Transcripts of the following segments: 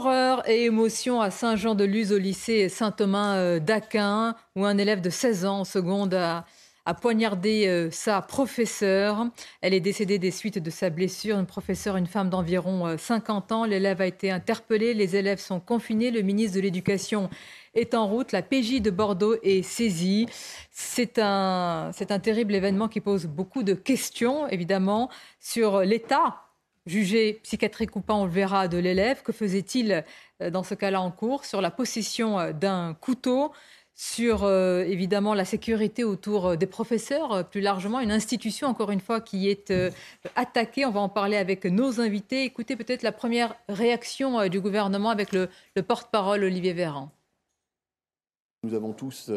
Horreur et émotion à Saint-Jean-de-Luz au lycée Saint-Thomas euh, d'Aquin, où un élève de 16 ans en seconde a, poignardé euh, sa professeure. Elle est décédée des suites de sa blessure. Une professeure, une femme d'environ 50 euh, ans. L'élève a été interpellé. Les élèves sont confinés. Le ministre de l'Éducation est en route. La PJ de Bordeaux est saisie. C'est un, c'est un terrible événement qui pose beaucoup de questions, évidemment, sur l'état jugé psychiatrique ou pas, on le verra, de l'élève. Que faisait-il euh, dans ce cas-là en cours Sur la possession euh, d'un couteau, sur euh, évidemment la sécurité autour des professeurs, plus largement, une institution, encore une fois, qui est attaquée. On va en parler avec nos invités. Écoutez peut-être la première réaction du gouvernement avec le, le porte-parole Olivier Véran. Nous avons tous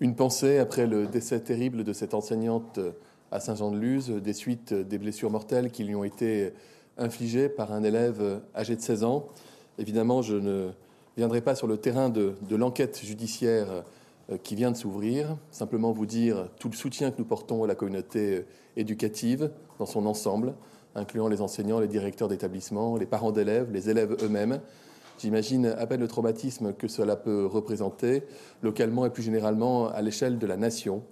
une pensée après le décès terrible de cette enseignante à Saint-Jean-de-Luz des suites des blessures mortelles qui lui ont été infligées par un élève âgé de 16 ans. Évidemment, je ne viendrai pas sur le terrain de, l'enquête judiciaire euh, qui vient de s'ouvrir, simplement vous dire tout le soutien que nous portons à la communauté éducative dans son ensemble, incluant les enseignants, les directeurs d'établissement, les parents d'élèves, les élèves eux-mêmes. J'imagine à peine le traumatisme que cela peut représenter localement et plus généralement à l'échelle de la nation.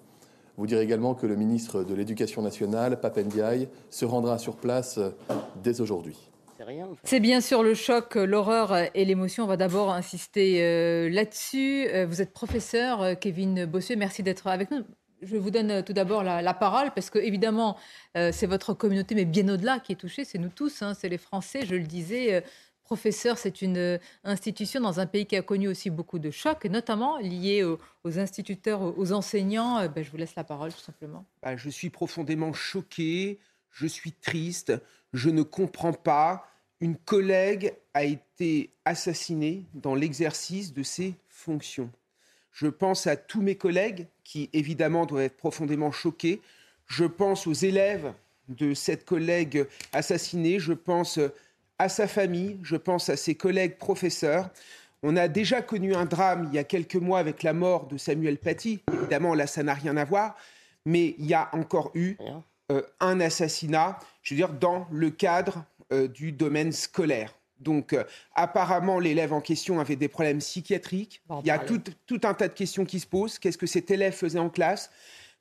Vous dire également que le ministre de l'Éducation nationale, Papendiaï, se rendra sur place euh, dès aujourd'hui. C'est bien sûr le choc, l'horreur et l'émotion. On va d'abord insister euh, là-dessus. Euh, vous êtes professeur, Kevin Bossuet. Merci d'être avec nous. Je vous donne tout d'abord la, parole parce que évidemment c'est votre communauté, mais bien au-delà qui est touchée. C'est nous tous, hein, c'est les Français. Je le disais, professeur, c'est une euh, institution dans un pays qui a connu aussi beaucoup de chocs, notamment liés aux, instituteurs, aux enseignants. Euh, ben, je vous laisse la parole, tout simplement. Bah, je suis profondément choqué, je suis triste, je ne comprends pas. Une collègue a été assassinée dans l'exercice de ses fonctions. Je pense à tous mes collègues qui, évidemment, doivent être profondément choqués. Je pense aux élèves de cette collègue assassinée. Je pense à sa famille, je pense à ses collègues professeurs. On a déjà connu un drame il y a quelques mois avec la mort de Samuel Paty. Évidemment, là, ça n'a rien à voir. Mais il y a encore eu euh, un assassinat, je veux dire, dans le cadre euh, du domaine scolaire. Donc, euh, apparemment, l'élève en question avait des problèmes psychiatriques. il y a tout, tout, un tas de questions qui se posent. Qu'est-ce que cet élève faisait en classe?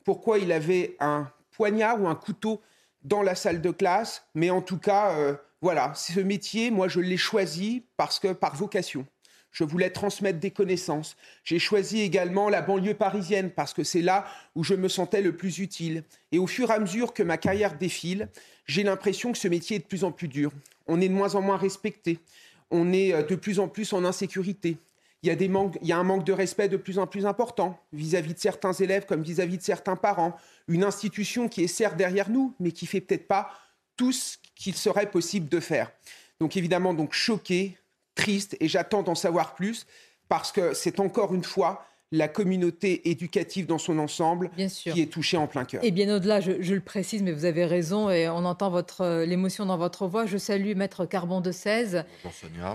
Pourquoi il avait un poignard ou un couteau dans la salle de classe Mais en tout cas, voilà, ce métier, moi, je l'ai choisi parce que par vocation. Je voulais transmettre des connaissances. J'ai choisi également la banlieue parisienne parce que c'est là où je me sentais le plus utile. Et au fur et à mesure que ma carrière défile, j'ai l'impression que ce métier est de plus en plus dur. On est de moins en moins respecté. On est euh, de plus en plus en insécurité. Il y a, un manque de respect de plus en plus important vis-à-vis de certains élèves comme vis-à-vis de certains parents. Une institution qui est certes derrière nous, mais qui fait peut-être pas tout ce qu'il serait possible de faire. Donc évidemment, donc choqué, triste, et j'attends d'en savoir plus parce que c'est encore une fois la communauté éducative dans son ensemble qui est touchée en plein cœur. Et bien au-delà, je, le précise, mais vous avez raison, et on entend votre euh, l'émotion dans votre voix. Je salue Maître Carbon de 16,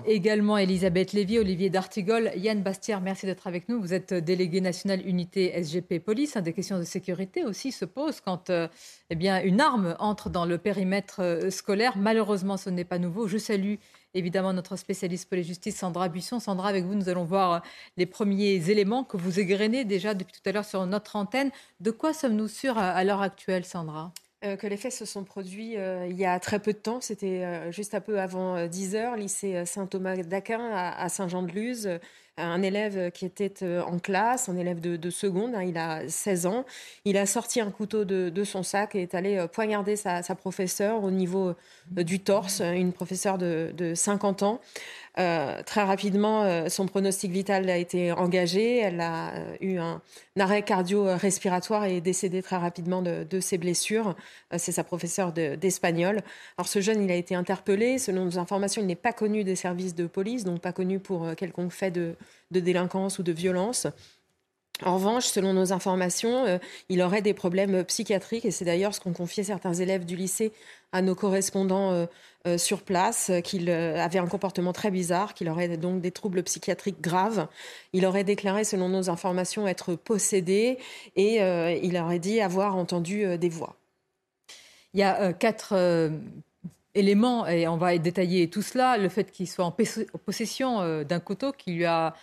également Elisabeth Lévy, Olivier D'Artigol, Yann Bastière, merci d'être avec nous. Vous êtes délégué national unité SGP Police. des questions de sécurité aussi se posent quand euh, eh bien, une arme entre dans le périmètre euh, scolaire. Malheureusement, ce n'est pas nouveau. Je salue évidemment notre spécialiste pour les justices, Sandra Buisson. Sandra, avec vous, nous allons voir les premiers éléments que vous égrenez déjà depuis tout à l'heure sur notre antenne. De quoi sommes-nous sûrs à, l'heure actuelle, Sandra? Euh, que les faits se sont produits euh, il y a très peu de temps. C'était euh, juste un peu avant 10 heures, lycée Saint-Thomas d'Aquin à Saint-Jean-de-Luz un élève qui était euh, en classe, un élève de, seconde, hein, il a 16 ans. Il a sorti un couteau de, son sac et est allé euh, poignarder sa, professeure au niveau euh, du torse, une professeure de, de 50 ans. Euh, très rapidement, euh, son pronostic vital a été engagé. Elle a euh, eu un, arrêt cardio-respiratoire et est décédée très rapidement de, ses blessures. C'est sa professeure d'espagnol. Alors ce jeune, il a été interpellé. Selon nos informations, il n'est pas connu des services de police, donc pas connu pour quelconque fait de, de délinquance ou de violence. En revanche, selon nos informations, euh, il aurait des problèmes psychiatriques et c'est d'ailleurs ce qu'ont confié certains élèves du lycée à nos correspondants euh, euh, sur place, qu'il avait un comportement très bizarre, qu'il aurait donc des troubles psychiatriques graves. Il aurait déclaré, selon nos informations, être possédé et il aurait dit avoir entendu des voix. Il y a quatre élément, et on va détailler tout cela, le fait qu'il soit en possession d'un couteau qui lui a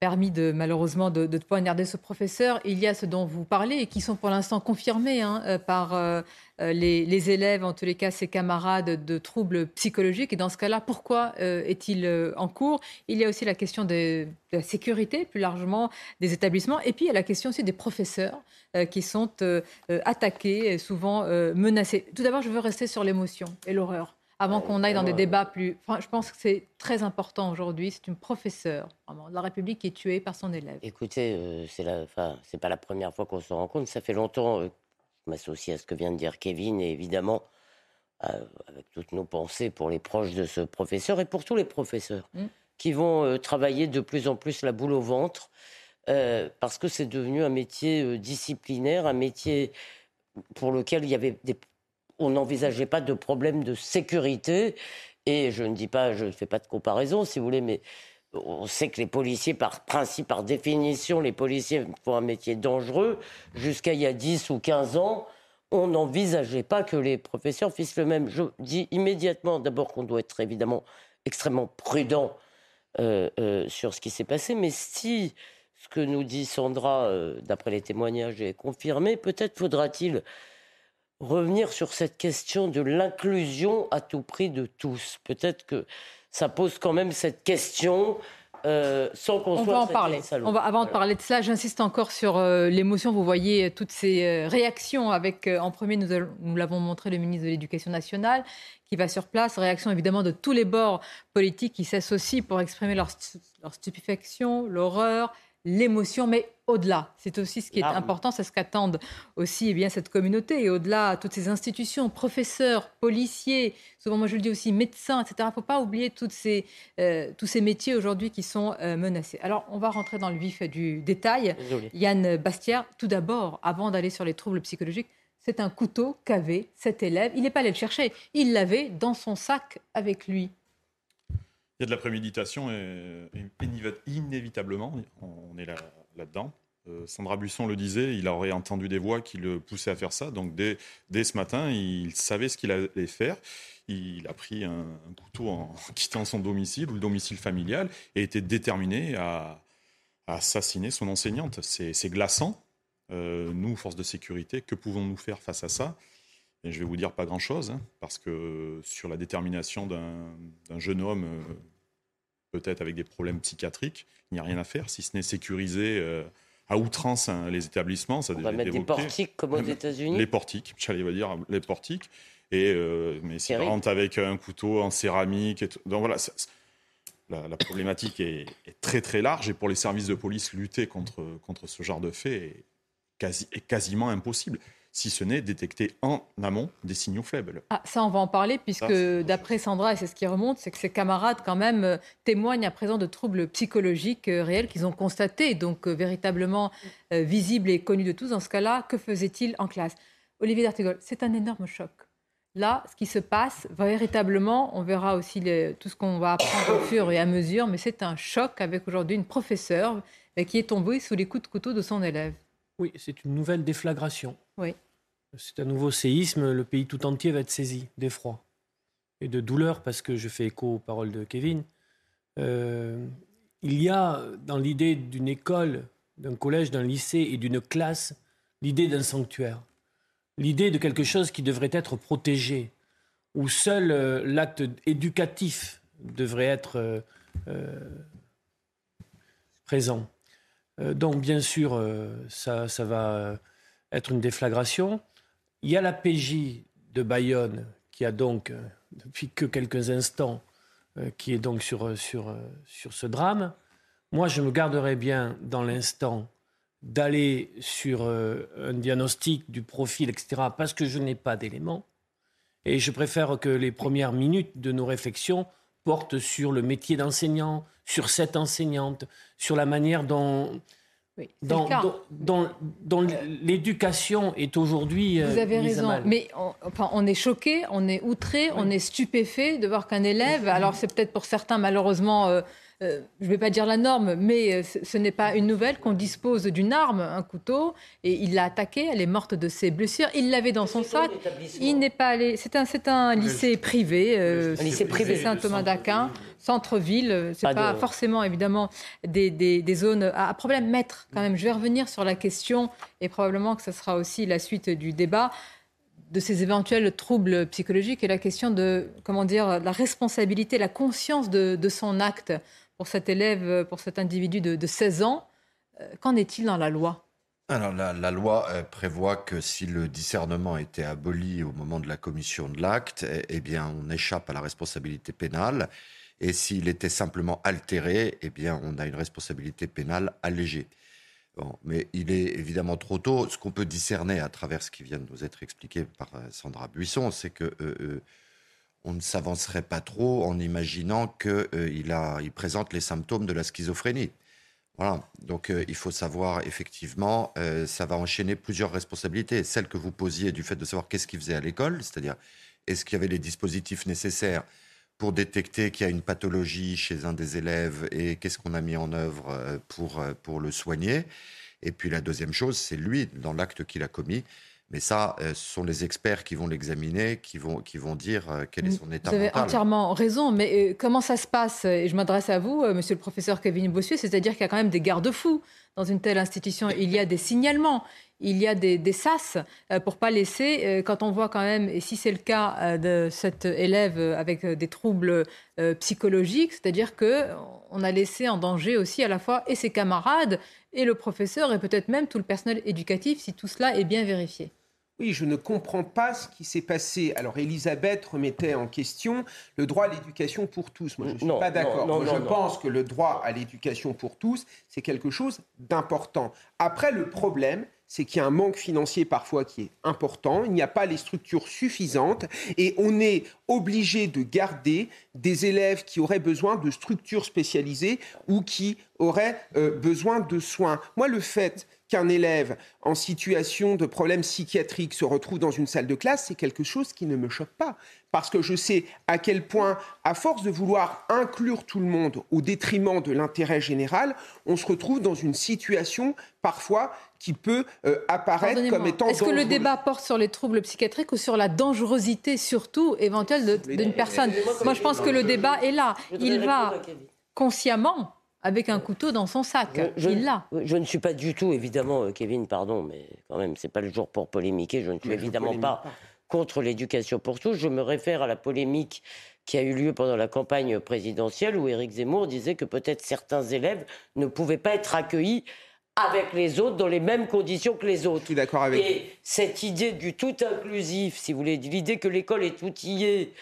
permis de malheureusement de, de, poignarder ce professeur. Il y a ce dont vous parlez et qui sont pour l'instant confirmés hein, euh, par euh, euh, les, élèves, en tous les cas ses camarades, de troubles psychologiques. Et dans ce cas-là, pourquoi est-il en cours? Il y a aussi la question de, la sécurité, plus largement, des établissements. Et puis il y a la question aussi des professeurs qui sont attaqués, et souvent menacés. Tout d'abord, je veux rester sur l'émotion et l'horreur avant qu'on aille dans des débats plus. Enfin, je pense que c'est très important aujourd'hui. C'est une professeure de la République qui est tuée par son élève. Écoutez, euh, c'est la... enfin, c'est pas la première fois qu'on se rend compte. Ça fait longtemps. Euh, je m'associe à ce que vient de dire Kevin et évidemment euh, avec toutes nos pensées pour les proches de ce professeur et pour tous les professeurs mm. qui vont travailler de plus en plus la boule au ventre parce que c'est devenu un métier disciplinaire, un métier pour lequel il y avait des on n'envisageait pas de problème de sécurité. Et je ne dis pas, je ne fais pas de comparaison, si vous voulez, mais on sait que les policiers, par principe, par définition, les policiers font un métier dangereux. Jusqu'à il y a 10 ou 15 ans, on n'envisageait pas que les professeurs fissent le même. Je dis immédiatement, d'abord, qu'on doit être évidemment extrêmement prudent euh, euh, sur ce qui s'est passé, mais si ce que nous dit Sandra, euh, d'après les témoignages, est confirmé, peut-être faudra-t-il revenir sur cette question de l'inclusion à tout prix de tous. Peut-être que ça pose quand même cette question. Euh, sans qu'on on va en parler. On va, avant de parler de cela, j'insiste encore sur euh, l'émotion. Vous voyez euh, toutes ces réactions. Avec en premier, nous, nous l'avons montré le ministre de l'Éducation nationale qui va sur place. Réaction évidemment de tous les bords politiques qui s'associent pour exprimer leur, leur stupéfaction, l'horreur, l'émotion, mais au-delà. C'est aussi ce qui est important, c'est ce qu'attendent aussi eh bien, cette communauté et au-delà, toutes ces institutions, professeurs, policiers, souvent moi je le dis aussi, médecins, etc. Il ne faut pas oublier toutes ces, euh, tous ces métiers aujourd'hui qui sont euh, menacés. Alors on va rentrer dans le vif du détail. Yann Bastière, tout d'abord, avant d'aller sur les troubles psychologiques, c'est un couteau qu'avait cet élève. Il n'est pas allé le chercher, il l'avait dans son sac avec lui. Il y a de la préméditation et, inévitablement, on est là-dedans. Euh, Sandra Buisson le disait, il aurait entendu des voix qui le poussaient à faire ça. Donc dès, ce matin, il savait ce qu'il allait faire. Il a pris un, couteau en quittant son domicile ou le domicile familial et était déterminé à, assassiner son enseignante. C'est glaçant. Euh, nous, forces de sécurité, que pouvons-nous faire face à ça? Et je vais vous dire pas grand-chose, hein, parce que sur la détermination d'un jeune homme, euh, peut-être avec des problèmes psychiatriques, il n'y a rien à faire, si ce n'est sécuriser euh, à outrance hein, les établissemsements. Ça On va mettre des portiques comme aux États-Unis. Les portiques, j'allais dire les portiques. Et, euh, mais si rentre avec un couteau en céramique, et donc voilà, la, problématique est, très très large. Et pour les services de police, lutter contre, contre ce genre de fait est, quasi, est quasiment impossible si ce n'est détecter en amont des signaux faibles. Ah, ça, on va en parler, puisque d'après Sandra, et c'est ce qui remonte, c'est que ses camarades, quand même, euh, témoignent à présent de troubles psychologiques euh, réels qu'ils ont constatés, donc euh, véritablement visibles et connus de tous. Dans ce cas-là, que faisait-il en classe? Olivier D'Artigol, c'est un énorme choc. Là, ce qui se passe, véritablement, on verra aussi tout ce qu'on va apprendre au fur et à mesure, mais c'est un choc avec aujourd'hui une professeure qui est tombée sous les coups de couteau de son élève. Oui, c'est une nouvelle déflagration. Oui. C'est un nouveau séisme, le pays tout entier va être saisi d'effroi et de douleur, parce que je fais écho aux paroles de Kevin. Euh, il y a dans l'idée d'une école, d'un collège, d'un lycée et d'une classe, l'idée d'un sanctuaire, l'idée de quelque chose qui devrait être protégé, où seul euh, l'acte éducatif devrait être euh, présent. donc bien sûr, ça, ça va être une déflagration. Il y a la PJ de Bayonne qui a donc, euh, depuis que quelques instants, euh, qui est donc sur, euh, sur, sur ce drame. Moi, je me garderais bien dans l'instant d'aller sur un diagnostic du profil, etc., parce que je n'ai pas d'éléments. Et je préfère que les premières minutes de nos réflexions portent sur le métier d'enseignant, sur cette enseignante, sur la manière dont dans, l'éducation est aujourd'hui. Vous avez raison, mais on, enfin, on est choqué, on est outré, on est stupéfait de voir qu'un élève, alors c'est peut-être pour certains malheureusement euh, euh, je ne vais pas dire la norme, mais euh, ce, n'est pas une nouvelle qu'on dispose d'une arme, un couteau, et il l'a attaquée, elle est morte de ses blessures, il l'avait dans son sac, il n'est pas allé, c'est un, c'est un lycée privé, euh, un lycée privé Saint-Thomas d'Aquin, centre-ville, c'est pas, pas forcément évidemment des, des, des zones à, à, problème. Maître, quand même, je vais revenir sur la question, et probablement que ce sera aussi la suite du débat de ces éventuels troubles psychologiques et la question de, comment dire, la responsabilité, la conscience de, son acte pour cet élève, pour cet individu de, 16 ans. Euh, qu'en est-il dans la loi? Alors la, loi euh, prévoit que si le discernement était aboli au moment de la commission de l'acte, eh, eh bien on échappe à la responsabilité pénale. Et s'il était simplement altéré, eh bien on a une responsabilité pénale allégée mais il est évidemment trop tôt. Ce qu'on peut discerner à travers ce qui vient de nous être expliqué par euh, Sandra Buisson, c'est que euh, euh, on ne s'avancerait pas trop en imaginant qu'il a, il présente les symptômes de la schizophrénie. Voilà. Donc il faut savoir effectivement, ça va enchaîner plusieurs responsabilités. Celle que vous posiez du fait de savoir qu'est-ce qu'il faisait à l'école, c'est-à-dire est-ce qu'il y avait les dispositifs nécessaires pour détecter qu'il y a une pathologie chez un des élèves et qu'est-ce qu'on a mis en œuvre euh, pour, euh, pour le soigner. Et puis la deuxième chose, c'est lui, dans l'acte qu'il a commis. Mais ça, euh, ce sont les experts qui vont l'examiner, qui vont, qui vont dire quel est son état mental. Vous avez entièrement raison, mais comment ça se passe? Et je m'adresse à vous, monsieur le professeur Kevin Bossuet, c'est-à-dire qu'il y a quand même des garde-fous dans une telle institution. Il y a des signalements, il y a des, sas euh, pour pas laisser, euh, quand on voit quand même, et si c'est le cas euh, de cet élève avec des troubles psychologiques, c'est-à-dire que on a laissé en danger aussi à la fois et ses camarades et le professeur et peut-être même tout le personnel éducatif si tout cela est bien vérifié. Oui, je ne comprends pas ce qui s'est passé. Alors, Elisabeth remettait en question le droit à l'éducation pour tous. Moi, je ne suis pas d'accord. je pense que le droit à l'éducation pour tous, c'est quelque chose d'important. Après, le problème, c'est qu'il y a un manque financier parfois qui est important, il n'y a pas les structures suffisantes et on est obligé de garder des élèves qui auraient besoin de structures spécialisées ou qui auraient euh, besoin de soins. Moi, le fait qu'un élève en situation de problème psychiatrique se retrouve dans une salle de classe, c'est quelque chose qui ne me choque pas. Parce que je sais à quel point, à force de vouloir inclure tout le monde au détriment de l'intérêt général, on se retrouve dans une situation parfois qui peut euh, apparaître comme étant. Est-ce que le débat porte sur les troubles psychiatriques ou sur la dangerosité surtout éventuelle d'une personne? Moi, je pense que le débat est là. Il va consciemment avec un couteau dans son sac. Je, il l'a. Je ne suis pas du tout, évidemment, euh, Kevin, pardon, mais quand même, c'est pas le jour pour polémiquer. Je ne suis évidemment pas, contre l'éducation pour tous. Je me réfère à la polémique qui a eu lieu pendant la campagne présidentielle où Éric Zemmour disait que peut-être certains élèves ne pouvaient pas être accueillis avec les autres dans les mêmes conditions que les autres. Je suis d'accord avec Et cette idée du tout inclusif, si vous voulez, l'idée que l'école est outillée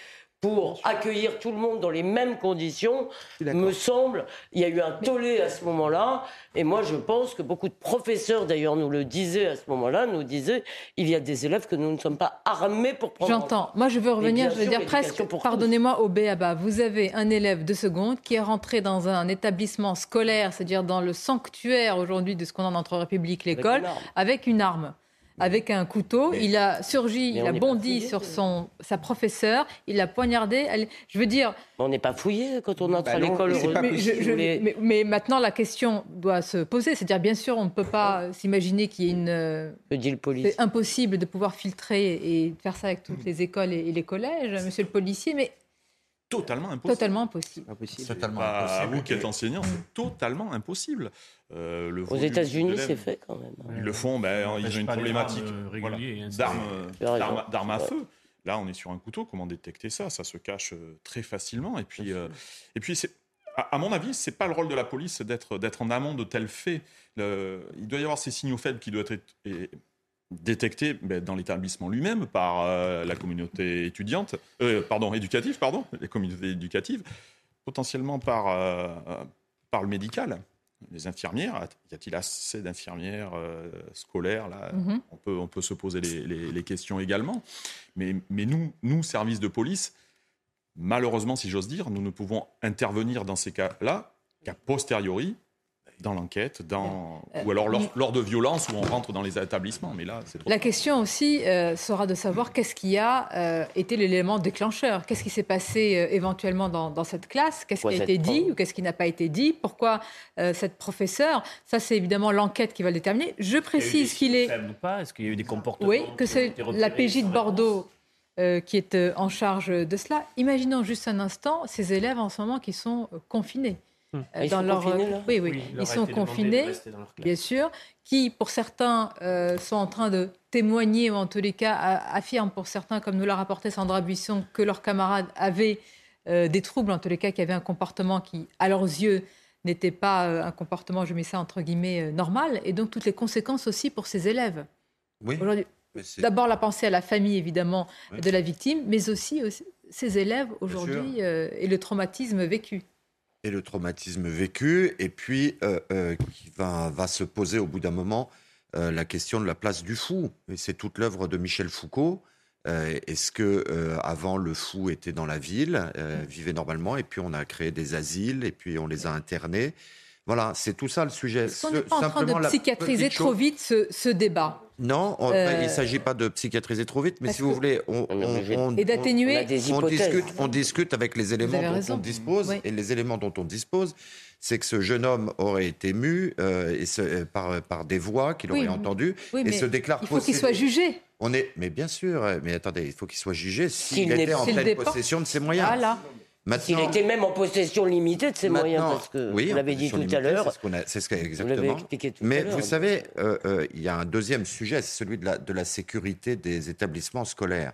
pour accueillir tout le monde dans les mêmes conditions, me semble, il y a eu un tollé à ce moment-là, et moi je pense que beaucoup de professeurs d'ailleurs nous le disaient à ce moment-là, nous disaient, il y a des élèves que nous ne sommes pas armés pour prendre. J'entends. Moi je veux revenir, je veux dire presque, pardonnez-moi au BABA, vous avez un élève de seconde qui est rentré dans un établissement scolaire, c'est-à-dire dans le sanctuaire aujourd'hui de ce qu'on a entre République, l'école, avec une arme avec un couteau. il a surgi, il a bondi sur son, sa professeure, il l'a poignardé. Je veux dire. On n'est pas fouillé quand on entre bah à l'école. Mais, mais, maintenant, la question doit se poser. C'est-à-dire, bien sûr, on ne peut pas s'imaginer qu'il y ait une. C'est impossible de pouvoir filtrer et faire ça avec toutes les écoles et les collèges, monsieur le policier. Mais totalement impossible. Totalement impossible. Totalement impossible. À vous qui êtes enseignant, c'est totalement impossible. Euh, le Aux États-Unis, c'est fait quand même. Ils le font, ben, ils ont une problématique hein, d'armes à feu. Là, on est sur un couteau. Comment détecter ça? Ça se cache euh, très facilement. Et puis, euh, et puis c'est à mon avis, c'est pas le rôle de la police d'être d'être en amont de tels faits. il doit y avoir ces signaux faibles qui doivent être détecté ben, dans l'établissement lui-même par euh, la communauté étudiante, euh, pardon, éducative, pardon, les communautés éducatives, potentiellement par, euh, par le médical. Les infirmières, y a-t-il assez d'infirmières scolaires là? Mm-hmm. on, peut, on peut se poser les, les, questions également. Mais, mais nous, nous, services de police, malheureusement, si j'ose dire, nous ne pouvons intervenir dans ces cas-là qu'à posteriori, dans l'enquête, dans... ou alors lors, lors, de violences où on rentre dans les établissements. Mais là, c'est La question aussi sera de savoir qu'est-ce qui a été l'élément déclencheur. Qu'est-ce qui s'est passé éventuellement dans, dans, cette classe? Qu'est-ce qui a été dit ou qu'est-ce qui n'a pas été dit? Pourquoi cette professeure? Ça, c'est évidemment l'enquête qui va le déterminer. Je précise qu'il est. Est-ce qu'il y a eu des comportements Oui, que c'est la PJ de Bordeaux euh, qui est euh, en charge de cela. Imaginons juste un instant ces élèves en ce moment qui sont euh, confinés. Hum. Ils dans sont leur... confinés, là Oui, oui, ils sont confinés, bien sûr, qui, pour certains, sont en train de témoigner, ou en tous les cas, affirment pour certains, comme nous l'a rapporté Sandra Buisson, que leurs camarades avaient des troubles, en tous les cas, qui avaient un comportement qui, à leurs yeux, n'était pas un comportement, je mets ça entre guillemets, normal, et donc toutes les conséquences aussi pour ces élèves. Oui. D'abord la pensée à la famille, évidemment, de la victime, mais aussi, ses élèves aujourd'hui euh, et le traumatisme vécu. Et le traumatisme vécu, et puis euh, euh, qui va, va, se poser au bout d'un moment la question de la place du fou. Et c'est toute l'œuvre de Michel Foucault. Est-ce que avant le fou était dans la ville, vivait normalement, et puis on a créé des asiles, et puis on les a internés. Voilà, c'est tout ça le sujet. On n'est pas en train de psychiatriser trop vite ce, débat. Non, il ne euh, s'agit pas de psychiatriser trop vite, mais si vous voulez, on, et d'atténuer. On, discute, on discute avec les éléments dont on dispose, et les éléments dont on dispose, c'est que ce jeune homme aurait été mu euh, et euh, par, par des voix qu'il aurait entendues et se déclare. Il faut qu'il soit jugé. On est, mais bien sûr, mais attendez, il faut qu'il soit jugé s'il était en pleine possession de ses moyens. Voilà. Il était même en possession limitée de ses moyens, parce que vous l'avez dit tout à l'heure. C'est ce, exactement. Mais vous savez, euh, euh, il y a un deuxième sujet, c'est celui de la, de la sécurité des établissements scolaires.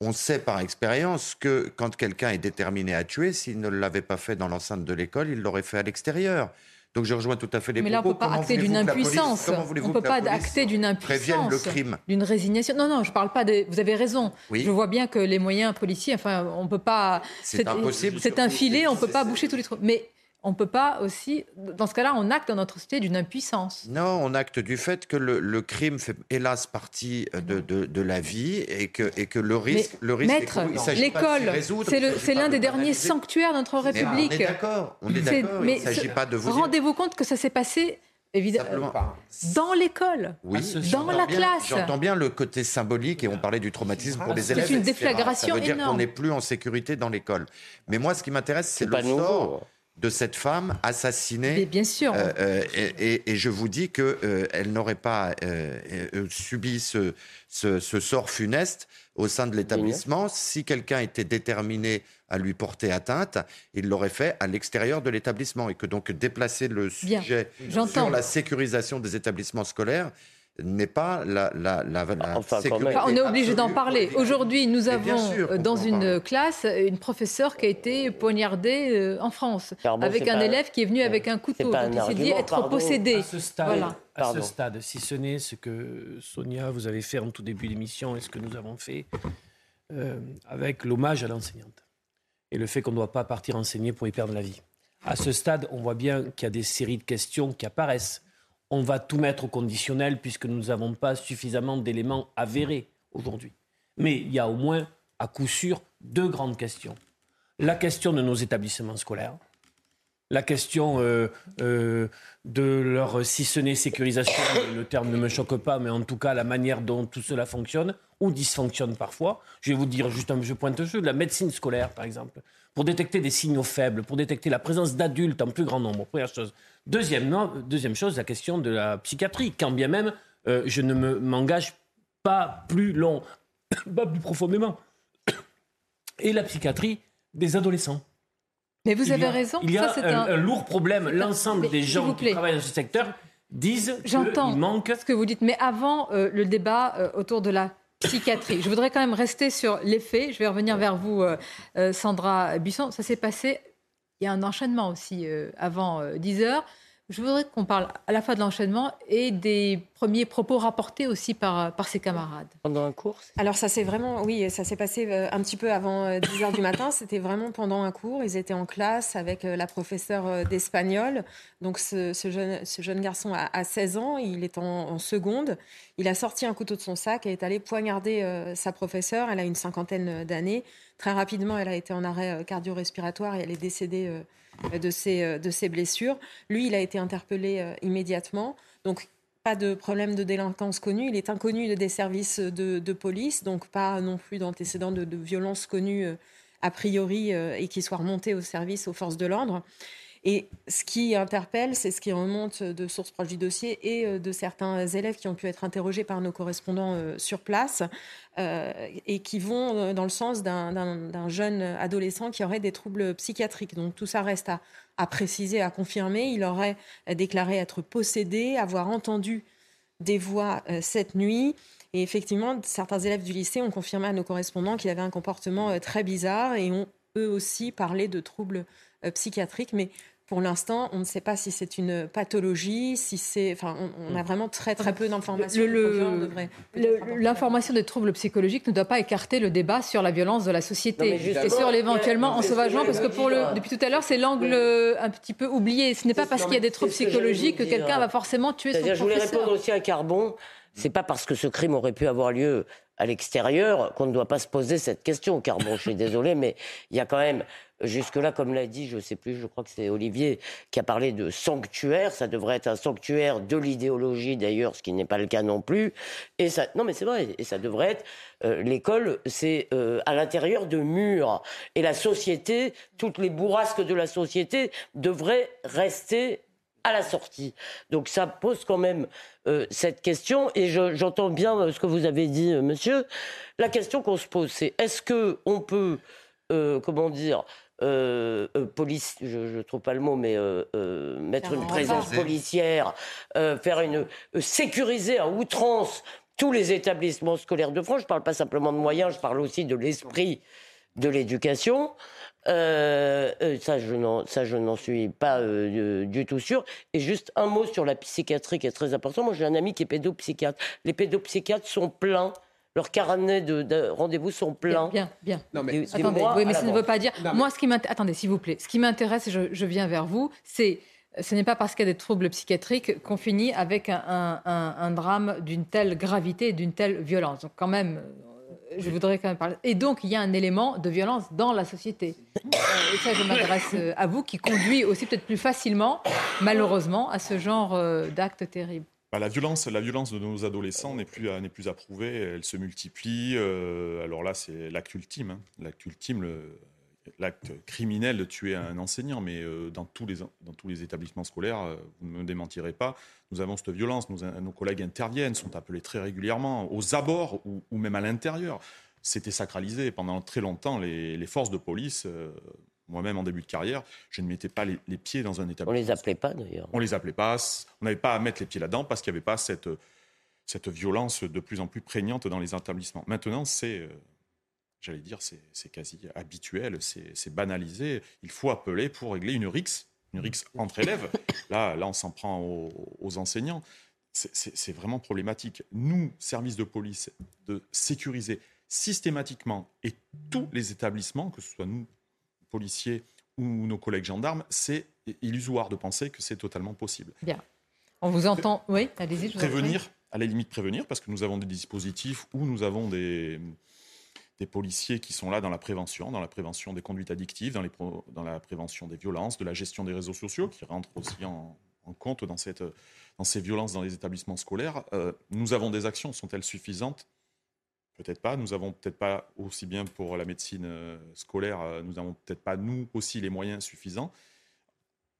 On sait par expérience que quand quelqu'un est déterminé à tuer, s'il ne l'avait pas fait dans l'enceinte de l'école, il l'aurait fait à l'extérieur. Donc je rejoins tout à fait les Mais là, on ne peut pas acter d'une impuissance. On ne peut pas acter d'une impuissance. le crime. D'une résignation. Non, non, je ne parle pas de. Vous avez raison. Je vois bien que les moyens policiers, enfin, on ne peut pas. C'est impossible. C'est un filet, on ne peut pas boucher tous les trous. Mais on ne peut pas aussi, dans ce cas-là, on acte dans notre société d'une impuissance. Non, on acte du fait que le, crime fait hélas partie euh, de, de, la vie et que, et que le risque, le risque maître, l'école, c'est l'un des derniers sanctuaires de notre République. on est d'accord, on est d'accord. Il ne s'agit pas de vous. Rendez-vous compte que ça s'est passé Évidemment. Dans l'école, oui, dans la classe. J'entends bien le côté symbolique et on parlait du traumatisme pour les élèves. C'est une déflagration Ça veut dire qu'on n'est plus en sécurité dans l'école. Mais moi, ce qui m'intéresse, c'est le sort de cette femme assassinée. bien sûr. Euh, euh, et, je vous dis qu'elle euh, elle n'aurait pas subi ce, ce, sort funeste au sein de l'établissement. Si quelqu'un était déterminé à lui porter atteinte, il l'aurait fait à l'extérieur de l'établissement. Et que donc déplacer le sujet sur la sécurisation des établissements scolaires, n'est pas la, la, la, sécurité. on est obligé d'en parler. Aujourd'hui, nous avons euh, dans une classe une professeure qui a été poignardée euh, en France avec un élève qui est venu avec un couteau. Donc il s'est dit être possédé. À ce stade, à ce stade, si ce n'est ce que Sonia, vous avez fait en tout début d'émission et ce que nous avons fait euh, avec l'hommage à l'enseignante et le fait qu'on ne doit pas partir enseigner pour y perdre la vie. À ce stade, on voit bien qu'il y a des séries de questions qui apparaissent on va tout mettre au conditionnel puisque nous n'avons pas suffisamment d'éléments avérés aujourd'hui. Mais il y a au moins, à coup sûr, deux grandes questions. La question de nos établissements scolaires, la question euh, euh, de leur, si ce n'est sécurisation, le terme ne me choque pas, mais en tout cas la manière dont tout cela fonctionne, ou dysfonctionne parfois. Je vais vous dire juste un jeu pointeux, de la médecine scolaire par exemple, pour détecter des signaux faibles, pour détecter la présence d'adultes en plus grand nombre, première chose. Deuxièmement, deuxième chose, la question de la psychiatrie. Quand bien même, euh, je ne m'engage pas plus long, pas plus profondément. Et la psychiatrie des adolescents. Mais vous avez raison. Il y a un, lourd problème. L'ensemble des gens qui travaillent dans ce secteur disent qu'il manque. ce que vous dites. Mais avant euh, le débat euh, autour de la psychiatrie, je voudrais quand même rester sur les faits. Je vais revenir vers vous, Sandra Buisson. Ça s'est passé il y a un enchaînement aussi euh, avant 10 euh, heures. Je voudrais qu'on parle à la fois de l'enchaînement et des premiers propos rapportés aussi par, par ses camarades. Pendant un cours Alors ça s'est vraiment, oui, ça s'est passé euh, un petit peu avant 10 heures du matin. C'était vraiment pendant un cours. Ils étaient en classe avec la professeure d'espagnol. Donc ce, jeune, ce jeune garçon a, 16 ans, il est en, seconde. Il a sorti un couteau de son sac et est allé poignarder sa professeure. Elle a une cinquantaine d'années. Très rapidement, elle a été en arrêt euh, cardio-respiratoire et elle est décédée euh, de ses, de ses blessures. Lui, il a été interpellé immédiatement. Donc, pas de problème de délinquance connu. Il est inconnu des services de, police, donc pas non plus d'antécédents de, de violence connus a priori et qui soit remonté au service aux forces de l'ordre. Et ce qui interpelle, c'est ce qui remonte de sources proches du dossier et euh, de certains élèves qui ont pu être interrogés par nos correspondants euh, sur place euh, et qui vont dans le sens d'un jeune adolescent qui aurait des troubles psychiatriques. Donc tout ça reste à, à préciser, à confirmer. Il aurait déclaré être possédé, avoir entendu des voix cette nuit. Et effectivement, certains élèves du lycée ont confirmé à nos correspondants qu'il avait un comportement très bizarre et ont eux aussi parlé de troubles psychiatriques. Mais pour l'instant, on ne sait pas si c'est une pathologie, si c'est. Enfin, on, a vraiment très très peu d'informations. L'information des troubles psychologiques ne doit pas écarter le débat sur la violence de la société et sur l'éventuellement ensauvagement, parce que pour le, depuis tout à l'heure, c'est l'angle un petit peu oublié. Ce n'est pas parce qu'il y a des troubles psychologiques que quelqu'un va forcément tuer son professeur. Je voulais répondre aussi à Carbon. C'est pas parce que ce crime aurait pu avoir lieu à l'extérieur qu'on ne doit pas se poser cette question. Carbon, je suis désolé, mais il y a quand même Jusque-là, comme l'a dit, je ne sais plus, je crois que c'est Olivier qui a parlé de sanctuaire. Ça devrait être un sanctuaire de l'idéologie, d'ailleurs, ce qui n'est pas le cas non plus. Et ça, non, mais c'est vrai. Et ça devrait être euh, l'école, c'est euh, à l'intérieur de murs. Et la société, toutes les bourrasques de la société devraient rester à la sortie. Donc ça pose quand même euh, cette question, et j'entends bien ce que vous avez dit, monsieur. La question qu'on se pose, c'est est-ce que on peut, comment dire, euh, euh, police, je ne trouve pas le mot, mais euh, mettre une présence policière, faire une sécuriser à outrance tous les établissements scolaires de France. Je ne parle pas simplement de moyens, je parle aussi de l'esprit de l'éducation. Ça, je n'en suis pas du tout sûr. Et juste un mot sur la psychiatrie qui est très important. Moi, j'ai un ami qui est pédopsychiatre. Les pédopsychiatres sont pleins leurs carnets de, rendez-vous sont pleins. Bien, bien. Non, mais, Attendez, oui, mais ça ne veut pas dire. Moi, ce qui m'intéresse. Attendez, s'il vous plaît. Ce qui m'intéresse, et je, viens vers vous, c'est. Ce n'est pas parce qu'il y a des troubles psychiatriques qu'on finit avec un, drame d'une telle gravité et d'une telle violence. Donc, quand même, je voudrais quand même parler. Et donc, il y a un élément de violence dans la société. Euh, et ça, je m'adresse euh, à vous, qui conduit aussi peut-être plus facilement, malheureusement, à ce genre euh, d'actes terribles. Bah, la, violence, la violence de nos adolescents n'est plus, n'est plus approuvée, elle se multiplie. Alors là, c'est l'acte ultime. Hein. L'acte ultime, l'acte criminel de tuer un enseignant. Mais euh, dans, tous les, dans tous les établissements scolaires, euh, vous ne me démentirez pas, nous avons cette violence. nos collègues interviennent, sont appelés très régulièrement aux abords ou, même à l'intérieur. C'était sacralisé. Pendant très longtemps, les, les forces de police moi-même, en début de carrière, je ne mettais pas les, pieds dans un établissement. On les appelait pas, d'ailleurs. On les appelait pas. On n'avait pas à mettre les pieds là-dedans parce qu'il n'y avait pas cette, cette violence de plus en plus prégnante dans les établissements. Maintenant, c'est, euh, j'allais dire, c'est quasi habituel, c'est banalisé. Il faut appeler pour régler une RIX, une RIX entre élèves. Là, là on s'en prend aux, enseignants. C'est vraiment problématique. Nous, services de police, de sécuriser systématiquement et tous les établissements, que ce soit nous, policiers ou nos collègues gendarmes, c'est illusoire de penser que c'est totalement possible. Bien. On vous entend. Oui, allez-y. Prévenir, à la limite prévenir, parce que nous avons des dispositifs où nous avons des, des policiers qui sont là dans la prévention, dans la prévention des conduites addictives, dans, la prévention des violences, de la gestion des réseaux sociaux, qui rentrent aussi en, compte dans, ces violences dans les établissements scolaires. Euh, nous avons des actions, sont-elles suffisantes? Peut-être pas. Nous avons peut-être pas aussi bien pour la médecine euh, scolaire, euh, nous n'avons peut-être pas nous aussi les moyens suffisants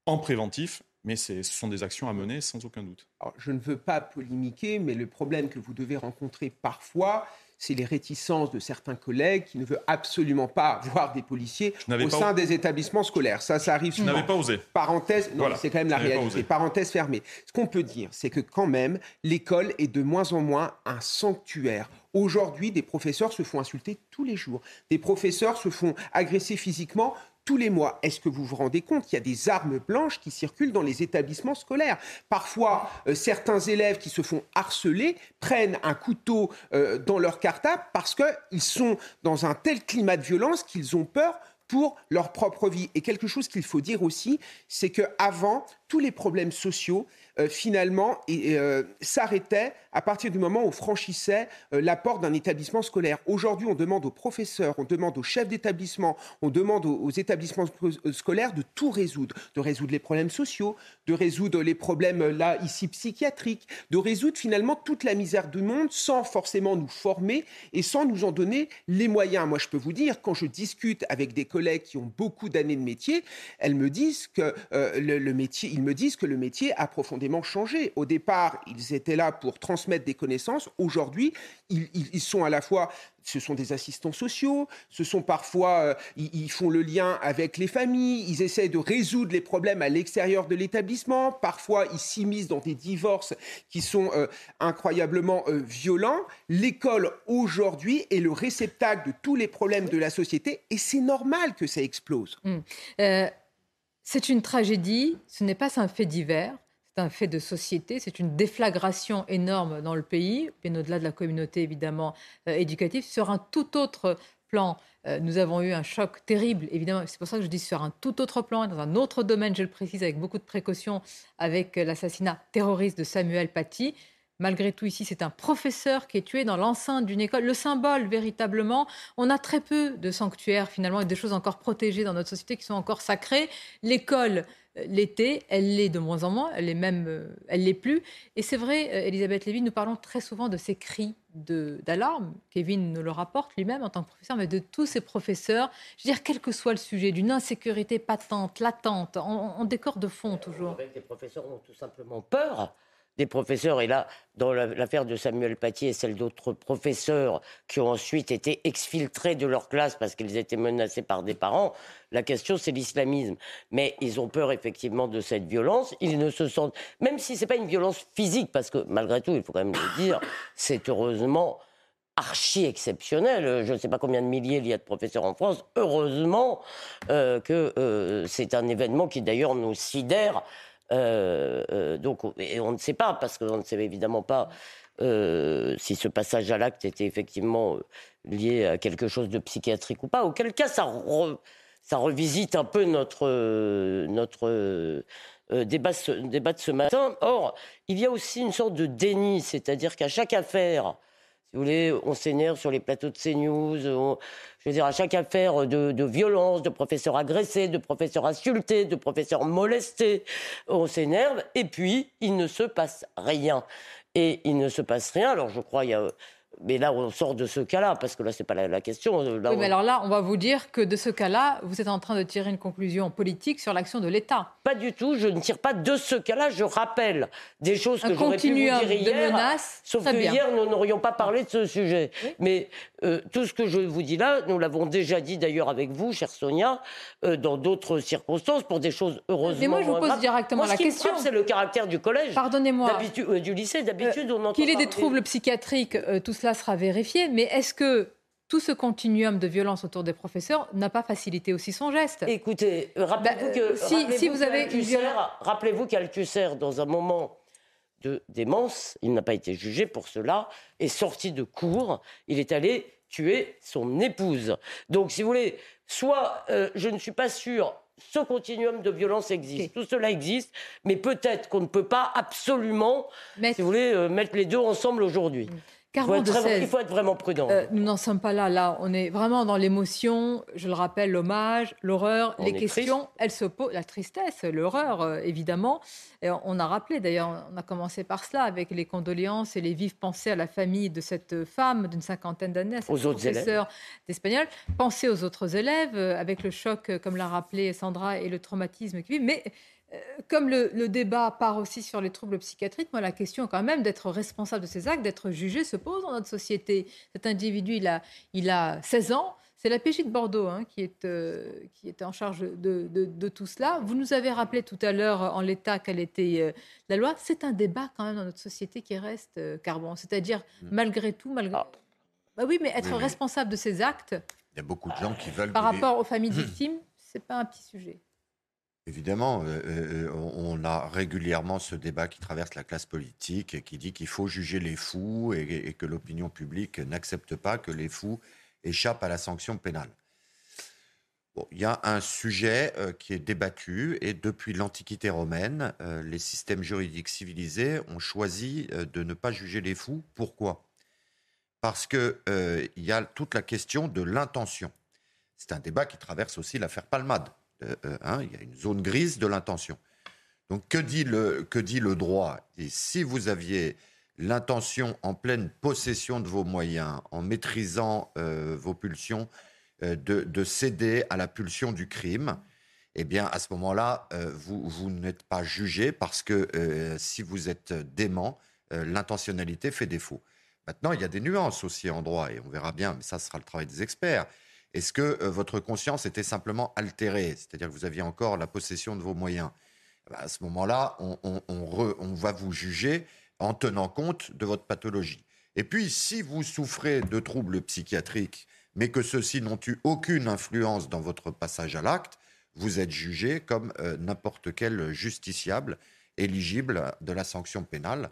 en préventif, mais ce sont des actions à mener sans aucun doute. Je ne veux pas polémiquer, mais le problème que vous devez rencontrer parfois, c'est les réticences de certains collègues qui ne veulent absolument pas voir des policiers au sein des établissements scolaires. Ça, ça arrive souvent. Je n'avais pas osé. Parenthèse, non, c'est quand même la réalité. Parenthèse fermée. Ce qu'on peut dire, c'est que quand même, l'école est de moins en moins un sanctuaire. Aujourd'hui, des professeurs se font insulter tous les jours. Des professeurs se font agresser physiquement tous les mois. Est-ce que vous vous rendez compte qu'il y a des armes blanches qui circulent dans les établissements scolaires? Parfois, euh, certains élèves qui se font harceler prennent un couteau euh, dans leur cartable parce qu'ils sont dans un tel climat de violence qu'ils ont peur pour leur propre vie. Et quelque chose qu'il faut dire aussi, c'est qu'avant, tous les problèmes sociaux euh, finalement euh, s'arrêtaient à partir du moment où on franchissait euh, la porte d'un établissement scolaire. Aujourd'hui, on demande aux professeurs, on demande aux chefs d'établissement, on demande aux, établissements scolaires de tout résoudre, de résoudre les problèmes sociaux, de résoudre les problèmes là ici psychiatriques, de résoudre finalement toute la misère du monde sans forcément nous former et sans nous en donner les moyens. Moi, je peux vous dire, quand je discute avec des collègues qui ont beaucoup d'années de métier, elles me disent que le, métier, ils me disent que le métier a profondément changé. Au départ, ils étaient là pour transmettre des connaissances. Aujourd'hui, ils, sont à la fois ce sont des assistants sociaux, ce sont parfois, euh, ils, font le lien avec les familles, ils essaient de résoudre les problèmes à l'extérieur de l'établissement, parfois ils s'immiscent dans des divorces qui sont euh, incroyablement euh, violents. L'école aujourd'hui est le réceptacle de tous les problèmes de la société et c'est normal que ça explose. Mmh. C'est une tragédie, ce n'est pas un fait divers, c'est un fait de société, c'est une déflagration énorme dans le pays, bien au-delà de la communauté évidemment euh, éducative. Sur un tout autre plan, euh, nous avons eu un choc terrible, évidemment, c'est pour ça que je dis sur un tout autre plan, dans un autre domaine, je le précise avec beaucoup de précautions, avec euh, l'assassinat terroriste de Samuel Paty. Malgré tout, ici, c'est un professeur qui est tué dans l'enceinte d'une école. Le symbole, véritablement, on a très peu de sanctuaires, finalement, et des choses encore protégées dans notre société qui sont encore sacrées. L'école, euh, l'été, elle l'est de moins en moins, elle est même, euh, elle l'est plus. Et c'est vrai, euh, Elisabeth Lévy, nous parlons très souvent de ces cris d'alarme. Kevin nous le rapporte lui-même en tant que professeur, mais de tous ces professeurs. Je veux dire, quel que soit le sujet, d'une insécurité patente, latente, en, décor de fond toujours. Avec les professeurs ont tout simplement peur des professeurs, et là, dans l'affaire de Samuel Paty et celle d'autres professeurs qui ont ensuite été exfiltrés de leur classe parce qu'ils étaient menacés par des parents, la question c'est l'islamisme. Mais ils ont peur effectivement de cette violence, ils ne se sentent, même si ce n'est pas une violence physique, parce que malgré tout, il faut quand même le dire, c'est heureusement archi exceptionnel. Je ne sais pas combien de milliers il y a de professeurs en France. Heureusement euh, que euh, c'est un événement qui d'ailleurs nous sidère euh, euh, donc, et on ne sait pas, parce qu'on ne sait évidemment pas euh, si ce passage à l'acte était effectivement lié à quelque chose de psychiatrique ou pas. Auquel cas, ça, revisite un peu notre, débat de ce matin. Or, il y a aussi une sorte de déni, c'est-à-dire qu'à chaque affaire, si vous voulez, on s'énerve sur les plateaux de CNews. je veux dire, à chaque affaire de, violence, de professeurs agressés, de professeurs insultés, de professeurs molestés, on s'énerve. Et puis, il ne se passe rien. Et il ne se passe rien. Alors, je crois, il y a mais là, on sort de ce cas-là, parce que là, ce n'est pas la, question. oui, mais alors là, on va vous dire que de ce cas-là, vous êtes en train de tirer une conclusion politique sur l'action de l'État. Pas du tout, je ne tire pas de ce cas-là, je rappelle des choses que j'aurais pu vous dire hier. De menaces, sauf que hier, nous n'aurions pas parlé de ce sujet. Mais euh, tout ce que je vous dis là, nous l'avons déjà dit d'ailleurs avec vous, chère Sonia, euh, dans d'autres circonstances, pour des choses heureusement. Mais moi, je vous pose directement la question. c'est le caractère du collège. Pardonnez-moi. Euh, du lycée, d'habitude, on entend. Qu'il ait des troubles psychiatriques, tout cela sera vérifié, mais est-ce que tout ce continuum de violence autour des professeurs n'a pas facilité aussi son geste? Écoutez, rappelez-vous bah, que si, vous avez rappelez-vous qu'Althusser, dans un moment de démence, il n'a pas été jugé pour cela, est sorti de cours, il est allé tuer son épouse. Donc, si vous voulez, soit euh, je ne suis pas sûr ce continuum de violence existe. Tout cela existe, mais peut-être qu'on ne peut pas absolument, si vous voulez, euh, mettre les deux ensemble aujourd'hui. Mm il faut, être vraiment prudent. Euh, nous n'en sommes pas là. Là, on est vraiment dans l'émotion. Je le rappelle, l'hommage, l'horreur, les questions. Elles se posent. La tristesse, l'horreur, euh, évidemment. Et on a rappelé, d'ailleurs, on a commencé par cela, avec les condoléances et les vives pensées à la famille de cette femme d'une cinquantaine d'années, à cette aux professeure d'espagnol. Pensez aux autres élèves, euh, avec le choc, comme l'a rappelé Sandra, et le traumatisme qu'ils vivent. Mais comme le, débat part aussi sur les troubles psychiatriques, moi, la question quand même d'être responsable de ces actes, d'être jugé, se pose dans notre société. Cet individu, il a, il a 16 ans. C'est la PJ de Bordeaux hein, qui, est, euh, qui était en charge de, tout cela. Vous nous avez rappelé tout à l'heure en l'état quelle était euh, la loi. C'est un débat quand même dans notre société qui reste carbone. C'est-à-dire, mm. malgré tout, malgré... Ah. Bah oui, mais être responsable de ces actes... Il y a beaucoup de gens qui veulent... Par rapport aux familles victimes, c'est pas un petit sujet. Évidemment, euh, euh, on a régulièrement ce débat qui traverse la classe politique et qui dit qu'il faut juger les fous et, que l'opinion publique n'accepte pas que les fous échappent à la sanction pénale. il y a un sujet euh, qui est débattu et depuis l'Antiquité romaine, euh, les systèmes juridiques civilisés ont choisi euh, de ne pas juger les fous. Pourquoi? Parce qu'il il y a toute la question de l'intention. C'est un débat qui traverse aussi l'affaire Palmade. Hein, il y a une zone grise de l'intention. Donc que dit le, que dit le droit? Et si vous aviez l'intention en pleine possession de vos moyens, en maîtrisant vos pulsions, euh, de, céder à la pulsion du crime, eh bien, à ce moment-là, euh, vous, vous n'êtes pas jugé parce que euh, si vous êtes dément, l'intentionnalité fait défaut. Maintenant, il y a des nuances aussi en droit, et on verra bien, mais ça sera le travail des experts. Est-ce que votre conscience était simplement altérée, c'est-à-dire que vous aviez encore la possession de vos moyens. Eh ben, À ce moment-là, on, on, va vous juger en tenant compte de votre pathologie. Et puis, si vous souffrez de troubles psychiatriques mais que ceux-ci n'ont eu aucune influence dans votre passage à l'acte, vous êtes jugé comme euh, n'importe quel justiciable éligible de la sanction pénale. euh,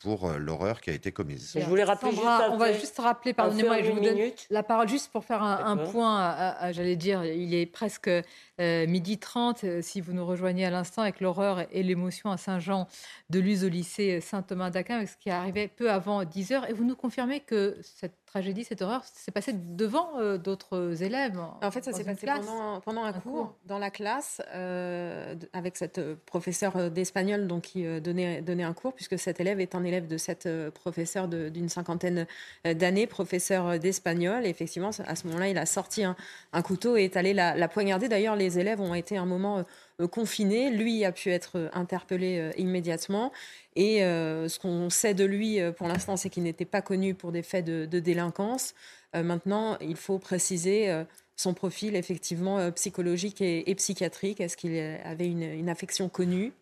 pour euh, l'horreur qui a été commise. Je voulais rappeler on va juste rappeler, pardonnez-moi, je vous donne la parole juste pour faire un, point, j'allais dire, il est presque midi 30, si vous nous rejoignez à l'instant avec l'horreur et l'émotion à Saint-Jean de Luz au lycée Saint-Thomas d'Aquin, ce qui arrivé peu avant 10 heures, et vous nous confirmez que cette tragédie, cette horreur, s'est passé devant euh, d'autres élèves En fait, ça s'est passé pendant, pendant un, cours, dans la classe euh, avec cette euh, professeure d'espagnol donc qui donnait, donnait un cours, puisque cet élève est un élève de cette professeure d'une cinquantaine d'années, professeur d'espagnol. Effectivement, à ce moment-là, il a sorti un, couteau et est allé la, la poignarder. D'ailleurs, les élèves ont été un moment confiné. Lui a pu être interpellé immédiatement. Et euh, ce qu'on sait de lui euh, pour l'instant, c'est qu'il n'était pas connu pour des faits de, délinquance. Euh, maintenant, il faut préciser son profil effectivement psychologique et, psychiatrique. Est-ce qu'il avait une, affection connue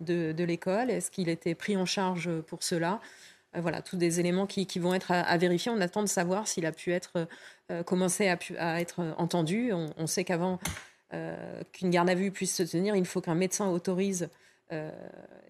de, l'école? Est-ce qu'il était pris en charge pour cela? Voilà, tous des éléments qui, vont être à, vérifier. On attend de savoir s'il a pu être commencé à, être entendu. On sait qu'avant qu'une garde à vue puisse se tenir, il faut qu'un médecin autorise euh,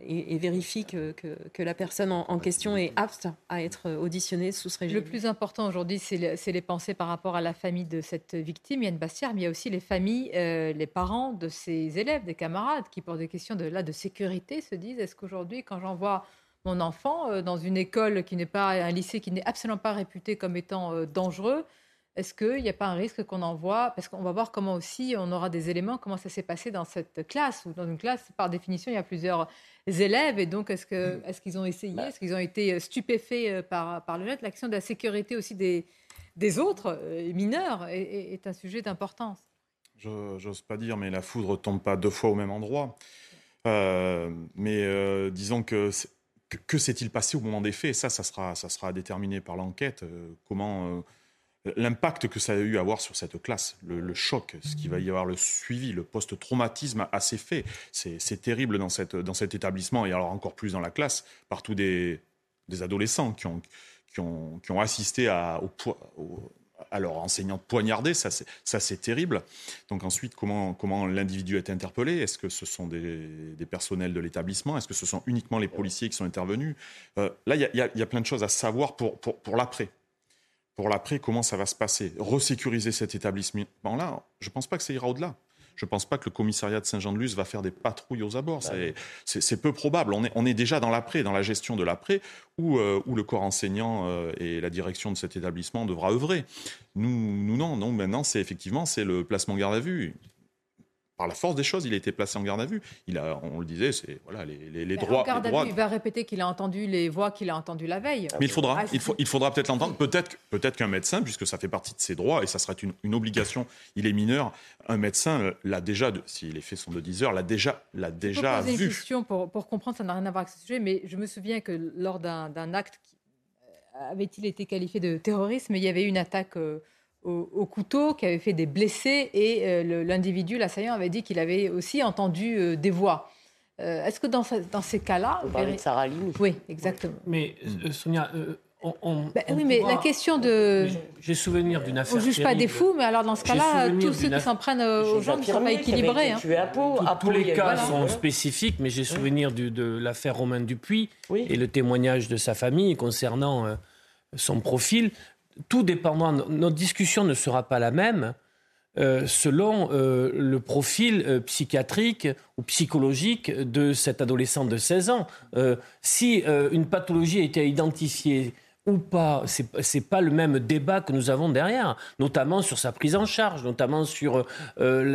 et, vérifie que, que, la personne en, question est apte à être auditionnée sous ce régime. Le plus important aujourd'hui, c'est les, pensées par rapport à la famille de cette victime, Yann Bastière, mais il y a aussi les familles, euh, les parents de ses élèves, des camarades, qui, pour des questions de, là, de sécurité, se disent est-ce qu'aujourd'hui, quand j'envoie mon enfant euh, dans une école qui n'est pas un lycée qui n'est absolument pas réputé comme étant dangereux, est-ce qu'il n'y a pas un risque qu'on envoie Parce qu'on va voir comment aussi on aura des éléments, comment ça s'est passé dans cette classe. Ou dans une classe, par définition, il y a plusieurs élèves. Et donc, est-ce qu'ils est qu'ils ont essayé? Bah. Est-ce qu'ils ont été stupéfaits euh, par, par le net? L'action de la sécurité aussi des, des autres euh, mineurs est, un sujet d'importance. J'ose pas dire, mais la foudre tombe pas deux fois au même endroit. Euh, mais disons que que, s'est-il passé au moment des faits? Ça, ça sera, ça sera déterminé par l'enquête. comment l'impact que ça a eu à avoir sur cette classe, le, choc, ce qui va y avoir, le suivi, le post-traumatisme assez fait. C'est terrible dans, cette, dans cet établissement et alors encore plus dans la classe, partout des, des adolescents qui ont, qui ont, qui ont assisté à, au, à leur enseignante poignardée, ça c'est terrible. Donc ensuite, comment, comment l'individu est interpellé? Est-ce que ce sont des, des personnels de l'établissement? Est-ce que ce sont uniquement les policiers qui sont intervenus? Euh, Là, il y, y, a plein de choses à savoir pour, pour, pour l'après pour l'après, comment ça va se passer? Resécuriser cet établissement-là, je ne pense pas que ça ira au-delà. Je ne pense pas que le commissariat de Saint-Jean-de-Luz va faire des patrouilles aux abords. Bah c'est peu probable. On est, on est déjà dans l'après, dans la gestion de l'après, où, euh, où, le corps enseignant euh, et la direction de cet établissement devra œuvrer. Nous, nous non, non. Maintenant, c'est effectivement c'est le placement garde à vue par la force des choses, il a été placé en garde à vue. Il a, on le disait, c'est voilà les, les, les droits. En garde à vue, il va répéter qu'il a entendu les voix qu'il a entendues la veille. Mais il faudra, ah, il, faut, il faudra peut-être l'entendre. Peut-être, peut-être qu'un médecin, puisque ça fait partie de ses droits et ça serait une, une obligation. Il est mineur. Un médecin euh, l'a déjà, si les faits sont de 10 heures, l'a déjà, l'a déjà poser Une question pour, pour comprendre, ça n'a rien à voir avec ce sujet, mais je me souviens que lors d'un acte, euh, avait-il été qualifié de terrorisme, il y avait eu une attaque. Euh, au, couteau, qui avait fait des blessés, et euh, l'individu, l'assaillant, avait dit qu'il avait aussi entendu euh, des voix. Euh, est-ce que dans, dans ces cas-là... Vous parlez de Sarah Lynn Oui, exactement. Mais Sonia... On, ben oui, mais la question de. J'ai souvenir d'une affaire. On ne juge pas des fous, mais alors dans ce cas-là, tous ceux qui s'en prennent aux gens ne sont pas équilibrés. Hein. tous les cas sont spécifiques, mais j'ai souvenir de l'affaire Romain Dupuis et le témoignage de sa famille concernant son profil tout dépendant, notre discussion ne sera pas la même euh, selon euh, le profil euh, psychiatrique ou psychologique de cet adolescent de 16 ans. si une pathologie a été identifiée ou pas, c'est n'est pas le même débat que nous avons derrière, notamment sur sa prise en charge, notamment sur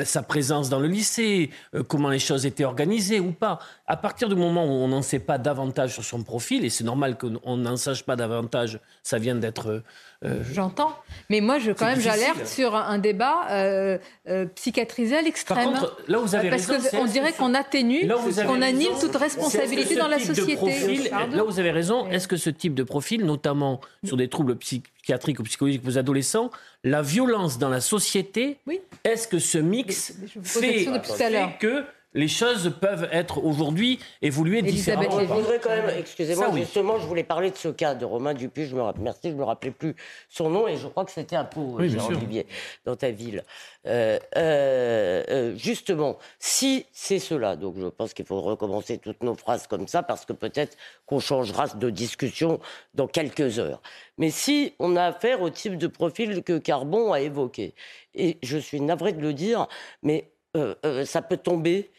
sa présence dans le lycée, comment les choses étaient organisées ou pas. À partir du moment où on n'en sait pas davantage sur son profil, et c'est normal qu'on n'en sache pas davantage, ça vient d'être euh, J'entends, mais moi, je, quand même, j'alerte sur un débat euh, euh, psychiatrisé à l'extrême. là, vous avez Parce qu'on dirait qu'on atténue, qu'on annule toute responsabilité dans la société. là, vous avez raison. Est-ce que ce type de profil, notamment sur des troubles psychiatriques ou psychologiques pour adolescents, la violence dans la société, oui. est-ce que ce mix fait, fait que les choses peuvent être aujourd'hui évoluées différemment. Je voudrais quand même, excusez-moi, justement, je voulais parler de ce cas de Romain Dupuis. Je me merci, je me rappelais plus son nom et je crois que c'était un pot, oui, Olivier, dans ta ville. Euh, euh, euh, justement, si c'est cela, donc je pense qu'il faut recommencer toutes nos phrases comme ça parce que peut-être qu'on changera de discussion dans quelques heures. Mais si on a affaire au type de profil que Carbon a évoqué, et je suis navré de le dire, mais ça peut tomber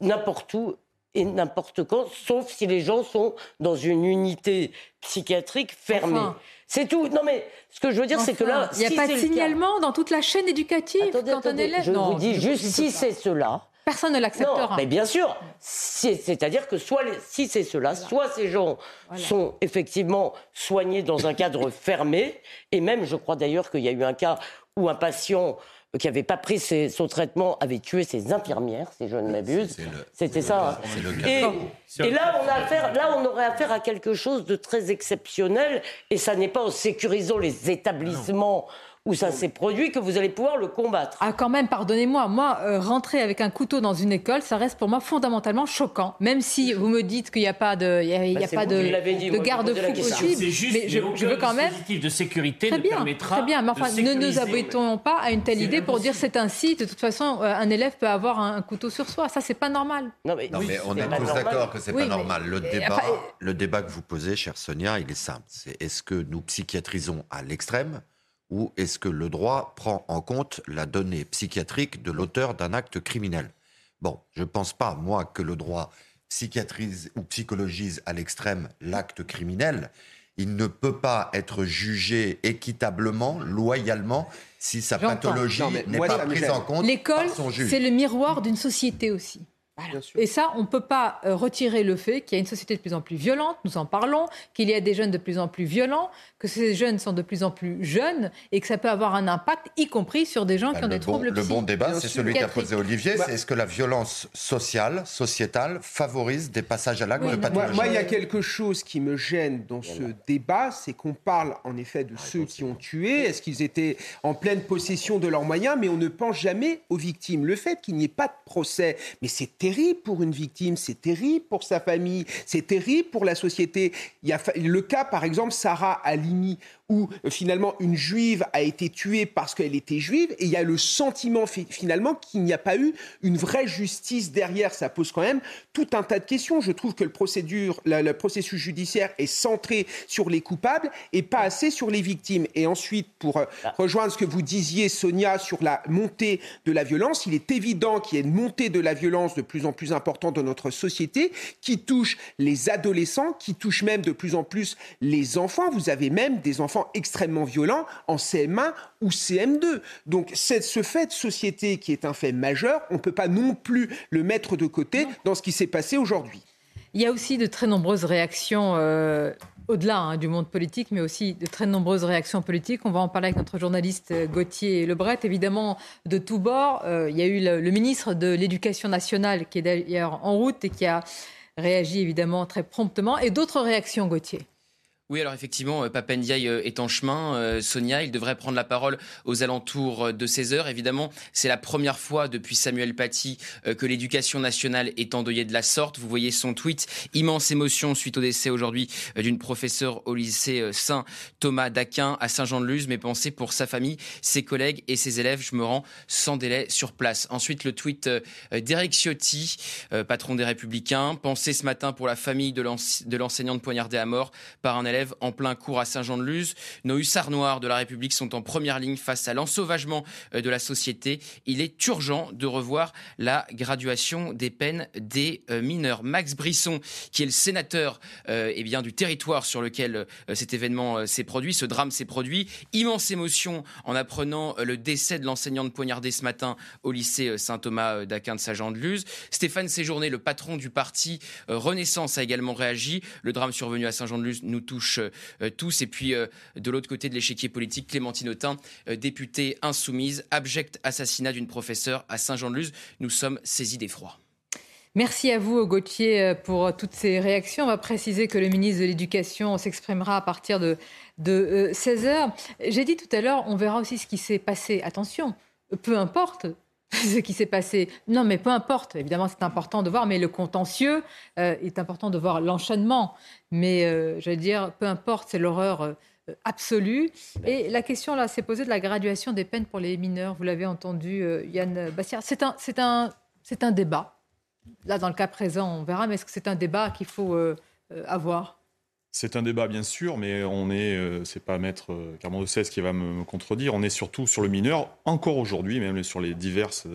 n'importe où et n'importe quand, sauf si les gens sont dans une unité psychiatrique fermée. C'est tout. Non, mais ce que je veux dire, c'est que là. Il n'y a pas de signalement dans toute la chaîne éducative quand on est Je vous dis juste si c'est cela. Personne ne l'acceptera. Mais bien sûr. C'est-à-dire que soit si c'est cela, soit ces gens sont effectivement soignés dans un cadre fermé, et même, je crois d'ailleurs qu'il y a eu un cas où un patient qui n'avait pas pris son traitement avait tué ses infirmières, si je ne m'abuse. C'était ça. Hein. Et, là, on a affaire, là, on aurait affaire à quelque chose de très exceptionnel, et ça n'est pas en sécurisant les établissements où ça s'est produit que vous allez pouvoir le combattre. Ah, quand même, pardonnez-moi. Moi, euh, rentrer avec un couteau dans une école, ça reste pour moi fondamentalement choquant. Même si vous me dites qu'il n'y a pas de, il y a, bah, pas de, de garde-fou possible. Juste, mais je, je, veux quand même. de sécurité très bien, très bien. Mais enfin, ne nous abritons pas à une telle idée pour dire c'est ainsi. De toute façon, euh, un élève peut avoir un, couteau sur soi. Ça, c'est pas normal. Non, mais, on est, tous d'accord que c'est pas normal. Le débat, le débat que vous posez, chère Sonia, il est simple. C'est est-ce que nous psychiatrisons à l'extrême? Ou est-ce que le droit prend en compte la donnée psychiatrique de l'auteur d'un acte criminel? Bon, je ne pense pas, moi, que le droit psychiatrise ou psychologise à l'extrême l'acte criminel. Il ne peut pas être jugé équitablement, loyalement, si sa pathologie n'est pas prise en compte par son juge. L'école, c'est le miroir d'une société aussi. Et ça, on ne peut pas euh, retirer le fait qu'il y a une société de plus en plus violente, nous en parlons, qu'il y a des jeunes de plus en plus violents, que ces jeunes sont de plus en plus jeunes et que ça peut avoir un impact, y compris sur des gens bah, qui ont des troubles Le bon débat, c'est celui qu'a posé Olivier, bah c'est est-ce que la violence sociale, sociétale, favorise des passages à l'acte de pathologie Moi, il y a quelque chose qui me gêne dans ce débat, c'est qu'on parle en effet de ceux qui ont tué, est-ce qu'ils étaient en pleine possession de leurs moyens, mais on ne pense jamais aux victimes. Le fait qu'il n'y ait pas de procès, mais c'est terrible pour une victime, c'est terrible pour sa famille, c'est terrible pour la société. Il y a le cas, par exemple, Sarah Alimi, où euh, finalement une juive a été tuée parce qu'elle était juive, et il y a le sentiment finalement qu'il n'y a pas eu une vraie justice derrière. Ça pose quand même tout un tas de questions. Je trouve que le, procédure, le processus judiciaire est centré sur les coupables et pas assez sur les victimes. Et ensuite, pour euh, ah. rejoindre ce que vous disiez, Sonia, sur la montée de la violence, il est évident qu'il y a une montée de la violence de plus en plus importante dans notre société qui touche les adolescents, qui touche même de plus en plus les enfants. Vous avez même des enfants extrêmement violents en CM1 ou CM2. Donc ce fait de société qui est un fait majeur, on ne peut pas non plus le mettre de côté dans ce qui s'est passé aujourd'hui. Il y a aussi de très nombreuses réactions. Euh, au-delà hein, du monde politique, mais aussi de très nombreuses réactions politiques. On va en parler avec notre journaliste euh, Gauthier Lebret. Évidemment, de tous bords, euh, il y a eu le ministre de l'Éducation nationale qui est d'ailleurs en route et qui a réagi évidemment très promptement. Et d'autres réactions, Gauthier? Oui, alors effectivement, euh, Papendiaï euh, est en chemin. Euh, Sonia, il devrait prendre la parole aux alentours de 16 heures. Évidemment, c'est la première fois depuis Samuel Paty que l'éducation nationale est endeuillée de la sorte. Vous voyez son tweet. Immense émotion suite au décès aujourd'hui d'une professeure au lycée Saint-Thomas d'Aquin à Saint-Jean-de-Luz. Mes pensées pour sa famille, ses collègues et ses élèves. Je me rends sans délai sur place. Ensuite, le tweet d'Eric Ciotti, patron des Républicains. Pensée ce matin pour la famille de l'enseignante poignardée à mort par un élève en plein cours à Saint-Jean-de-Luz. Nos hussards noirs de la République sont en première ligne face à l'ensauvagement euh, de la société. Il est urgent de revoir la graduation des peines des euh, mineurs. Max Brisson, qui est le sénateur euh, eh bien, du territoire sur lequel cet événement s'est produit, ce drame s'est produit. Immense émotion en apprenant le décès de l'enseignante poignardée ce matin au lycée Saint-Thomas d'Aquin de Saint-Jean-de-Luz. Stéphane Séjourné, le patron du parti Renaissance, a également réagi. Le drame survenu à Saint-Jean-de-Luz nous touche tous. Et puis, de l'autre côté de l'échiquier politique, Clémentine Autain, députée insoumise, abject assassinat d'une professeure à Saint-Jean-de-Luz. Nous sommes saisis d'effroi. Merci à vous, Gauthier, pour toutes ces réactions. On va préciser que le ministre de l'Éducation s'exprimera à partir de, de 16h. Euh, J'ai dit tout à l'heure, on verra aussi ce qui s'est passé. Attention, peu importe ce qui s'est passé. Non, mais peu importe. Évidemment, c'est important de voir, mais le contentieux euh, est important de voir l'enchaînement. Mais euh, j'allais dire, peu importe, c'est l'horreur absolue. Et la question là s'est posée de la graduation des peines pour les mineurs. Vous l'avez entendu, euh, Yann Bastière. C'est un, un, c'est un débat. Là, dans le cas présent, on verra, mais est-ce que c'est un débat qu'il faut euh, euh, avoir? C'est un débat bien sûr, mais on est, c'est pas maître Carmon de 16 qui va me, contredire. On est surtout sur le mineur, encore aujourd'hui, même sur les diverses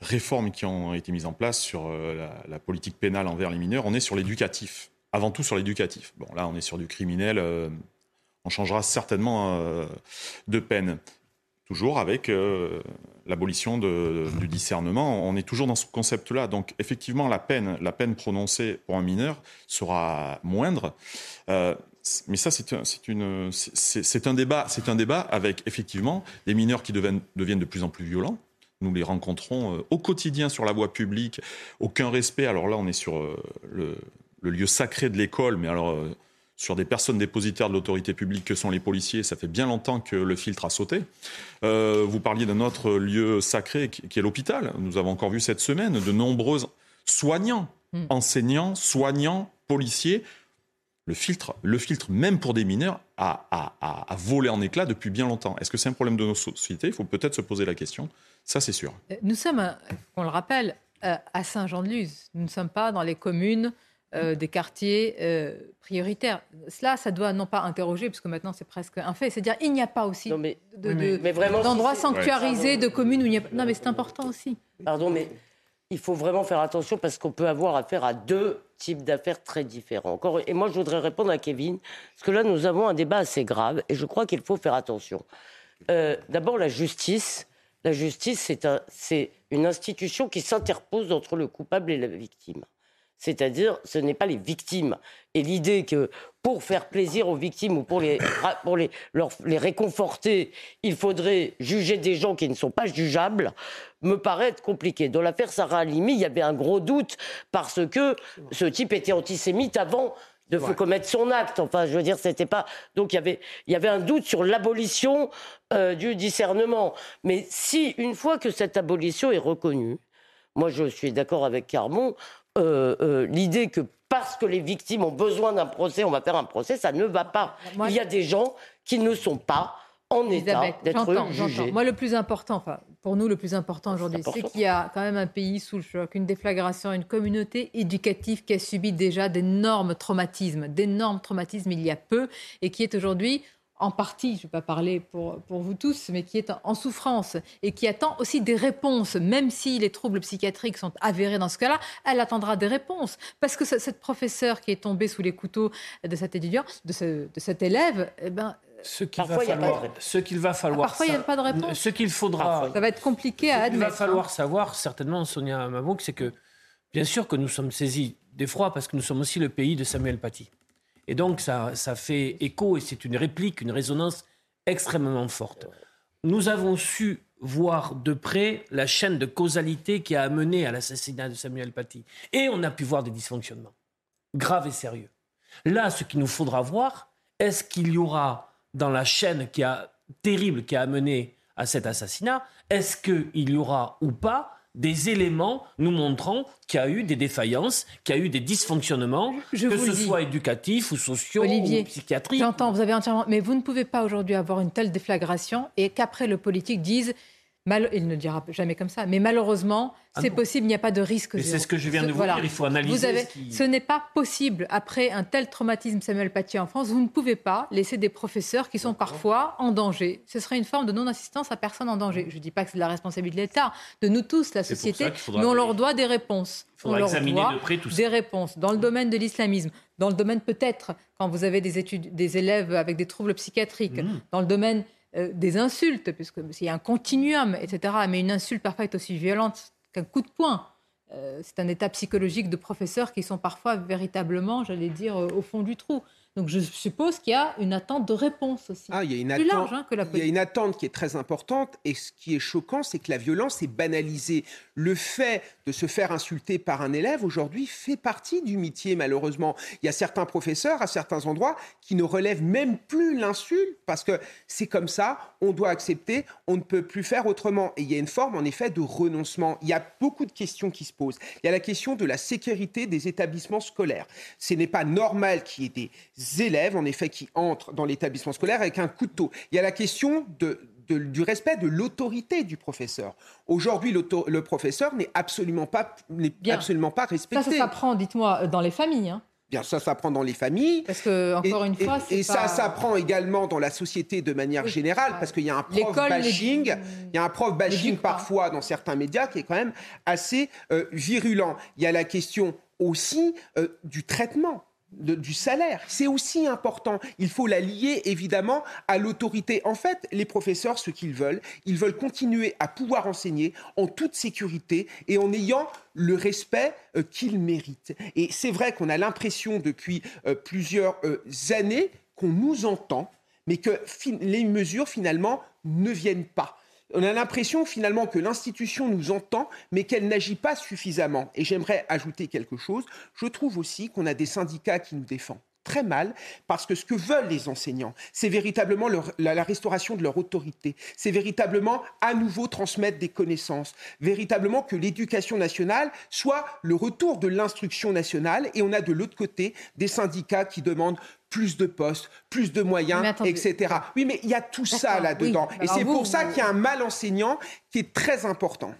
réformes qui ont été mises en place sur la, la, politique pénale envers les mineurs. On est sur l'éducatif, avant tout sur l'éducatif. Bon, là, on est sur du criminel on changera certainement euh, de peine. Toujours avec euh, l'abolition du discernement, on est toujours dans ce concept-là. Donc effectivement, la peine, la peine prononcée pour un mineur sera moindre. Euh, mais ça, c'est un, débat, un débat avec effectivement des mineurs qui deviennent, de plus en plus violents. Nous les rencontrons au quotidien sur la voie publique. Aucun respect. Alors là, on est sur le, le lieu sacré de l'école, mais alors sur des personnes dépositaires de l'autorité publique que sont les policiers. Ça fait bien longtemps que le filtre a sauté. Euh, vous parliez d'un autre lieu sacré qui est l'hôpital. Nous avons encore vu cette semaine de nombreux soignants, hmm. enseignants, soignants, policiers. Le filtre, le filtre, même pour des mineurs, a, a, volé en éclats depuis bien longtemps. Est-ce que c'est un problème de nos sociétés? Il faut peut-être se poser la question. Ça, c'est sûr. Euh, nous sommes, euh, on le rappelle, à Saint-Jean-de-Luz. Nous ne sommes pas dans les communes euh, des quartiers euh, prioritaires. Cela, ça doit non pas interroger, puisque maintenant c'est presque un fait, c'est-à-dire il n'y a pas aussi d'endroits sanctuarisés, de communes où il n'y a pas... Non, mais c'est important aussi. Pardon, mais il faut vraiment faire attention parce qu'on peut avoir affaire à deux types d'affaires très différents. Encore, et moi, je voudrais répondre à Kevin, parce que là, nous avons un débat assez grave, et je crois qu'il faut faire attention. Euh, d'abord, la justice. La justice, c'est une institution qui s'interpose entre le coupable et la victime. C'est-à-dire, ce n'est pas les victimes. Et l'idée que pour faire plaisir aux victimes ou pour les, pour les, les réconforter, il faudrait juger des gens qui ne sont pas jugeables, me paraît être compliqué. Dans l'affaire Sarah Halimi, il y avait un gros doute parce que ce type était antisémite avant de commettre son acte. Enfin, je veux dire, c'était pas. Donc, il y avait, il y avait un doute sur l'abolition euh, du discernement. Mais si, une fois que cette abolition est reconnue, moi, je suis d'accord avec Carmon, euh, euh, l'idée que parce que les victimes ont besoin d'un procès, on va faire un procès, ça ne va pas. Il y a des gens qui ne sont pas en état d'être jugés. Moi, le plus important, enfin, pour nous, le plus important aujourd'hui, c'est qu'il y a quand même un pays sous le choc, une déflagration, une communauté éducative qui a subi déjà d'énormes traumatismes, d'énormes traumatismes il y a peu, et qui est aujourd'hui en partie, je ne vais pas parler pour, pour vous tous, mais qui est en souffrance et qui attend aussi des réponses, même si les troubles psychiatriques sont avérés dans ce cas-là, elle attendra des réponses. Parce que cette professeure qui est tombée sous les couteaux de cet étudiant, de, ce, de cet élève, eh ben, ce qu'il va falloir, ce qu'il va falloir, parfois il n'y a pas de réponse. Ce qu'il faudra, ça va être compliqué à admettre. Il va falloir hein. savoir certainement, Sonia Mabrouk, c'est que bien sûr que nous sommes saisis d'effroi parce que nous sommes aussi le pays de Samuel Paty. Et donc, ça, fait écho et c'est une réplique, une résonance extrêmement forte. Nous avons su voir de près la chaîne de causalité qui a amené à l'assassinat de Samuel Paty. Et on a pu voir des dysfonctionnements graves et sérieux. Là, ce qu'il nous faudra voir, est-ce qu'il y aura dans la chaîne qui a, terrible qui a amené à cet assassinat, est-ce qu'il y aura ou pas des éléments nous montrant qu'il y a eu des défaillances, qu'il y a eu des dysfonctionnements, que ce soit éducatifs ou sociaux Olivier, ou psychiatriques. J'entends, vous avez entièrement. Mais vous ne pouvez pas aujourd'hui avoir une telle déflagration et qu'après le politique dise il ne dira jamais comme ça, mais malheureusement, ah c'est possible, il n'y a pas de risque. Mais c'est ce que je viens de vous dire, il faut analyser. Vous avez, ce, n'est pas possible, après un tel traumatisme Samuel Paty en France, vous ne pouvez pas laisser des professeurs qui sont parfois en danger. Ce serait une forme de non-assistance à personne en danger. Je ne dis pas que c'est de la responsabilité de l'État, de nous tous, la société, mais on leur doit des réponses. Il faudra examiner de près tout ça. Des réponses dans le domaine de l'islamisme, dans le domaine peut-être quand vous avez des études, des élèves avec des troubles psychiatriques, mmh. dans le domaine euh, des insultes, puisque s'il y a un continuum, etc. Mais une insulte parfois aussi violente qu'un coup de poing. Euh, c'est un état psychologique de professeurs qui sont parfois véritablement, j'allais dire, euh, au fond du trou. Donc je suppose qu'il y a une attente de réponse aussi. Ah, il y a une attente, hein, Il y a une attente qui est très importante et ce qui est choquant, c'est que la violence est banalisée. Le fait de se faire insulter par un élève aujourd'hui fait partie du métier malheureusement. Il y a certains professeurs à certains endroits qui ne relèvent même plus l'insulte parce que c'est comme ça, on doit accepter, on ne peut plus faire autrement. Et il y a une forme en effet de renoncement. Il y a beaucoup de questions qui se posent. Il y a la question de la sécurité des établissements scolaires. Ce n'est pas normal qu'il y ait des élèves, en effet, qui entrent dans l'établissement scolaire avec un couteau. Il y a la question du respect de l'autorité du professeur. Aujourd'hui, le professeur n'est absolument pas, absolument pas respecté. Ça, ça s'apprend, dites-moi, dans les familles. Hein. Bien, ça s'apprend dans les familles. Parce que, encore une fois, Et, et ça s'apprend également dans la société de manière générale, parce qu'il y a un prof bashing, il y a un prof bashing parfois dans certains médias qui est quand même assez euh, virulent. Il y a la question aussi euh, du traitement du salaire. C'est aussi important. Il faut la lier évidemment à l'autorité. En fait, les professeurs, ce qu'ils veulent, ils veulent continuer à pouvoir enseigner en toute sécurité et en ayant le respect euh, qu'ils méritent. Et c'est vrai qu'on a l'impression depuis euh, plusieurs euh, années qu'on nous entend, mais que les mesures finalement ne viennent pas on a l'impression finalement que l'institution nous entend, mais qu'elle n'agit pas suffisamment. Et j'aimerais ajouter quelque chose. Je trouve aussi qu'on a des syndicats qui nous défendent très mal parce que ce que veulent les enseignants, c'est véritablement la, restauration de leur autorité, c'est véritablement à nouveau transmettre des connaissances, véritablement que l'éducation nationale soit le retour de l'instruction nationale et on a de l'autre côté des syndicats qui demandent plus de postes, plus de moyens, etc. Oui, mais il y a tout ça là-dedans. Et c'est pour ça qu'il y a un mal enseignant qui est très important.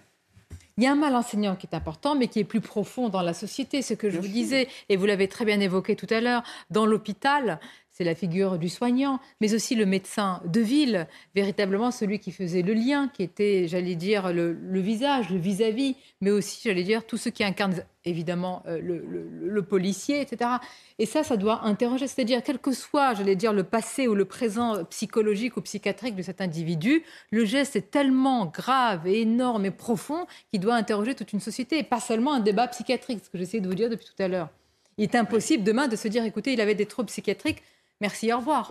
Il y a un mal enseignant qui est important, mais qui est plus profond dans la société, ce que je vous disais, et vous l'avez très bien évoqué tout à l'heure. Dans l'hôpital, c'est la figure du soignant, mais aussi le médecin de ville, véritablement celui qui faisait le lien, qui était, j'allais dire, le, visage, le vis-à-vis, mais aussi, j'allais dire, tout ce qui incarne évidemment euh, le, policier, etc. Et ça, ça doit interroger, c'est-à-dire, quel que soit, j'allais dire, le passé ou le présent psychologique ou psychiatrique de cet individu, le geste est tellement grave et énorme et profond qu'il doit interroger toute une société, et pas seulement un débat psychiatrique, ce que j'essaie de vous dire depuis tout à l'heure. Il est impossible demain de se dire, écoutez, il avait des troubles psychiatriques, Merci, au revoir.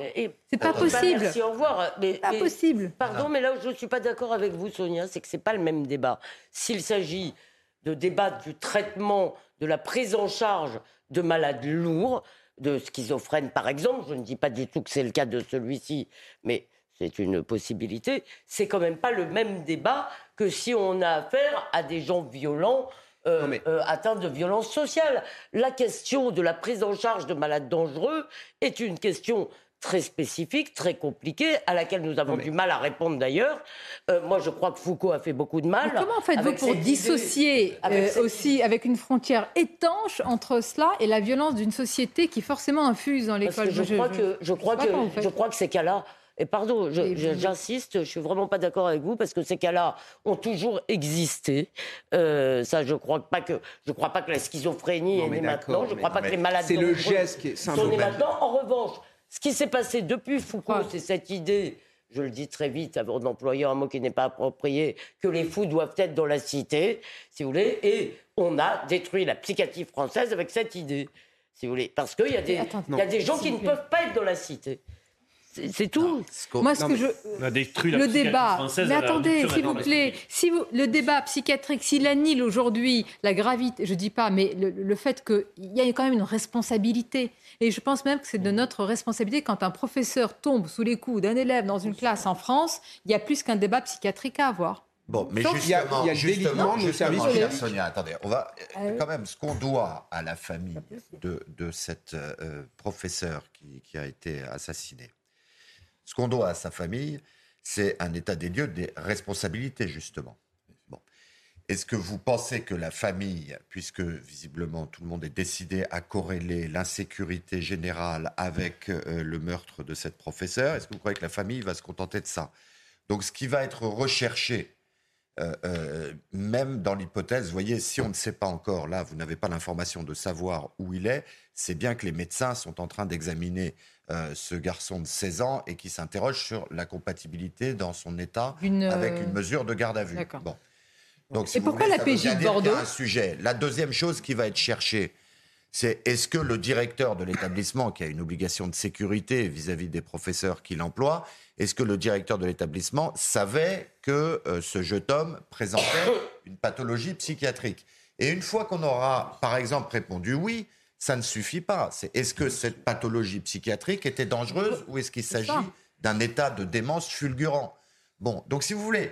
C'est pas possible. merci, au revoir. Mais, pas possible. Pardon, mais là où je ne suis pas d'accord avec vous, Sonia, c'est que c'est pas le même débat. S'il s'agit de débattre du traitement, de la prise en charge de malades lourds, de schizophrènes par exemple, je ne dis pas du tout que c'est le cas de celui-ci, mais c'est une possibilité, c'est quand même pas le même débat que si on a affaire à des gens violents euh, euh, atteints de violence sociale. La question de la prise en charge de malades dangereux est une question très spécifique, très compliquée, à laquelle nous avons du mal à répondre d'ailleurs. Euh, moi, je crois que Foucault a fait beaucoup de mal. comment faites-vous pour dissocier aussi avec une frontière étanche entre cela et la violence d'une société qui forcément infuse dans l'école je, crois que, je, crois que, je crois que ces cas-là et pardon, j'insiste, je, ne suis vraiment pas d'accord avec vous parce que ces cas-là ont toujours existé. Euh, ça, je crois pas que je crois pas que la schizophrénie est née maintenant. Je ne crois pas que les malades c'est le geste qui est sont nés maintenant. En revanche, ce qui s'est passé depuis Foucault, c'est cette idée je le dis très vite avant d'employer un mot qui n'est pas approprié, que les fous doivent être dans la cité, si vous voulez, et on a détruit la psychiatrie française avec cette idée, si vous voulez, parce qu'il y a des, y a des gens qui ne peuvent pas être dans la cité. C'est tout. Moi, ce que je. le débat. Mais attendez, s'il vous plaît, si vous, le débat psychiatrique, s'il annule aujourd'hui la gravité, je dis pas, mais le, fait qu'il y a quand même une responsabilité. Et je pense même que c'est de notre responsabilité quand un professeur tombe sous les coups d'un élève dans une classe en France, il y a plus qu'un débat psychiatrique à avoir. Bon, mais justement, il y a, justement, justement Sonia, attendez, on va euh, quand même ce qu'on doit à la famille de, de cette euh, professeure qui, qui a été assassinée ce qu'on doit à sa famille, c'est un état des lieux des responsabilités, justement. Est-ce que vous pensez que la famille, puisque visiblement tout le monde est décidé à corréler l'insécurité générale avec euh, le meurtre de cette professeure, est-ce que vous croyez que la famille va se contenter de ça? Donc ce qui va être recherché, euh, euh, même dans l'hypothèse, vous voyez, si on ne sait pas encore, là, vous n'avez pas l'information de savoir où il est, c'est bien que les médecins sont en train d'examiner ce garçon de 16 ans et qui s'interroge sur la compatibilité dans son état avec une mesure de garde à vue. Bon. Donc, Et pourquoi la PJ de Bordeaux un sujet. La deuxième chose qui va être cherchée, c'est est-ce que le directeur de l'établissement, qui a une obligation de sécurité vis-à-vis des professeurs qui l'emploient, est-ce que le directeur de l'établissement savait que euh, ce jeune homme présentait une pathologie psychiatrique? Et une fois qu'on aura, par exemple, répondu oui, ça ne suffit pas. C'est est-ce que cette pathologie psychiatrique était dangereuse ou est-ce qu'il s'agit d'un état de démence fulgurant? Bon, donc si vous voulez,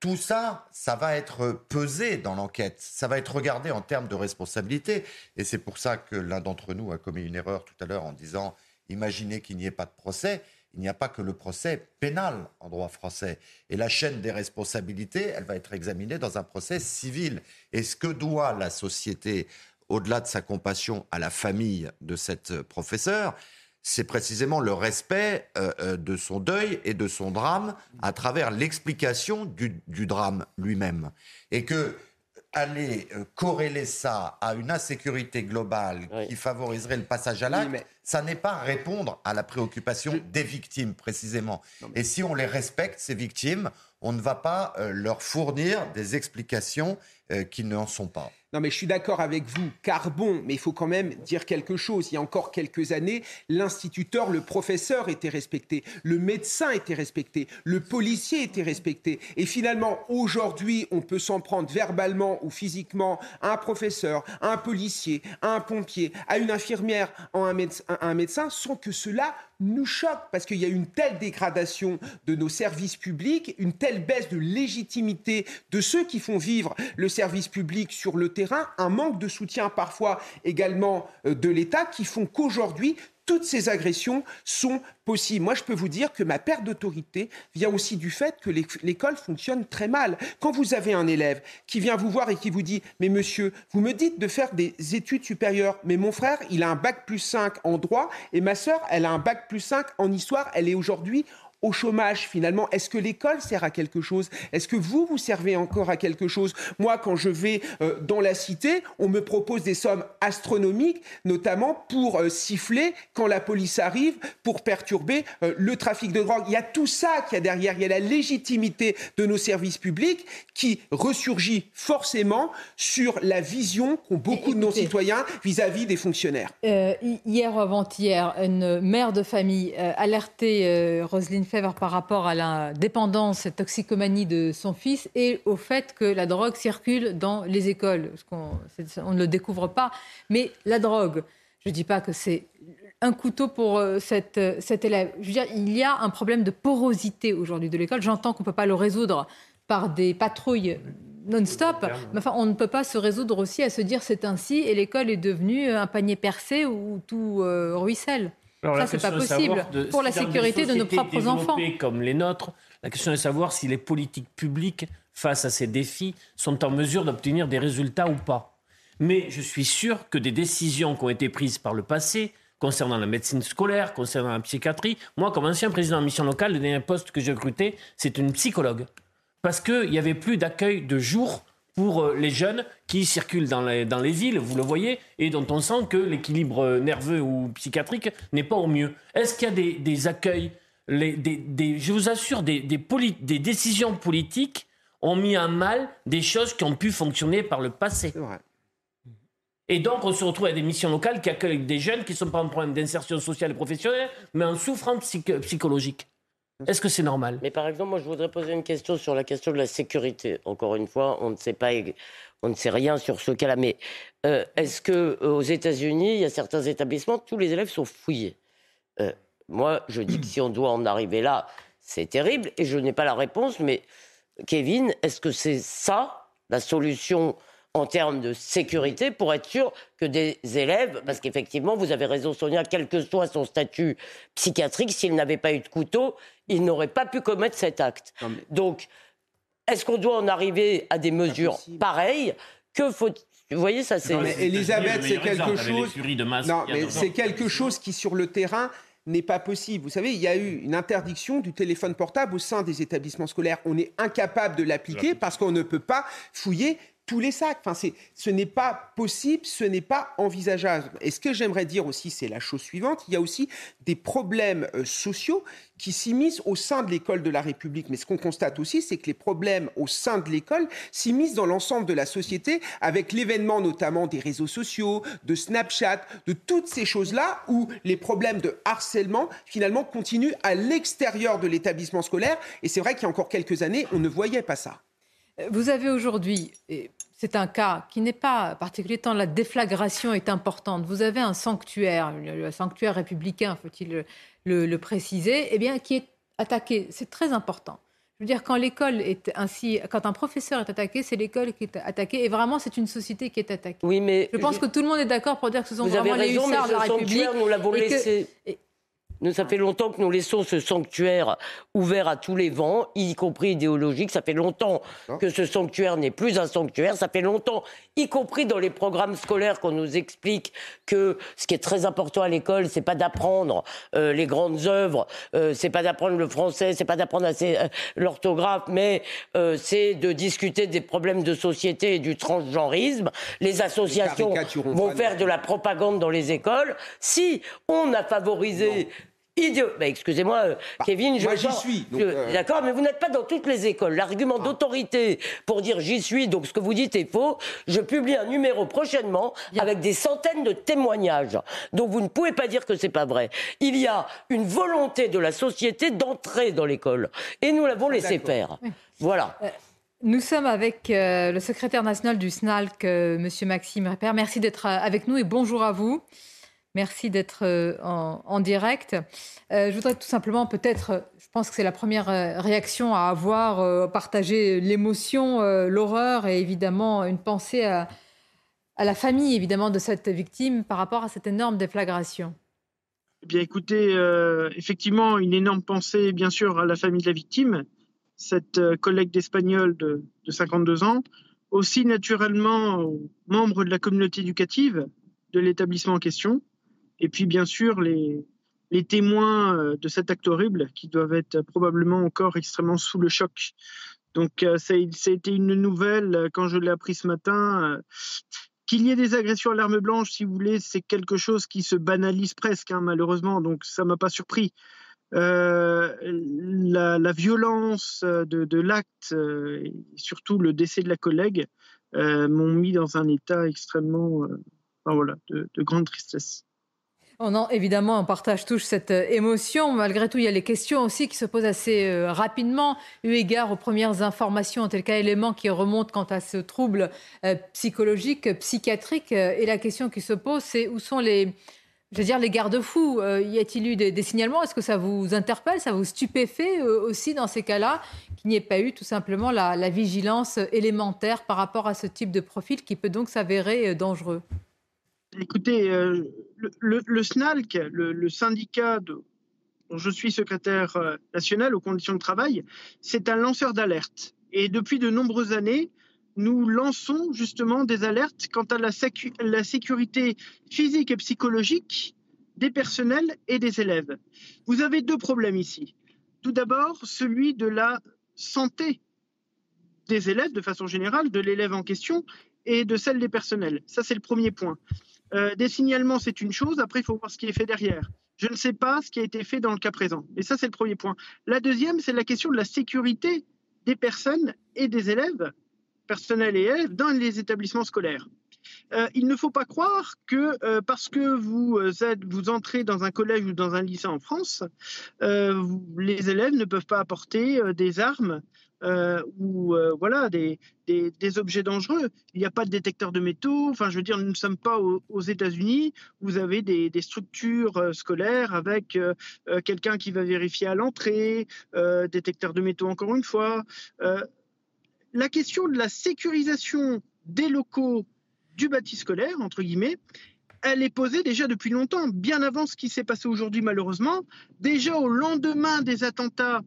tout ça, ça va être pesé dans l'enquête, ça va être regardé en termes de responsabilité. Et c'est pour ça que l'un d'entre nous a commis une erreur tout à l'heure en disant, imaginez qu'il n'y ait pas de procès. Il n'y a pas que le procès pénal en droit français. Et la chaîne des responsabilités, elle va être examinée dans un procès civil. Et ce que doit la société, au-delà de sa compassion à la famille de cette professeure, c'est précisément le respect euh, euh, de son deuil et de son drame à travers l'explication du, drame lui-même. Et que aller euh, corréler ça à une insécurité globale qui favoriserait le passage à l'acte, ça n'est pas répondre à la préoccupation des victimes précisément. Et si on les respecte, ces victimes, on ne va pas leur fournir des explications qui n'en sont pas. Non, mais je suis d'accord avec vous, car bon, mais il faut quand même dire quelque chose. Il y a encore quelques années, l'instituteur, le professeur était respecté, le médecin était respecté, le policier était respecté. Et finalement, aujourd'hui, on peut s'en prendre verbalement ou physiquement à un professeur, à un policier, à un pompier, à une infirmière, à un médecin, un médecin sans que cela nous choque parce qu'il y a une telle dégradation de nos services publics, une telle baisse de légitimité de ceux qui font vivre le service public sur le terrain, un manque de soutien parfois également euh, de l'État qui font qu'aujourd'hui, toutes ces agressions sont possibles. Moi, je peux vous dire que ma perte d'autorité vient aussi du fait que l'école fonctionne très mal. Quand vous avez un élève qui vient vous voir et qui vous dit Mais monsieur, vous me dites de faire des études supérieures, mais mon frère, il a un bac plus 5 en droit et ma sœur, elle a un bac plus 5 en histoire, elle est aujourd'hui au chômage finalement Est-ce que l'école sert à quelque chose? Est-ce que vous, vous servez encore à quelque chose? Moi, quand je vais euh, dans la cité, on me propose des sommes astronomiques, notamment pour euh, siffler quand la police arrive, pour perturber euh, le trafic de drogue. Il y a tout ça qui y a derrière. Il y a la légitimité de nos services publics qui ressurgit forcément sur la vision qu'ont beaucoup de nos citoyens vis-à-vis des fonctionnaires. hier ou avant-hier, une mère de famille alertait Roselyne par rapport à la dépendance et toxicomanie de son fils et au fait que la drogue circule dans les écoles. on, ne le découvre pas, mais la drogue, je ne dis pas que c'est un couteau pour euh, cette, cet élève. Je veux dire, il y a un problème de porosité aujourd'hui de l'école. J'entends qu'on ne peut pas le résoudre par des patrouilles non-stop, mais enfin, on ne peut pas se résoudre aussi à se dire c'est ainsi et l'école est devenue un panier percé où tout euh, ruisselle. Alors, ça, c'est pas possible pour la sécurité de nos propres enfants. Comme les nôtres, la question est de savoir si les politiques publiques, face à ces défis, sont en mesure d'obtenir des résultats ou pas. Mais je suis sûr que des décisions qui ont été prises par le passé, concernant la médecine scolaire, concernant la psychiatrie, moi, comme ancien président de mission locale, le dernier poste que j'ai recruté, c'est une psychologue. Parce qu'il n'y avait plus d'accueil de jour pour euh, les jeunes qui circulent dans les, dans les villes, vous le voyez, et dont on sent que l'équilibre nerveux ou psychiatrique n'est pas au mieux. Est-ce qu'il y a des, des accueils les, des, des, Je vous assure, des, des, décisions politiques ont mis à mal des choses qui ont pu fonctionner par le passé. Et donc, on se retrouve à des missions locales qui accueillent des jeunes qui ne sont pas en problème d'insertion sociale et professionnelle, mais en souffrance psychologique. Est-ce que c'est normal? Mais par exemple, moi, je voudrais poser une question sur la question de la sécurité. Encore une fois, on ne sait pas, on ne sait rien sur ce cas-là. Mais euh, est-ce que euh, aux États-Unis, il y a certains établissements, tous les élèves sont fouillés? Euh, Moi, je dis que si on doit en arriver là, c'est terrible. Et je n'ai pas la réponse. Mais Kevin, est-ce que c'est ça la solution en termes de sécurité pour être sûr que des élèves, parce qu'effectivement, vous avez raison Sonia, quel que soit son statut psychiatrique, s'il n'avait pas eu de couteau, il n'aurait pas pu commettre cet acte. Donc, est-ce qu'on doit en arriver à des mesures pareilles? Que faut vous voyez, ça c'est. Elisabeth, c'est quelque chose. non, mais c'est quelque chose qui sur le terrain n'est pas possible. Vous savez, il y a eu une interdiction du téléphone portable au sein des établissements scolaires. On est incapable de l'appliquer parce qu'on ne peut pas fouiller tous les sacs. Enfin, ce n'est pas possible, ce n'est pas envisageable. Et ce que j'aimerais dire aussi, c'est la chose suivante. Il y a aussi des problèmes euh, sociaux qui s'immiscent au sein de l'école de la République. Mais ce qu'on constate aussi, c'est que les problèmes au sein de l'école s'immiscent dans l'ensemble de la société avec l'événement notamment des réseaux sociaux, de Snapchat, de toutes ces choses-là où les problèmes de harcèlement finalement continuent à l'extérieur de l'établissement scolaire. Et c'est vrai qu'il y a encore quelques années, on ne voyait pas ça. Vous avez aujourd'hui, c'est un cas qui n'est pas particulier tant la déflagration est importante. Vous avez un sanctuaire, le sanctuaire républicain, faut-il le, préciser, eh bien, qui est attaqué. C'est très important. Je veux dire, quand l'école est ainsi, quand un professeur est attaqué, c'est l'école qui est attaquée. Et vraiment, c'est une société qui est attaquée. Oui, mais je pense que tout le monde est d'accord pour dire que ce sont vraiment les hussards de la République. Nous l'avons laissé. Nous, ça fait longtemps que nous laissons ce sanctuaire ouvert à tous les vents, y compris idéologique. Ça fait longtemps que ce sanctuaire n'est plus un sanctuaire. Ça fait longtemps, y compris dans les programmes scolaires, qu'on nous explique que ce qui est très important à l'école, c'est pas d'apprendre euh, les grandes œuvres, euh, c'est pas d'apprendre le français, c'est pas d'apprendre euh, l'orthographe, mais euh, c'est de discuter des problèmes de société et du transgenrisme. Les associations vont faire de la propagande dans les écoles. Si on a favorisé idiot. Bah, excusez-moi, euh, bah, Kevin, je. Moi, j'y suis. Euh, d'accord, mais vous n'êtes pas dans toutes les écoles. L'argument ah. d'autorité pour dire j'y suis, donc ce que vous dites est faux. Je publie un numéro prochainement avec des centaines de témoignages. Donc vous ne pouvez pas dire que c'est pas vrai. Il y a une volonté de la société d'entrer dans l'école. Et nous l'avons laissé faire. Voilà. Euh, nous sommes avec le secrétaire national du SNALC, M. Maxime Répère. Merci d'être avec nous et bonjour à vous. Merci d'être euh, en, direct. Euh, je voudrais tout simplement peut-être, je pense que c'est la première euh, réaction à avoir, partagé l'émotion, l'horreur et évidemment une pensée à, la famille évidemment de cette victime par rapport à cette énorme déflagration. Eh bien écoutez, effectivement une énorme pensée bien sûr à la famille de la victime, cette collègue d'Espagnol de, de 52 ans, aussi naturellement aux membres de la communauté éducative de l'établissement en question et puis, bien sûr, les, témoins euh, de cet acte horrible qui doivent être probablement encore extrêmement sous le choc. Donc, euh, ça, a été une nouvelle euh, quand je l'ai appris ce matin. Qu'il y ait des agressions à l'arme blanche, si vous voulez, c'est quelque chose qui se banalise presque, hein, malheureusement. Donc, ça m'a pas surpris. la, violence de, l'acte, et surtout le décès de la collègue, m'ont mis dans un état extrêmement, voilà, de, de grande tristesse. On évidemment, on partage tous cette euh, émotion. Malgré tout, il y a les questions aussi qui se posent assez euh, rapidement, eu égard aux premières informations, en tel cas éléments qui remontent quant à ce trouble euh, psychologique, psychiatrique. et la question qui se pose, c'est où sont les, dire, les garde-fous? Y a-t-il eu des, signalements? Est-ce que ça vous interpelle Ça vous stupéfait aussi dans ces cas-là qu'il n'y ait pas eu tout simplement la vigilance élémentaire par rapport à ce type de profil qui peut donc s'avérer dangereux? Écoutez, euh, le, SNALC, le, syndicat dont je suis secrétaire euh, national aux conditions de travail, c'est un lanceur d'alerte. Et depuis de nombreuses années, nous lançons justement des alertes quant à la sécurité physique et psychologique des personnels et des élèves. Vous avez deux problèmes ici. Tout d'abord, celui de la santé des élèves de façon générale, de l'élève en question et de celle des personnels. Ça, c'est le premier point. Euh, des signalements, c'est une chose. Après, il faut voir ce qui est fait derrière. Je ne sais pas ce qui a été fait dans le cas présent. Et ça, c'est le premier point. La deuxième, c'est la question de la sécurité des personnes et des élèves, personnels et élèves, dans les établissements scolaires. Euh, il ne faut pas croire que euh, parce que vous, êtes, vous entrez dans un collège ou dans un lycée en France, les élèves ne peuvent pas apporter des armes euh, ou euh, voilà des, des, objets dangereux. Il n'y a pas de détecteur de métaux. Enfin, je veux dire, nous ne sommes pas aux, États-Unis. Vous avez des, structures euh, scolaires avec quelqu'un qui va vérifier à l'entrée, détecteur de métaux encore une fois. la question de la sécurisation des locaux du bâti scolaire, entre guillemets, elle est posée déjà depuis longtemps, bien avant ce qui s'est passé aujourd'hui malheureusement. Déjà au lendemain des attentats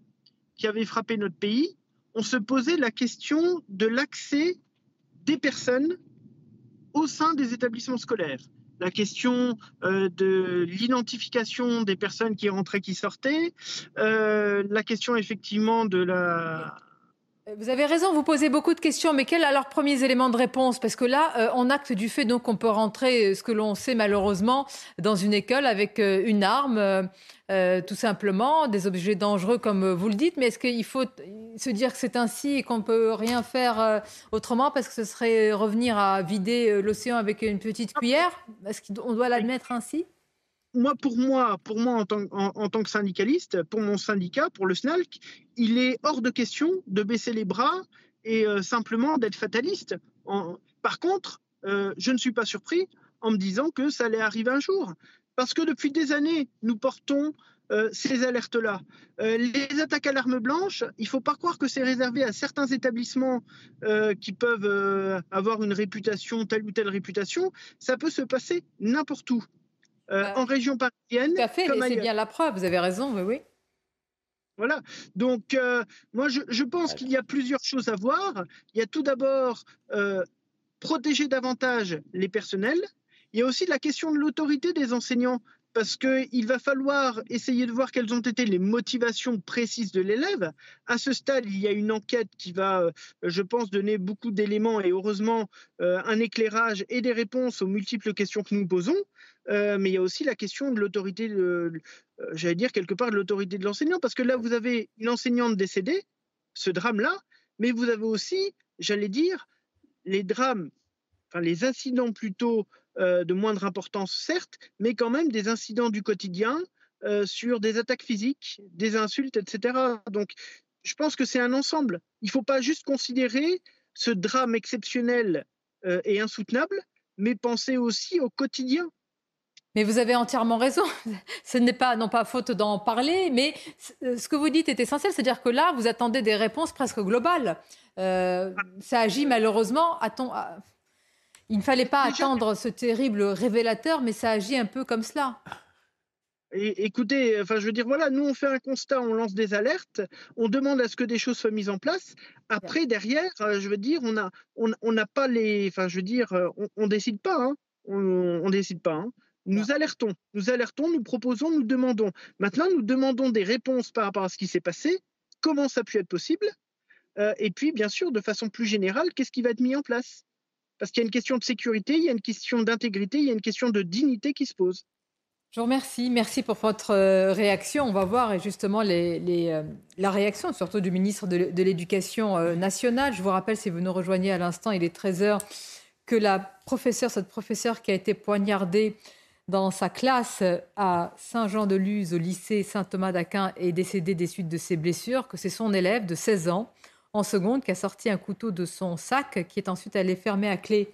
qui avaient frappé notre pays, on se posait la question de l'accès des personnes au sein des établissements scolaires. La question euh, de l'identification des personnes qui rentraient, qui sortaient, euh, la question effectivement de la, vous avez raison, vous posez beaucoup de questions, mais quels alors premiers éléments de réponse? Parce que là, euh, on acte du fait donc qu'on peut rentrer, euh, ce que l'on sait malheureusement, dans une école avec euh, une arme, tout simplement, des objets dangereux comme vous le dites. Mais est-ce qu'il faut se dire que c'est ainsi et qu'on ne peut rien faire autrement? Parce que ce serait revenir à vider l'océan avec une petite cuillère? Est-ce qu'on doit l'admettre ainsi? Moi, pour moi, pour moi en tant, que syndicaliste, pour mon syndicat, pour le SNALC, il est hors de question de baisser les bras et euh, simplement d'être fataliste. par contre, euh, je ne suis pas surpris en me disant que ça allait arriver un jour. Parce que depuis des années, nous portons euh, ces alertes-là. les attaques à l'arme blanche, il ne faut pas croire que c'est réservé à certains établissements qui peuvent avoir une réputation, telle ou telle réputation. Ça peut se passer n'importe où. Euh, en région parisienne. Tout à fait, c'est bien la preuve, vous avez raison, oui, oui. Voilà. Donc, euh, moi, je, pense qu'il y a plusieurs choses à voir. Il y a tout d'abord euh, protéger davantage les personnels. Il y a aussi la question de l'autorité des enseignants parce qu'il va falloir essayer de voir quelles ont été les motivations précises de l'élève. À ce stade, il y a une enquête qui va, je pense, donner beaucoup d'éléments et heureusement un éclairage et des réponses aux multiples questions que nous posons. Mais il y a aussi la question de l'autorité, euh, j'allais dire quelque part de l'autorité de l'enseignant, parce que là, vous avez une enseignante décédée, ce drame-là, mais vous avez aussi, j'allais dire, les drames, enfin les incidents plutôt de moindre importance, certes, mais quand même des incidents du quotidien sur des attaques physiques, des insultes, etc. Donc, je pense que c'est un ensemble. Il ne faut pas juste considérer ce drame exceptionnel et insoutenable, mais penser aussi au quotidien. Mais vous avez entièrement raison. Ce n'est pas, non pas faute d'en parler, mais ce que vous dites est essentiel. C'est-à-dire que là, vous attendez des réponses presque globales. Euh, ça agit malheureusement. Il ne fallait pas attendre ce terrible révélateur, mais ça agit un peu comme cela. écoutez, enfin, je veux dire, voilà, nous on fait un constat, on lance des alertes, on demande à ce que des choses soient mises en place. Après, derrière, euh, je veux dire, on n'a pas les, enfin, je veux dire, euh, on, ne décide pas, hein. on, on décide pas. Hein. Nous alertons, nous alertons, nous proposons, nous demandons. Maintenant, nous demandons des réponses par rapport à ce qui s'est passé, comment ça a pu être possible, euh, et puis, bien sûr, de façon plus générale, qu'est-ce qui va être mis en place? Parce qu'il y a une question de sécurité, il y a une question d'intégrité, il y a une question de dignité qui se pose. Je vous remercie. Merci pour votre euh, réaction. On va voir justement les, euh, la réaction, surtout du ministre de, l'Éducation nationale. Je vous rappelle, si vous nous rejoignez à l'instant, il est 13h, que la professeure, cette professeure qui a été poignardée dans sa classe à Saint-Jean-de-Luz, au lycée Saint-Thomas d'Aquin, est décédé des suites de ses blessures, que c'est son élève de 16 ans, en seconde, qui a sorti un couteau de son sac, qui est ensuite allé fermer à clé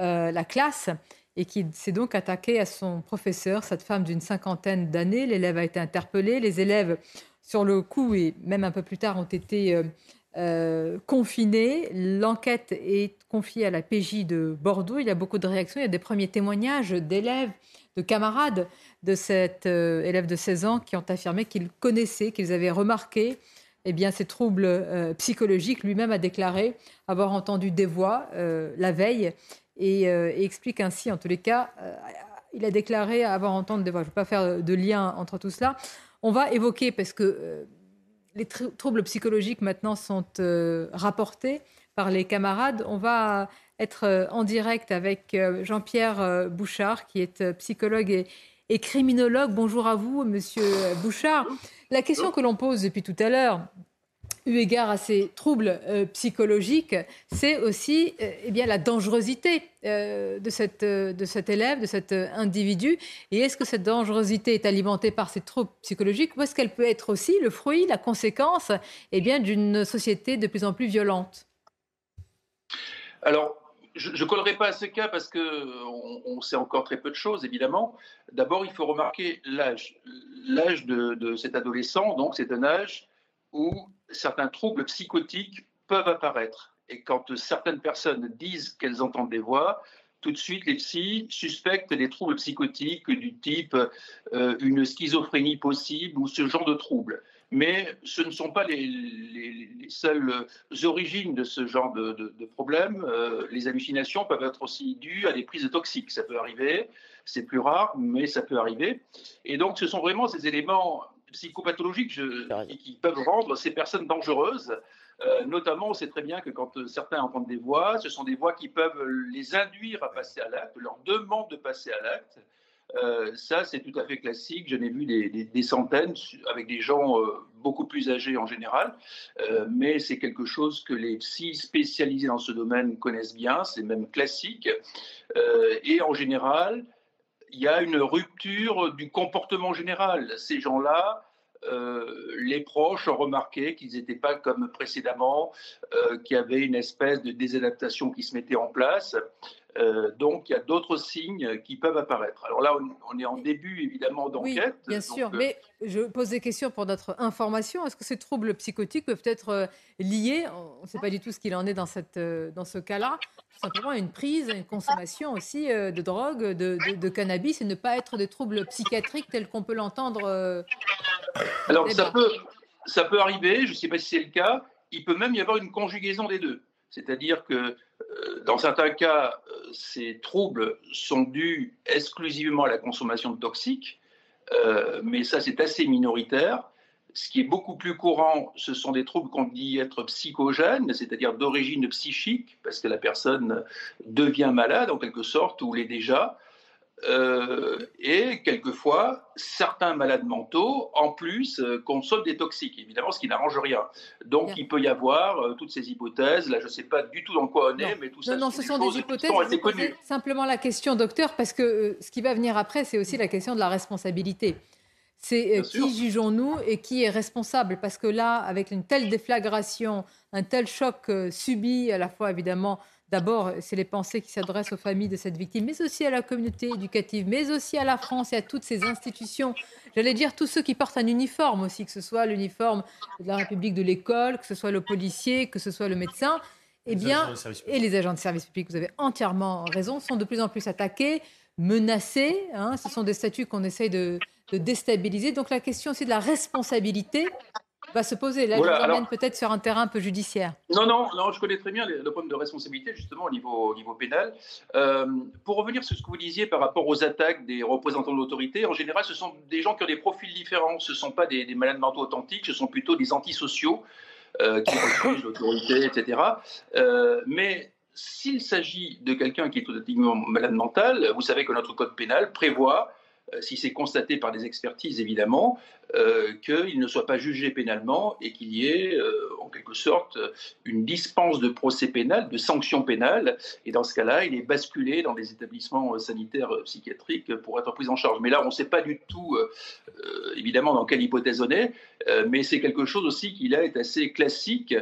euh, la classe et qui s'est donc attaqué à son professeur, cette femme d'une cinquantaine d'années. L'élève a été interpellé. Les élèves, sur le coup et même un peu plus tard, ont été euh, euh, confinés. L'enquête est confiée à la PJ de Bordeaux. Il y a beaucoup de réactions. Il y a des premiers témoignages d'élèves de camarades de cet euh, élève de 16 ans qui ont affirmé qu'ils connaissaient, qu'ils avaient remarqué eh bien, ces troubles euh, psychologiques. Lui-même a déclaré avoir entendu des voix euh, la veille et, explique ainsi, en tous les cas, il a déclaré avoir entendu des voix. Je ne vais pas faire de lien entre tout cela. On va évoquer, parce que les troubles psychologiques maintenant sont rapportés par les camarades, on va être euh, en direct avec euh, Jean-Pierre euh, Bouchard, qui est psychologue et, criminologue. Bonjour à vous, monsieur Bouchard. La question que l'on pose depuis tout à l'heure, eu égard à ces troubles psychologiques, c'est aussi eh bien, la dangerosité de, de cet élève, de cet individu. Et est-ce que cette dangerosité est alimentée par ces troubles psychologiques ou est-ce qu'elle peut être aussi le fruit, la conséquence eh bien, d'une société de plus en plus violente? Alors, je ne collerai pas à ce cas parce qu'on on sait encore très peu de choses, évidemment. D'abord, il faut remarquer l'âge. L'âge de, cet adolescent, donc, c'est un âge où certains troubles psychotiques peuvent apparaître. Et quand certaines personnes disent qu'elles entendent des voix, tout de suite, les psys suspectent des troubles psychotiques du type euh, une schizophrénie possible ou ce genre de troubles. Mais ce ne sont pas les, seules origines de ce genre de, de, problème. Euh, les hallucinations peuvent être aussi dues à des prises toxiques. Ça peut arriver, c'est plus rare, mais ça peut arriver. Et donc, ce sont vraiment ces éléments psychopathologiques qui peuvent rendre ces personnes dangereuses. Euh, notamment, on sait très bien que quand euh, certains entendent des voix, ce sont des voix qui peuvent les induire à passer à l'acte, leur demande de passer à l'acte. Euh, ça, c'est tout à fait classique. J'en ai vu des, centaines avec des gens beaucoup plus âgés en général, mais c'est quelque chose que les psys spécialisés dans ce domaine connaissent bien, c'est même classique. et en général, il y a une rupture du comportement général. Ces gens-là, euh, les proches ont remarqué qu'ils n'étaient pas comme précédemment, euh, qu'il y avait une espèce de désadaptation qui se mettait en place. Euh, donc, il y a d'autres signes qui peuvent apparaître. Alors là, on, est en début, évidemment, d'enquête. Oui, bien sûr, mais je pose des questions pour notre information. Est-ce que ces troubles psychotiques peuvent être liés, on ne sait pas du tout ce qu'il en est dans, cette, dans ce cas-là, simplement à une prise, à une consommation aussi de drogue, de, de, cannabis, et ne pas être des troubles psychiatriques tels qu'on peut l'entendre alors, ça peut, ça peut arriver, je ne sais pas si c'est le cas. Il peut même y avoir une conjugaison des deux. C'est-à-dire que euh, dans certains cas, euh, ces troubles sont dus exclusivement à la consommation de toxiques, euh, mais ça c'est assez minoritaire. Ce qui est beaucoup plus courant, ce sont des troubles qu'on dit être psychogènes, c'est-à-dire d'origine psychique, parce que la personne devient malade en quelque sorte, ou l'est déjà. Euh, et quelquefois, certains malades mentaux, en plus, euh, consomment des toxiques, évidemment, ce qui n'arrange rien. Donc, il peut y avoir euh, toutes ces hypothèses. Là, je ne sais pas du tout dans quoi on est, mais tout ça, non, ce sont des, hypothèses. Sont simplement la question, docteur, parce que ce qui va venir après, c'est aussi la question de la responsabilité. C'est qui jugeons-nous et qui est responsable? Parce que là, avec une telle déflagration, un tel choc subi, à la fois évidemment D'abord, c'est les pensées qui s'adressent aux familles de cette victime, mais aussi à la communauté éducative, mais aussi à la France et à toutes ces institutions. J'allais dire tous ceux qui portent un uniforme aussi, que ce soit l'uniforme de la République de l'école, que ce soit le policier, que ce soit le médecin. Eh bien, et les agents de service public, vous avez entièrement raison, sont de plus en plus attaqués, menacés. Hein. ce sont des statuts qu'on essaye de, de déstabiliser. Donc la question aussi de la responsabilité va se poser. Là, je vous peut-être sur un terrain un peu judiciaire. Non, non, non, je connais très bien le problème de responsabilité, justement, au niveau, au niveau pénal. Euh, pour revenir sur ce que vous disiez par rapport aux attaques des représentants de l'autorité, en général, ce sont des gens qui ont des profils différents. Ce ne sont pas des, malades mentaux authentiques, ce sont plutôt des antisociaux euh, qui refusent l'autorité, etc. Euh, mais s'il s'agit de quelqu'un qui est authentiquement malade mental, vous savez que notre code pénal prévoit si c'est constaté par des expertises évidemment, euh, qu'il ne soit pas jugé pénalement et qu'il y ait euh, en quelque sorte une dispense de procès pénal, de sanctions pénales. Et dans ce cas-là, il est basculé dans des établissements sanitaires psychiatriques pour être pris en charge. Mais là, on ne sait pas du tout évidemment dans quelle hypothèse on est, mais c'est quelque chose aussi qui là est assez classique.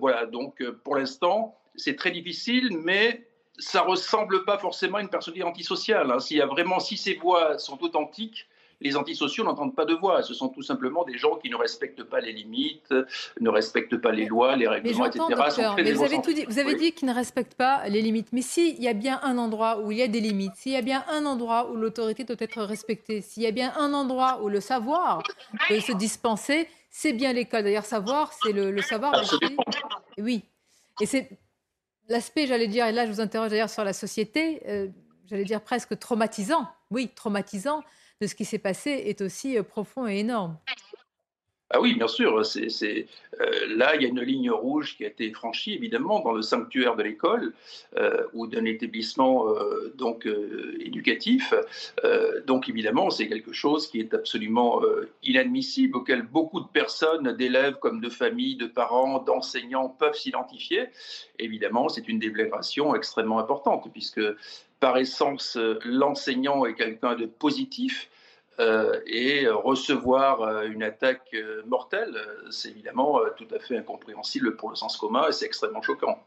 voilà, donc pour l'instant, c'est très difficile, mais ça ressemble pas forcément à une personnalité antisociale. Hein. S'il y a vraiment, si ces voix sont authentiques, les antisociaux n'entendent pas de voix. Ce sont tout simplement des gens qui ne respectent pas les limites, ne respectent pas les lois, les règlements, etc. mais vous avez, dit, vous avez dit qu'ils ne respectent pas les limites. Mais s'il y a bien un endroit où il y a des limites, s'il y a bien un endroit où l'autorité doit être respectée, s'il y a bien un endroit où le savoir peut se dispenser, c'est bien l'école. D'ailleurs, savoir, c'est le, savoir. Oui. Et c'est l'aspect, j'allais dire, et là je vous interroge d'ailleurs sur la société, euh, j'allais dire presque traumatisant, oui, traumatisant de ce qui s'est passé est aussi euh, profond et énorme. Ah oui, bien sûr. Euh, là, il y a une ligne rouge qui a été franchie, évidemment, dans le sanctuaire de l'école euh, ou d'un établissement euh, donc éducatif. donc, évidemment, c'est quelque chose qui est absolument inadmissible, auquel beaucoup de personnes, d'élèves comme de familles, de parents, d'enseignants peuvent s'identifier. Évidemment, c'est une déflagration extrêmement importante, puisque par essence, l'enseignant est quelqu'un de positif et recevoir euh, une attaque euh, mortelle, c'est évidemment tout à fait incompréhensible pour le sens commun et c'est extrêmement choquant.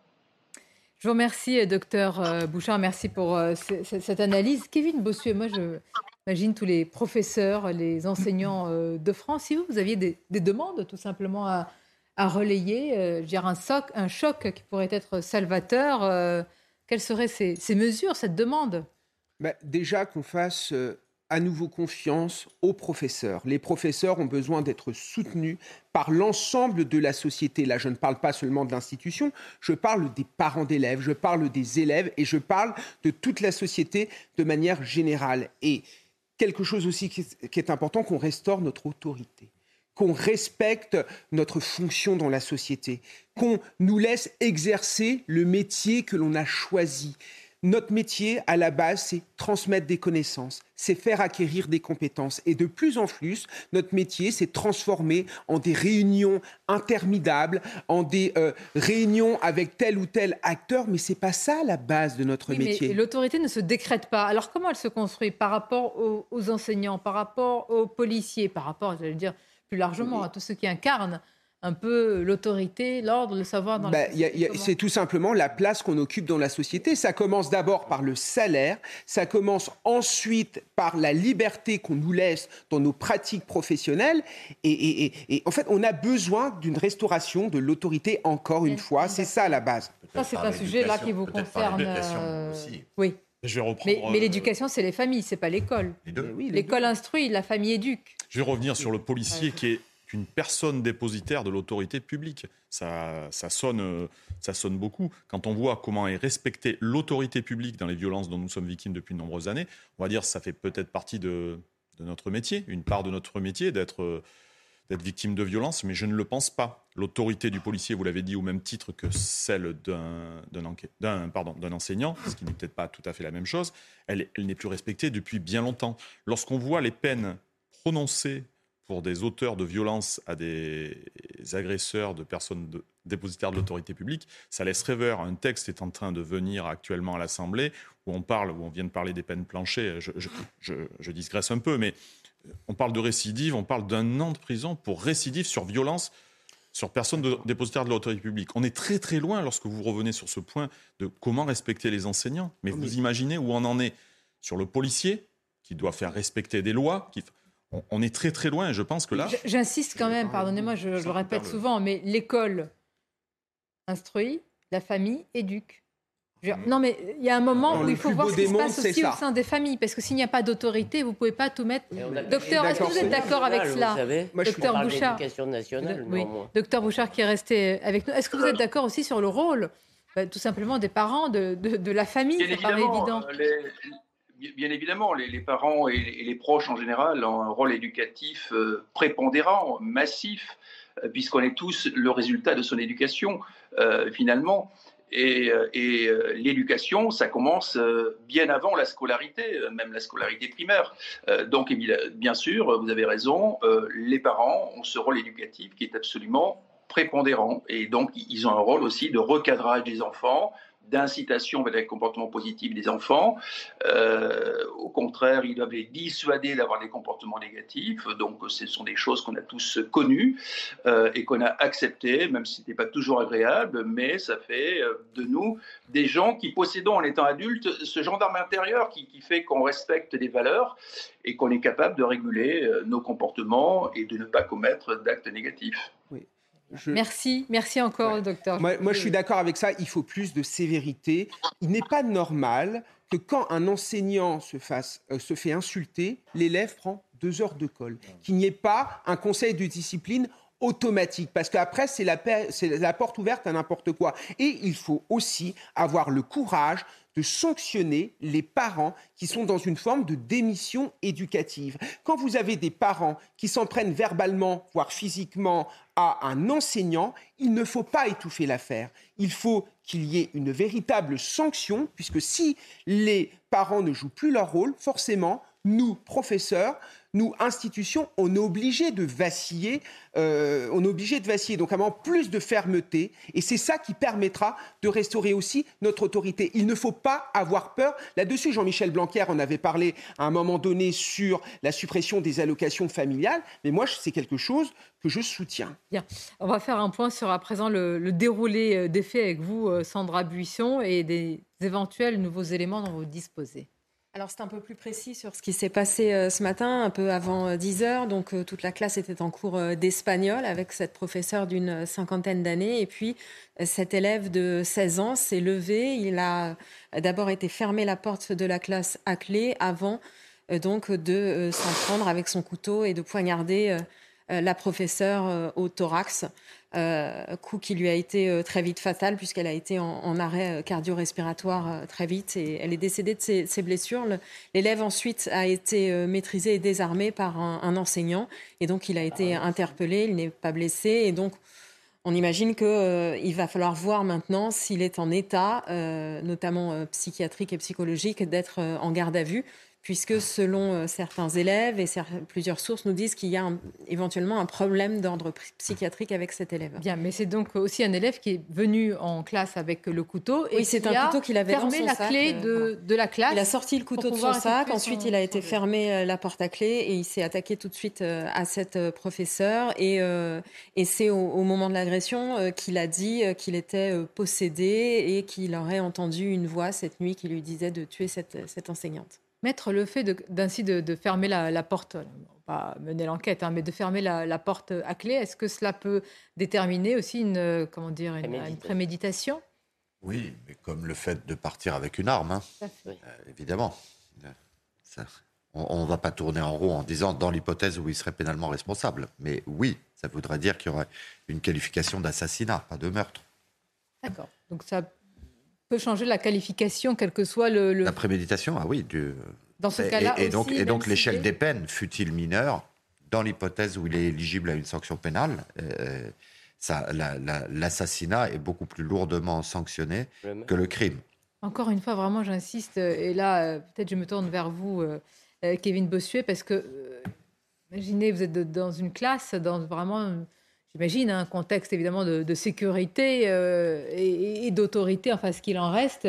Je vous remercie, docteur Bouchard. Merci pour cette analyse. Kevin Bossuet, moi, je imagine tous les professeurs, les enseignants de France. Si vous, vous aviez des, demandes tout simplement à, à relayer, euh, dire un, soc, un choc qui pourrait être salvateur. Euh, quelles seraient ces, mesures, cette demande? Bah, Déjà qu'on fasse euh, à nouveau confiance aux professeurs. Les professeurs ont besoin d'être soutenus par l'ensemble de la société. Là, je ne parle pas seulement de l'institution, je parle des parents d'élèves, je parle des élèves et je parle de toute la société de manière générale. Et quelque chose aussi qui est important, qu'on restaure notre autorité qu'on respecte notre fonction dans la société, qu'on nous laisse exercer le métier que l'on a choisi. Notre métier, à la base, c'est transmettre des connaissances, c'est faire acquérir des compétences. Et de plus en plus, notre métier, c'est transformer en des réunions interminables, en des euh, réunions avec tel ou tel acteur. Mais c'est pas ça la base de notre métier. l'autorité ne se décrète pas. Alors comment elle se construit par rapport aux, aux enseignants, par rapport aux policiers, par rapport, j'allais dire, plus largement à tous ceux qui incarnent un peu l'autorité, l'ordre, le savoir dans bah, C'est tout simplement la place qu'on occupe dans la société. Ça commence d'abord par le salaire, ça commence ensuite par la liberté qu'on nous laisse dans nos pratiques professionnelles. Et, en fait, on a besoin d'une restauration de l'autorité, encore une fois. C'est ça la base. Ça, c'est un sujet là qui vous concerne. Euh, oui. Je vais reprendre, mais, euh, l'éducation, c'est les familles, c'est pas l'école. L'école instruit, la famille éduque. Je vais revenir sur le policier qui est une personne dépositaire de l'autorité publique. Ça, ça, sonne, ça sonne beaucoup. Quand on voit comment est respectée l'autorité publique dans les violences dont nous sommes victimes depuis de nombreuses années, on va dire que ça fait peut-être partie de, de notre métier, une part de notre métier d'être d'être victime de violence, mais je ne le pense pas. L'autorité du policier, vous l'avez dit, au même titre que celle d'un enseignant, ce qui n'est peut-être pas tout à fait la même chose, elle, elle n'est plus respectée depuis bien longtemps. Lorsqu'on voit les peines prononcées pour des auteurs de violence à des agresseurs de personnes dépositaires de l'autorité publique, ça laisse rêveur. Un texte est en train de venir actuellement à l'Assemblée où on parle, où on vient de parler des peines planchées. Je, je, je digresse un peu, mais on parle de récidive, on parle d'un an de prison pour récidive sur violence sur personne de, dépositaire de l'autorité publique. On est très très loin lorsque vous revenez sur ce point de comment respecter les enseignants. Mais vous imaginez où on en est sur le policier qui doit faire respecter des lois. On, est très très loin et je pense que là... J'insiste quand même, pardonnez-moi, je, je le répète souvent, mais l'école instruit, la famille éduque. Non, mais il y a un moment où il faut voir ce qui se passe aussi au sein des familles, parce que s'il n'y a pas d'autorité, vous ne pouvez pas tout mettre. Docteur, est-ce que vous êtes d'accord avec cela Docteur Bouchard. Nationale, oui. Docteur Bouchard qui est resté avec nous. Est-ce que vous êtes d'accord aussi sur le rôle, bah, tout simplement, des parents, de, de, la famille? Ça paraît évident. Bien évidemment, les, parents et les, proches en général ont un rôle éducatif euh, prépondérant, massif, euh, puisqu'on est tous le résultat de son éducation, euh, finalement. Et, l'éducation, ça commence bien avant la scolarité, même la scolarité primaire. donc, bien sûr, vous avez raison, les parents ont ce rôle éducatif qui est absolument prépondérant. Et donc, ils ont un rôle aussi de recadrage des enfants, d'incitation vers les comportements positifs des enfants. Euh, au contraire, ils doivent les dissuader d'avoir des comportements négatifs. Donc, ce sont des choses qu'on a tous connues euh, et qu'on a acceptées, même si ce n'était pas toujours agréable, mais ça fait euh, de nous des gens qui possédons en étant adultes ce gendarme intérieur qui, qui fait qu'on respecte des valeurs et qu'on est capable de réguler nos comportements et de ne pas commettre d'actes négatifs. Oui. Merci, merci encore, docteur. Moi, je suis d'accord avec ça. Il faut plus de sévérité. Il n'est pas normal que quand un enseignant se, fasse, euh, se fait insulter, l'élève prend deux heures de colle. Qu'il n'y ait pas un conseil de discipline automatique, parce qu'après, c'est la, la porte ouverte à n'importe quoi. Et il faut aussi avoir le courage de sanctionner les parents qui sont dans une forme de démission éducative. Quand vous avez des parents qui s'en prennent verbalement, voire physiquement, à un enseignant, il ne faut pas étouffer l'affaire. Il faut qu'il y ait une véritable sanction, puisque si les parents ne jouent plus leur rôle, forcément, nous, professeurs, nous, institutions, on est obligé de vaciller, euh, on est obligé de vaciller, donc avoir plus de fermeté, et c'est ça qui permettra de restaurer aussi notre autorité. Il ne faut pas avoir peur. Là-dessus, Jean-Michel Blanquer en avait parlé à un moment donné sur la suppression des allocations familiales, mais moi, c'est quelque chose que je soutiens. Bien, on va faire un point sur à présent le, le déroulé euh, des faits avec vous, euh, Sandra Buisson, et des éventuels nouveaux éléments dont vous disposez. Alors c'est un peu plus précis sur ce qui s'est passé euh, ce matin, un peu avant 10 euh, heures. Donc euh, toute la classe était en cours d'espagnol avec cette professeure d'une cinquantaine d'années. Et puis cet élève de 16 ans s'est levé. Il a d'abord été fermé la porte de la classe à clé avant donc de s'en prendre avec son couteau et de poignarder la professeure au thorax. Euh, coup qui lui a été euh, très vite fatal puisqu'elle a été en, arrêt euh, cardio-respiratoire très vite et elle est décédée de ses, blessures. L'élève ensuite a été maîtrisé et désarmé par un, enseignant et donc il a été interpellé, il n'est pas blessé et donc on imagine qu'il va falloir voir maintenant s'il est en état, notamment psychiatrique et psychologique, d'être en garde à vue puisque selon euh, certains élèves et plusieurs sources nous disent qu'il y a éventuellement un problème d'ordre psychiatrique avec cet élève. Bien, mais c'est donc aussi un élève qui est venu en classe avec le couteau et oui, c'est un couteau qu'il avait fermé dans la clé euh, de, de, la classe. Il a sorti le couteau de son sac, ensuite il a été fermé euh, la porte à clé et il s'est attaqué tout de suite à cette professeure et, et c'est au, moment de l'agression qu'il a dit qu'il était possédé et qu'il aurait entendu une voix cette nuit qui lui disait de tuer cette, cette enseignante. Mettre le fait d'ainsi de, fermer la, porte, pas mener l'enquête, hein, mais de fermer la, porte à clé, est-ce que cela peut déterminer aussi une, comment dire, une, préméditation Oui, mais comme le fait de partir avec une arme, hein. euh, évidemment. on ne va pas tourner en rond en disant dans l'hypothèse où il serait pénalement responsable. Mais oui, ça voudrait dire qu'il y aurait une qualification d'assassinat, pas de meurtre. D'accord. Donc ça peut changer la qualification, quel que soit le. La préméditation, ah oui. Du... Dans ce cas-là. Et, donc, et donc l'échelle des peines, fut-il mineur, dans l'hypothèse où il est éligible à une sanction pénale, euh, l'assassinat est beaucoup plus lourdement sanctionné que le crime. Encore une fois, vraiment, j'insiste, et là, euh, peut-être je me tourne vers vous, euh, Kevin Bossuet, parce que, imaginez, vous êtes dans une classe, dans vraiment j'imagine, un contexte évidemment de, sécurité euh, et, d'autorité, enfin ce qu'il en reste,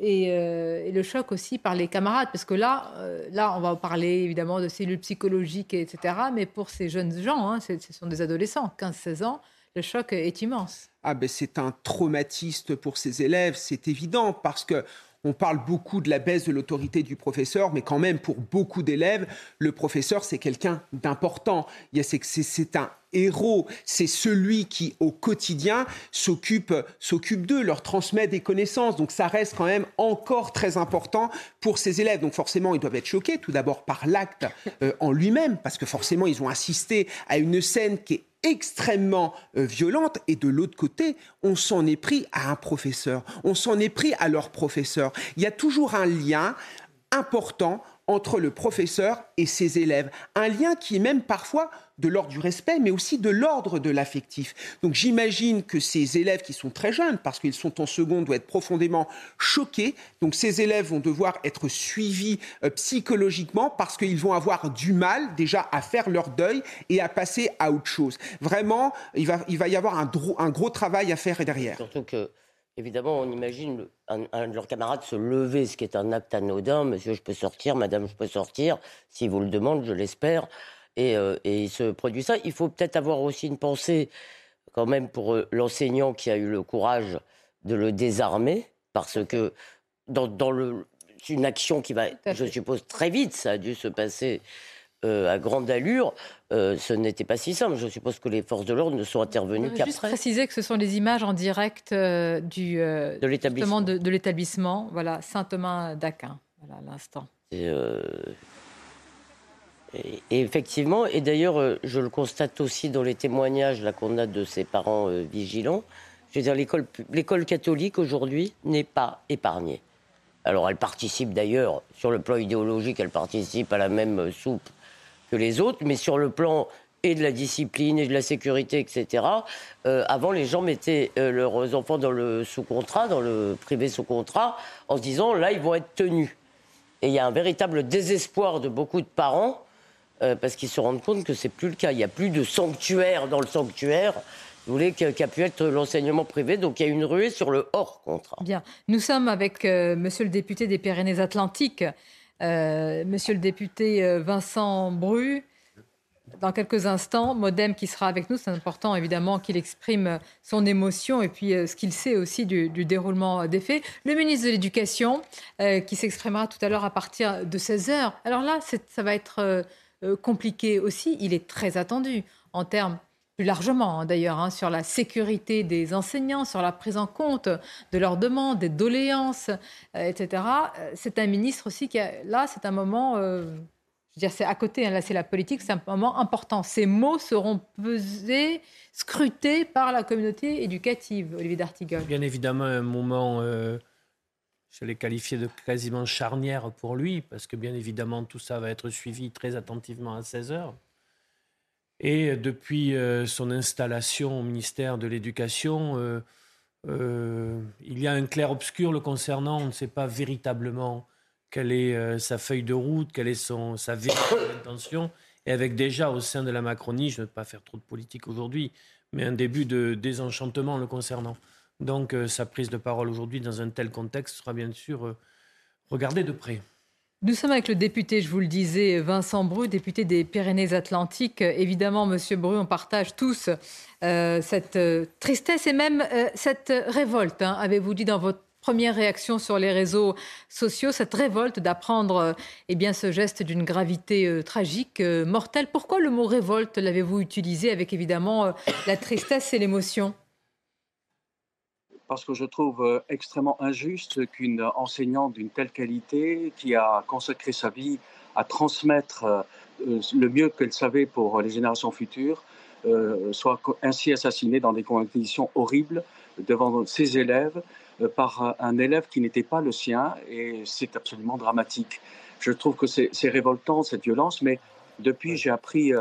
euh, et, le choc aussi par les camarades, parce que là, euh, là, on va parler évidemment de cellules psychologiques, etc., mais pour ces jeunes gens, hein, ce sont des adolescents, 15-16 ans, le choc est immense. Ah ben c'est un traumatiste pour ces élèves, c'est évident, parce que on parle beaucoup de la baisse de l'autorité du professeur, mais quand même, pour beaucoup d'élèves, le professeur, c'est quelqu'un d'important. C'est un héros, c'est celui qui, au quotidien, s'occupe d'eux, leur transmet des connaissances. Donc ça reste quand même encore très important pour ces élèves. Donc forcément, ils doivent être choqués, tout d'abord par l'acte euh, en lui-même, parce que forcément, ils ont assisté à une scène qui est extrêmement euh, violente et de l'autre côté, on s'en est pris à un professeur, on s'en est pris à leur professeur. Il y a toujours un lien important entre le professeur et ses élèves. Un lien qui est même parfois de l'ordre du respect, mais aussi de l'ordre de l'affectif. Donc j'imagine que ces élèves qui sont très jeunes, parce qu'ils sont en seconde, doivent être profondément choqués. Donc ces élèves vont devoir être suivis euh, psychologiquement parce qu'ils vont avoir du mal déjà à faire leur deuil et à passer à autre chose. Vraiment, il va, y avoir un, gros travail à faire derrière. Évidemment, on imagine un, de leurs camarades se lever, ce qui est un acte anodin. Monsieur, je peux sortir, madame, je peux sortir. Si vous le demandez, je l'espère. Et, euh, et, il se produit ça. Il faut peut-être avoir aussi une pensée, quand même, pour euh, l'enseignant qui a eu le courage de le désarmer, parce que dans, dans le, une action qui va, je suppose, très vite, ça a dû se passer euh, à grande allure, euh, ce n'était pas si simple. Je suppose que les forces de l'ordre ne sont intervenues qu'après. Juste préciser que ce sont les images en direct euh, du, de l'établissement. De, l'établissement, voilà, Saint-Thomas d'Aquin, voilà, à l'instant. Et, effectivement, et d'ailleurs, je le constate aussi dans les témoignages là, qu'on a de ses parents vigilants, je veux dire, l'école, l'école catholique aujourd'hui n'est pas épargnée. Alors elle participe d'ailleurs, sur le plan idéologique, elle participe à la même soupe que les autres, mais sur le plan et de la discipline et de la sécurité, etc. Euh, avant, les gens mettaient euh, leurs enfants dans le sous-contrat, dans le privé sous-contrat, en se disant là, ils vont être tenus. Et il y a un véritable désespoir de beaucoup de parents euh, parce qu'ils se rendent compte que c'est plus le cas. Il n'y a plus de sanctuaire dans le sanctuaire. Vous voulez qui a pu être l'enseignement privé, donc il y a une ruée sur le hors contrat. Bien, nous sommes avec Monsieur le député des Pyrénées-Atlantiques. Euh, monsieur le député euh, Vincent Bru, dans quelques instants. Modem qui sera avec nous. C'est important évidemment qu'il exprime son émotion et puis ce qu'il sait aussi du, déroulement des faits. Le ministre de l'Éducation qui s'exprimera tout à l'heure à partir de 16h. Alors là, ça va être compliqué aussi. Il est très attendu en termes plus largement hein, d'ailleurs, hein, sur la sécurité des enseignants, sur la prise en compte de leurs demandes, des doléances, euh, etc. Euh, c'est un ministre aussi qui a, là, c'est un moment, euh, je veux dire, c'est à côté, hein, là c'est la politique, c'est un moment important. Ces mots seront pesés, scrutés par la communauté éducative, Olivier D'Artigol. Bien évidemment, un moment, je l'ai qualifié de quasiment charnière pour lui, parce que bien évidemment, tout ça va être suivi très attentivement à 16 heures. Et depuis euh, son installation au ministère de l'Éducation, euh, euh, il y a un clair-obscur le concernant. On ne sait pas véritablement quelle est sa feuille de route, quelle est son, sa véritable intention. Et avec déjà au sein de la Macronie, je ne veux pas faire trop de politique aujourd'hui, mais un début de désenchantement le concernant. Donc sa prise de parole aujourd'hui dans un tel contexte sera bien sûr regardée de près. Nous sommes avec le député, je vous le disais, Vincent Bru, député des Pyrénées-Atlantiques. Évidemment, Monsieur Bru, on partage tous euh, cette euh, tristesse et même euh, cette révolte. Hein. Avez-vous dit dans votre première réaction sur les réseaux sociaux, cette révolte d'apprendre eh bien, ce geste d'une gravité tragique, mortelle? Pourquoi le mot révolte l'avez-vous utilisé avec évidemment la tristesse et l'émotion? Parce que je trouve euh, extrêmement injuste qu'une enseignante d'une telle qualité, qui a consacré sa vie à transmettre euh, le mieux qu'elle savait pour les générations futures, euh, soit ainsi assassinée dans des conditions horribles devant ses élèves par un élève qui n'était pas le sien, et c'est absolument dramatique. Je trouve que c'est révoltant, cette violence, mais depuis, j'ai appris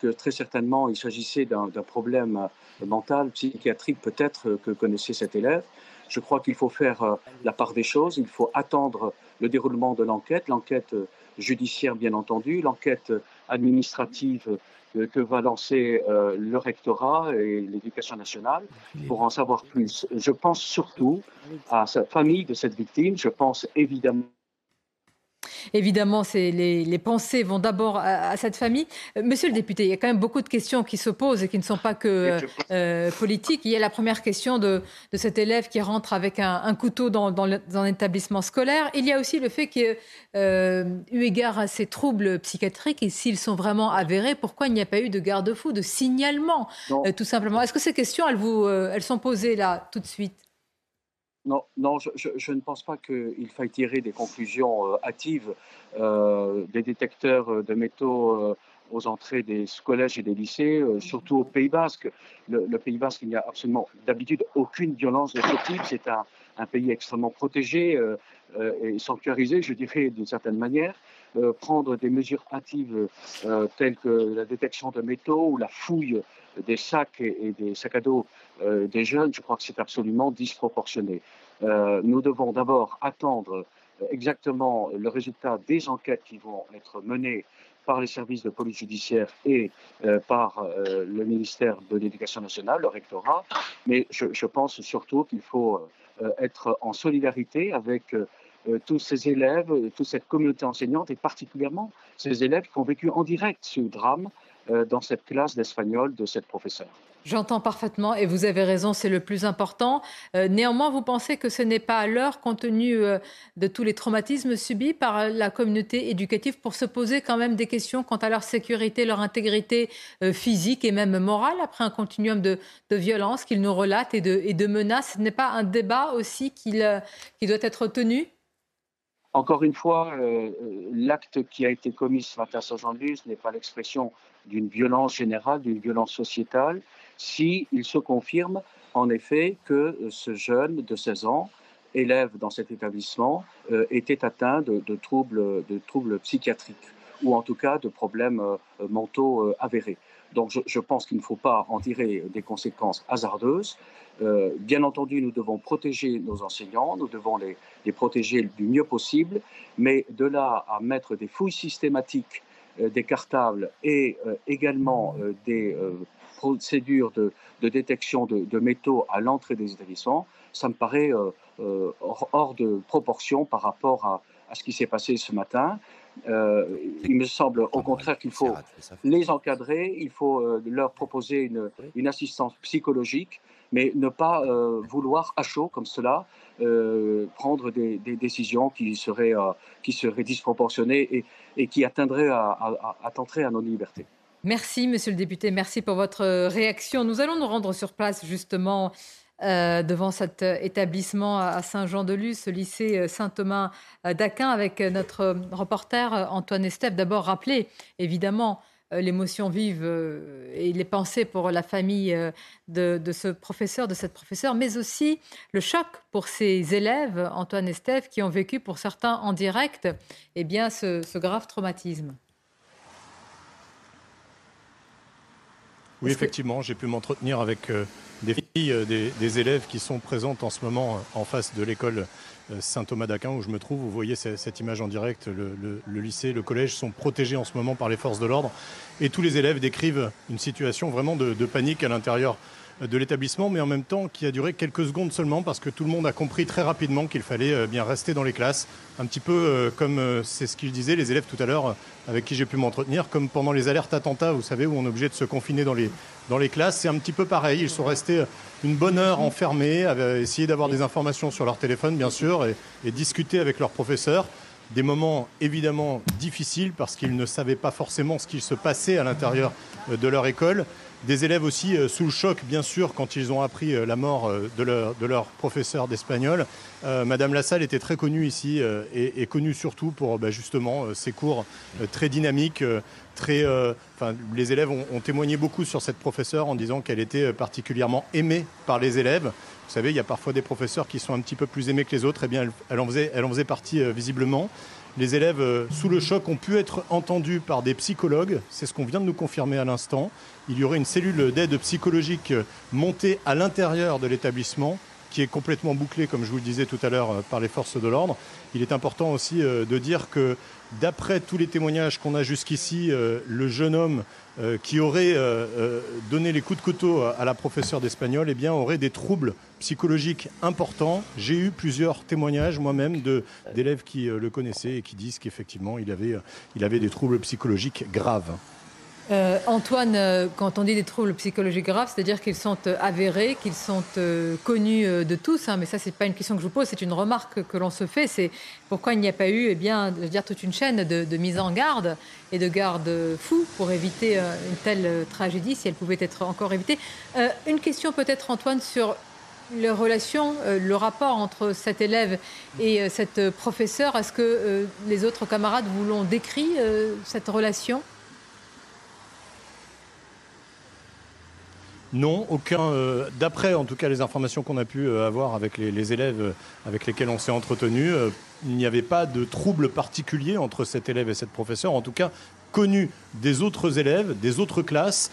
que très certainement, il s'agissait d'un problème mental, psychiatrique peut-être euh, que connaissait cet élève. Je crois qu'il faut faire euh, la part des choses, il faut attendre le déroulement de l'enquête, l'enquête euh, judiciaire bien entendu, l'enquête administrative que va lancer le rectorat et l'éducation nationale pour en savoir plus. Je pense surtout à sa famille de cette victime, je pense évidemment Évidemment, les, les, pensées vont d'abord à, cette famille. Euh, monsieur le député, il y a quand même beaucoup de questions qui se posent et qui ne sont pas que euh, politiques. Il y a la première question de, cet élève qui rentre avec un, couteau dans, un établissement scolaire. Il y a aussi le fait qu'il euh, eu égard à ces troubles psychiatriques, et s'ils sont vraiment avérés, pourquoi il n'y a pas eu de garde-fou, de signalement, euh, tout simplement Est-ce que ces questions, elles, vous, elles sont posées là, tout de suite? Non, non je, ne pense pas qu'il faille tirer des conclusions euh, hâtives euh, des détecteurs euh, de métaux aux entrées des collèges et des lycées, surtout au Pays Basque. Le, Pays Basque, il n'y a absolument d'habitude aucune violence de ce type. C'est un, pays extrêmement protégé et sanctuarisé, je dirais, d'une certaine manière. prendre des mesures hâtives telles que la détection de métaux ou la fouille des sacs et, des sacs à dos euh, des jeunes, je crois que c'est absolument disproportionné. Euh, nous devons d'abord attendre euh, exactement le résultat des enquêtes qui vont être menées par les services de police judiciaire et par le ministère de l'Éducation nationale, le rectorat. Mais je, pense surtout qu'il faut être en solidarité avec tous ces élèves, toute cette communauté enseignante et particulièrement ces élèves qui ont vécu en direct ce drame dans cette classe d'espagnol de cette professeure. J'entends parfaitement et vous avez raison, c'est le plus important. Euh, néanmoins, vous pensez que ce n'est pas à l'heure, compte tenu euh, de tous les traumatismes subis par la communauté éducative, pour se poser quand même des questions quant à leur sécurité, leur intégrité physique et même morale après un continuum de, de violence qu'ils nous relatent et de menaces. Ce n'est pas un débat aussi qui doit être tenu? Encore une fois, l'acte qui a été commis ce matin sur Jean-Luz n'est pas l'expression d'une violence générale, d'une violence sociétale, s'il il se confirme en effet que ce jeune de 16 ans, élève dans cet établissement, euh, était atteint de, troubles, psychiatriques ou en tout cas de problèmes euh, mentaux euh, avérés. Donc je, pense qu'il ne faut pas en tirer des conséquences hasardeuses. bien entendu, nous devons protéger nos enseignants, nous devons les, protéger du mieux possible, mais de là à mettre des fouilles systématiques euh, des cartables et euh, également euh, des procédures de, détection de, métaux à l'entrée des établissements, ça me paraît hors, de proportion par rapport à, ce qui s'est passé ce matin. Il me semble au contraire qu'il faut les encadrer, il faut leur proposer une, une assistance psychologique, mais ne pas vouloir à chaud comme cela prendre des, décisions qui seraient, qui seraient disproportionnées et, et qui atteindraient à, à nos libertés. Merci, monsieur le député. Merci pour votre réaction. Nous allons nous rendre sur place, justement, euh, devant cet établissement à Saint-Jean-de-Luz, lycée euh, Saint-Thomas d'Aquin, avec notre reporter Antoine Estève. D'abord, rappeler, évidemment, euh, l'émotion vive et les pensées pour la famille de, ce professeur, de cette professeure, mais aussi le choc pour ces élèves, Antoine Estève, qui ont vécu pour certains en direct eh bien, ce grave traumatisme. Oui, effectivement, j'ai pu m'entretenir avec euh, des filles, euh, des, élèves qui sont présentes en ce moment euh, en face de l'école Saint-Thomas d'Aquin où je me trouve. Vous voyez cette, image en direct. Le, lycée, le collège sont protégés en ce moment par les forces de l'ordre. Et tous les élèves décrivent une situation vraiment de panique à l'intérieur de l'établissement, mais en même temps qui a duré quelques secondes seulement parce que tout le monde a compris très rapidement qu'il fallait euh, bien rester dans les classes, un petit peu euh, comme euh, c'est ce qu'ils disaient les élèves tout à l'heure avec qui j'ai pu m'entretenir, comme pendant les alertes attentats, vous savez, où on est obligé de se confiner dans les, classes, c'est un petit peu pareil. Ils sont restés une bonne heure enfermés, avaient essayé d'avoir des informations sur leur téléphone, bien sûr, et, et discuter avec leurs professeurs des moments évidemment difficiles parce qu'ils ne savaient pas forcément ce qu'il se passait à l'intérieur de leur école. Des élèves aussi euh, sous le choc, bien sûr, quand ils ont appris euh, la mort euh, de leur, professeur d'espagnol. Madame Lassalle était très connue ici et, connue surtout pour bah, justement ses cours très dynamiques. Les élèves ont, témoigné beaucoup sur cette professeure en disant qu'elle était particulièrement aimée par les élèves. Vous savez, il y a parfois des professeurs qui sont un petit peu plus aimés que les autres. Eh bien, elle, en, faisait, partie visiblement. Les élèves sous le choc ont pu être entendus par des psychologues. C'est ce qu'on vient de nous confirmer à l'instant. Il y aurait une cellule d'aide psychologique euh, montée à l'intérieur de l'établissement qui est complètement bouclée, comme je vous le disais tout à l'heure, euh, par les forces de l'ordre. Il est important aussi de dire que d'après tous les témoignages qu'on a jusqu'ici, le jeune homme euh, qui aurait euh, euh, donné les coups de couteau à la professeure d'espagnol, eh aurait des troubles psychologiques importants. J'ai eu plusieurs témoignages moi-même d'élèves qui le connaissaient et qui disent qu'effectivement, il avait des troubles psychologiques graves. Euh, Antoine, euh, quand on dit des troubles psychologiques graves, c'est-à-dire qu'ils sont euh, avérés, qu'ils sont connus de tous, hein, mais ça, c'est pas une question que je vous pose, c'est une remarque que l'on se fait. C'est pourquoi il n'y a pas eu, eh bien, je dire, toute une chaîne de, mise en garde et de garde fous pour éviter une telle tragédie, si elle pouvait être encore évitée. une question peut-être, Antoine, sur les relations, le rapport entre cet élève et cette professeure. Est-ce que les autres camarades vous l'ont décrit, cette relation? Non, aucun. Euh, d'après, en tout cas, les informations qu'on a pu euh, avoir avec les, élèves euh, avec lesquels on s'est entretenu, il n'y avait pas de trouble particulier entre cet élève et cette professeure. En tout cas, connu des autres élèves, des autres classes.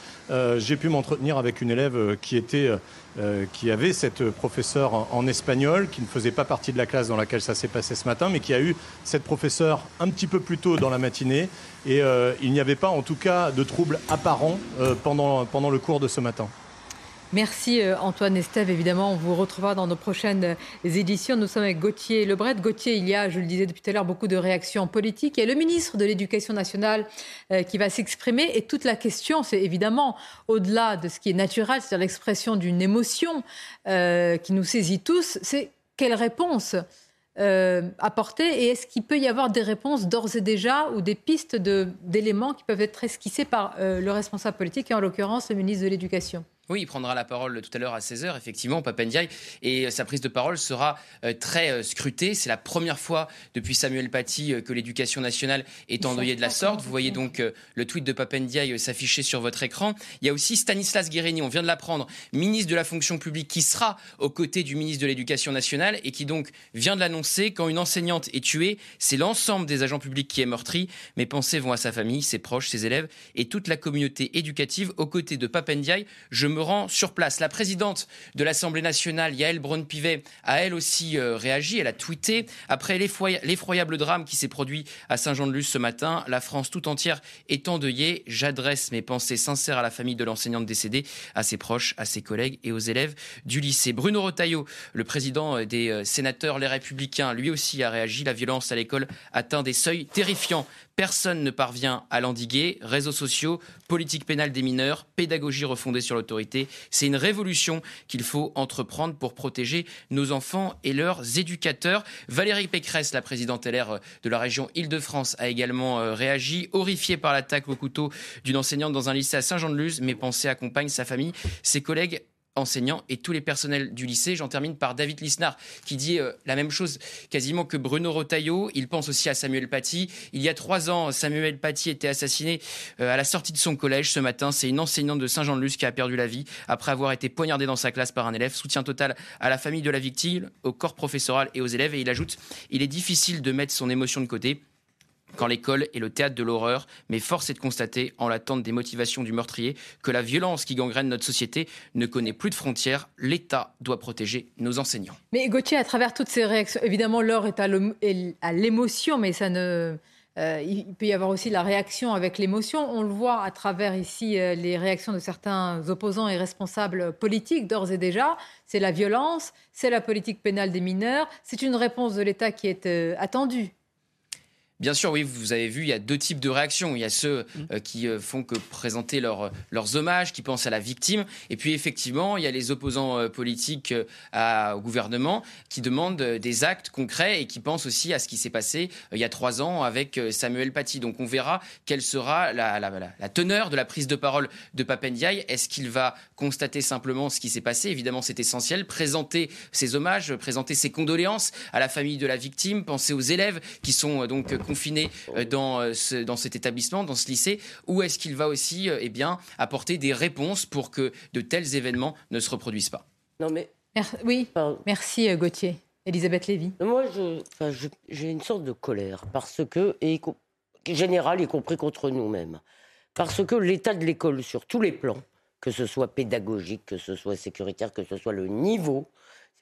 J'ai pu m'entretenir avec une élève qui était, qui avait cette professeure en, espagnol, qui ne faisait pas partie de la classe dans laquelle ça s'est passé ce matin, mais qui a eu cette professeure un petit peu plus tôt dans la matinée. Et il n'y avait pas, en tout cas, de trouble apparent pendant, pendant le cours de ce matin. Merci euh, Antoine Estève. Évidemment, on vous retrouvera dans nos prochaines euh, éditions. Nous sommes avec Gauthier Lebret. Gauthier, il y a, je le disais depuis tout à l'heure, beaucoup de réactions politiques. Il y a le ministre de l'Éducation nationale euh, qui va s'exprimer. Et toute la question, c'est évidemment, au-delà de ce qui est naturel, c'est-à-dire l'expression d'une émotion qui nous saisit tous, c'est quelle réponse apporter et est-ce qu'il peut y avoir des réponses d'ores et déjà ou des pistes d'éléments qui peuvent être esquissés par le responsable politique et en l'occurrence le ministre de l'Éducation? Oui, il prendra la parole tout à l'heure à 16h, effectivement, Papendiaï, et sa prise de parole sera euh, très euh, scrutée. C'est la première fois depuis Samuel Paty euh, que l'éducation nationale est endeuillée de la sorte. Vous voyez donc le tweet de Papendiaï s'afficher sur votre écran. Il y a aussi Stanislas Guérini, on vient de l'apprendre, ministre de la fonction publique, qui sera aux côtés du ministre de l'Éducation nationale et qui donc vient de l'annoncer. Quand une enseignante est tuée, c'est l'ensemble des agents publics qui est meurtri. Mes pensées vont à sa famille, ses proches, ses élèves et toute la communauté éducative aux côtés de Papendiaï. Je me rend sur place. La présidente de l'Assemblée nationale, Yael Braun-Pivet, a elle aussi euh, réagi. Elle a tweeté après l'effroyable drame qui s'est produit à Saint-Jean-de-Luz ce matin. La France tout entière est endeuillée. J'adresse mes pensées sincères à la famille de l'enseignante décédée, à ses proches, à ses collègues et aux élèves du lycée. Bruno Retailleau, le président euh, des euh, sénateurs Les Républicains, lui aussi a réagi. La violence à l'école atteint des seuils terrifiants. Personne ne parvient à l'endiguer. Réseaux sociaux, politique pénale des mineurs, pédagogie refondée sur l'autorité. C'est une révolution qu'il faut entreprendre pour protéger nos enfants et leurs éducateurs. Valérie Pécresse, la présidente LR de la région Île-de-France, a également euh, réagi, horrifiée par l'attaque au couteau d'une enseignante dans un lycée à Saint-Jean-de-Luz. Mes pensées accompagnent sa famille, ses collègues enseignants et tous les personnels du lycée. J'en termine par David Lisnard qui dit euh, la même chose quasiment que Bruno Rotaillot. Il pense aussi à Samuel Paty. Il y a trois ans, Samuel Paty était assassiné euh, à la sortie de son collège. Ce matin, c'est une enseignante de Saint-Jean-de-Luz qui a perdu la vie après avoir été poignardée dans sa classe par un élève. Soutien total à la famille de la victime, au corps professoral et aux élèves. Et il ajoute, il est difficile de mettre son émotion de côté quand l'école est le théâtre de l'horreur, mais force est de constater, en l'attente des motivations du meurtrier, que la violence qui gangrène notre société ne connaît plus de frontières. L'État doit protéger nos enseignants. Mais Gauthier, à travers toutes ces réactions, évidemment, l'heure est à l'émotion, mais ça ne... Euh, il peut y avoir aussi la réaction avec l'émotion. On le voit à travers ici euh, les réactions de certains opposants et responsables politiques d'ores et déjà. C'est la violence, c'est la politique pénale des mineurs. C'est une réponse de l'État qui est euh, attendue. Bien sûr, oui, vous avez vu, il y a deux types de réactions. Il y a ceux mm. euh, qui euh, font que présenter leurs hommages, qui pensent à la victime. Et puis, effectivement, il y a les opposants euh, politiques au gouvernement qui demandent des actes concrets et qui pensent aussi à ce qui s'est passé il y a trois ans avec Samuel Paty. Donc, on verra quelle sera la, la teneur de la prise de parole de Papendiaï. Est-ce qu'il va constater simplement ce qui s'est passé? Évidemment, c'est essentiel. Présenter ses hommages, présenter ses condoléances à la famille de la victime, penser aux élèves qui sont donc confiné euh, dans, euh, ce, dans cet établissement, dans ce lycée, ou est-ce qu'il va aussi euh, eh bien, apporter des réponses pour que de tels événements ne se reproduisent pas? Non mais... oui, merci Gauthier. Elisabeth Lévy. Moi, j'ai une sorte de colère, parce que, et, générale, y compris contre nous-mêmes, parce que l'état de l'école sur tous les plans, que ce soit pédagogique, que ce soit sécuritaire, que ce soit le niveau,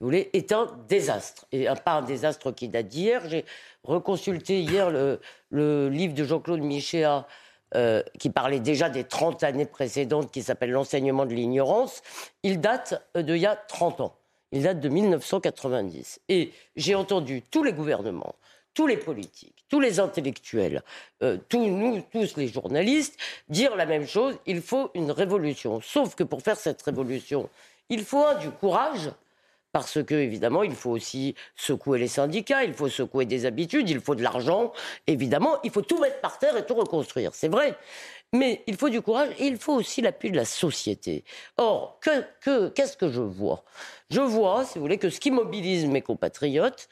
voulez, est un désastre. Et pas un désastre qui date d'hier. J'ai reconsulté hier le, livre de Jean-Claude Michéa euh, qui parlait déjà des 30 années précédentes, qui s'appelle L'enseignement de l'ignorance. Il date d'il y a 30 ans. Il date de 1990. Et j'ai entendu tous les gouvernements, tous les politiques, tous les intellectuels, euh, tous nous, tous les journalistes, dire la même chose. Il faut une révolution. Sauf que pour faire cette révolution, il faut du courage parce que évidemment, il faut aussi secouer les syndicats, il faut secouer des habitudes, il faut de l'argent, évidemment, il faut tout mettre par terre et tout reconstruire, c'est vrai. Mais il faut du courage et il faut aussi l'appui de la société. Or, qu'est-ce que, je vois? Je vois, si vous voulez, que ce qui mobilise mes compatriotes,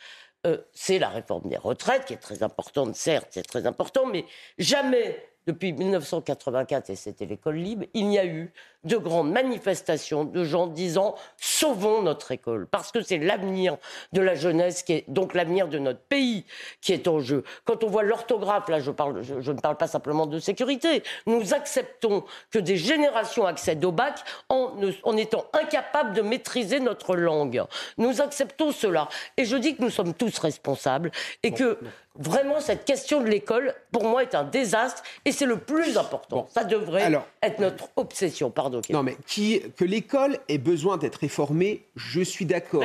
euh, c'est la réforme des retraites, qui est très importante, certes, c'est très important, mais jamais depuis 1984, et c'était l'école libre, il n'y a eu de grandes manifestations de gens disant sauvons notre école, parce que c'est l'avenir de la jeunesse, qui est donc l'avenir de notre pays qui est en jeu. Quand on voit l'orthographe, là je, parle, je, ne parle pas simplement de sécurité, nous acceptons que des générations accèdent au bac en, en étant incapables de maîtriser notre langue. Nous acceptons cela. Et je dis que nous sommes tous responsables et que vraiment cette question de l'école, pour moi, est un désastre et c'est le plus important. Ça devrait être notre obsession. Pardon. Non, mais qui, que l'école ait besoin d'être réformée, je suis d'accord.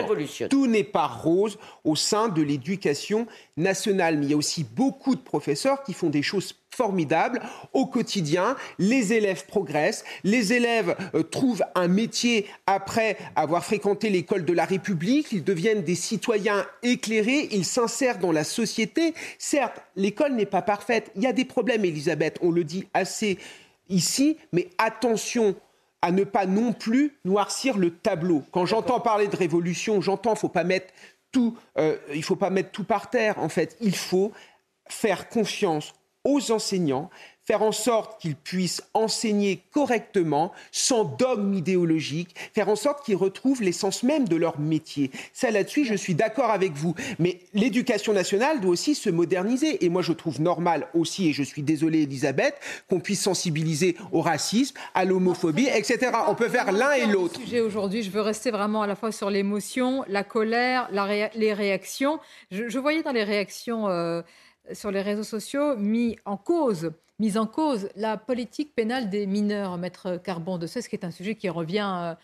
Tout n'est pas rose au sein de l'éducation nationale, mais il y a aussi beaucoup de professeurs qui font des choses formidable au quotidien. Les élèves progressent, les élèves euh, trouvent un métier après avoir fréquenté l'école de la République, ils deviennent des citoyens éclairés, ils s'insèrent dans la société. Certes, l'école n'est pas parfaite, il y a des problèmes, Elisabeth, on le dit assez ici, mais attention à ne pas non plus noircir le tableau. Quand j'entends parler de révolution, j'entends faut pas mettre tout, euh, il faut pas mettre tout par terre. En fait, il faut faire confiance aux enseignants, faire en sorte qu'ils puissent enseigner correctement, sans dogme idéologique, faire en sorte qu'ils retrouvent l'essence même de leur métier. Ça, là-dessus, je suis d'accord avec vous. Mais l'éducation nationale doit aussi se moderniser. Et moi, je trouve normal aussi, et je suis désolé, Elisabeth, qu'on puisse sensibiliser au racisme, à l'homophobie, etc. On peut faire l'un et l'autre. sujet aujourd'hui, je veux rester vraiment à la fois sur l'émotion, la colère, les réactions. Je, voyais dans les réactions... Euh, sur les réseaux sociaux mis en cause, mise en cause la politique pénale des mineurs, Maître Carbon de ce qui est un sujet qui revient euh,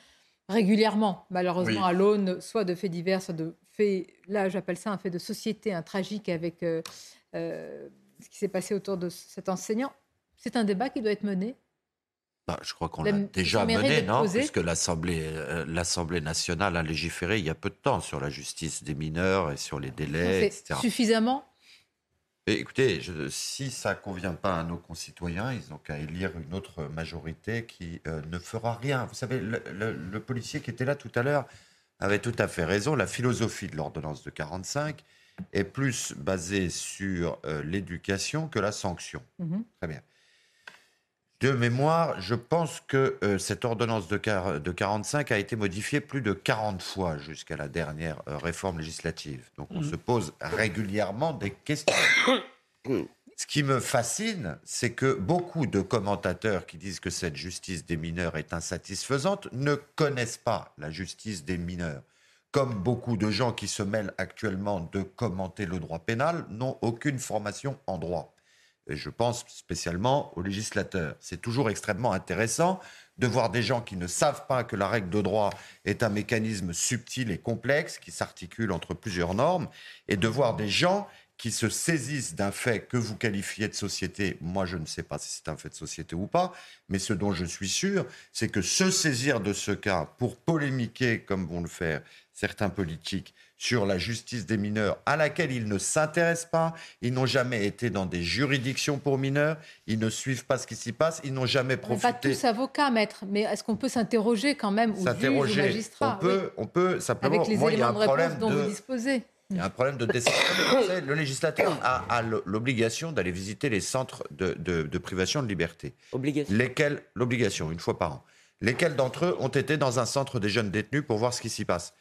régulièrement, malheureusement, à l'aune soit de faits divers, soit de faits, là j'appelle ça un fait de société, un tragique avec euh, euh, ce qui s'est passé autour de cet enseignant. C'est un débat qui doit être mené bah, je crois qu'on l'a déjà mené, non? Puisque l'Assemblée, l'Assemblée nationale a légiféré il y a peu de temps sur la justice des mineurs et sur les délais, etc. Suffisamment Écoutez, si ça ne convient pas à nos concitoyens, ils n'ont qu'à élire une autre majorité qui euh, ne fera rien. Vous savez, le, policier qui était là tout à l'heure avait tout à fait raison. La philosophie de l'ordonnance de 45 est plus basée sur euh, l'éducation que la sanction. Mhm. Très bien. De mémoire, je pense que euh, cette ordonnance de, de 45 a été modifiée plus de 40 fois jusqu'à la dernière euh, réforme législative. Donc on mhm. se pose régulièrement des questions. Ce qui me fascine, c'est que beaucoup de commentateurs qui disent que cette justice des mineurs est insatisfaisante ne connaissent pas la justice des mineurs. Comme beaucoup de gens qui se mêlent actuellement de commenter le droit pénal n'ont aucune formation en droit et je pense spécialement aux législateurs. C'est toujours extrêmement intéressant de voir des gens qui ne savent pas que la règle de droit est un mécanisme subtil et complexe qui s'articule entre plusieurs normes, et de voir des gens qui se saisissent d'un fait que vous qualifiez de société. Moi, je ne sais pas si c'est un fait de société ou pas, mais ce dont je suis sûr, c'est que se saisir de ce cas pour polémiquer, comme vont le faire certains politiques, sur la justice des mineurs à laquelle ils ne s'intéressent pas. Ils n'ont jamais été dans des juridictions pour mineurs. Ils ne suivent pas ce qui s'y passe. Ils n'ont jamais profité. Pas tous avocats, maître, mais est-ce qu'on peut s'interroger quand même ou juge ou magistrat? On peut, on peut simplement. Avec les moi, éléments de réponse dont vous disposez. Il y a un problème de décentralisation. le législateur a, l'obligation d'aller visiter les centres de, privation de liberté. Obligation. Lesquels, l'obligation, une fois par an. Lesquels d'entre eux ont été dans un centre des jeunes détenus pour voir ce qui s'y passe?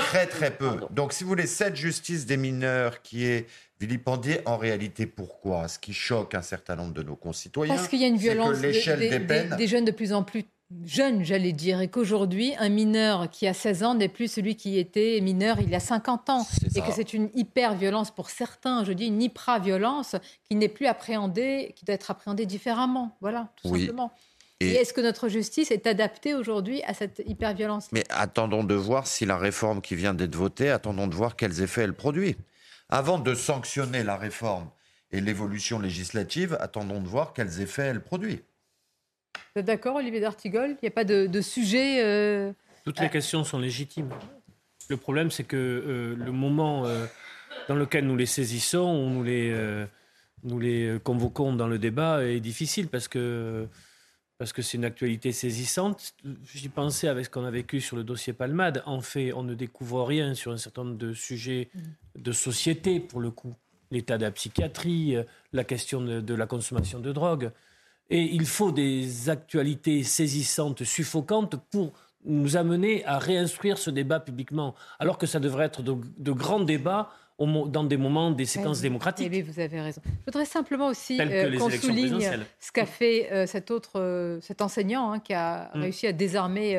Très très peu. Donc si vous voulez, cette justice des mineurs qui est vilipendée, en réalité pourquoi? Ce qui choque un certain nombre de nos concitoyens. Parce qu'il y a une violence des, des, jeunes de plus en plus jeunes, j'allais dire, et qu'aujourd'hui, un mineur qui a 16 ans n'est plus celui qui était mineur il y a 50 ans. Et que c'est une hyper-violence pour certains, je dis une hyper-violence qui n'est plus appréhendée, qui doit être appréhendée différemment. Voilà, tout simplement. Et, est-ce que notre justice est adaptée aujourd'hui à cette hyperviolence Mais attendons de voir si la réforme qui vient d'être votée, attendons de voir quels effets elle produit. Avant de sanctionner la réforme et l'évolution législative, attendons de voir quels effets elle produit. Vous êtes d'accord, Olivier d'Artigol? Il n'y a pas de, sujet. Euh, Toutes les questions sont légitimes. Le problème, c'est que euh, le moment euh, dans lequel nous les saisissons, nous les, nous les convoquons dans le débat est difficile parce que parce que c'est une actualité saisissante. J'y pensais avec ce qu'on a vécu sur le dossier Palmade. En fait, on ne découvre rien sur un certain nombre de sujets de société, pour le coup. L'état de la psychiatrie, euh, la question de, la consommation de drogue. Et il faut des actualités saisissantes, suffocantes pour nous amener à réinstruire ce débat publiquement, alors que ça devrait être de grands débats dans des moments, des séquences démocratiques. Oui, vous avez raison. Je voudrais simplement aussi euh, qu'on souligne ce qu'a fait euh, cet autre, euh, cet enseignant hein, qui a mm. réussi à désarmer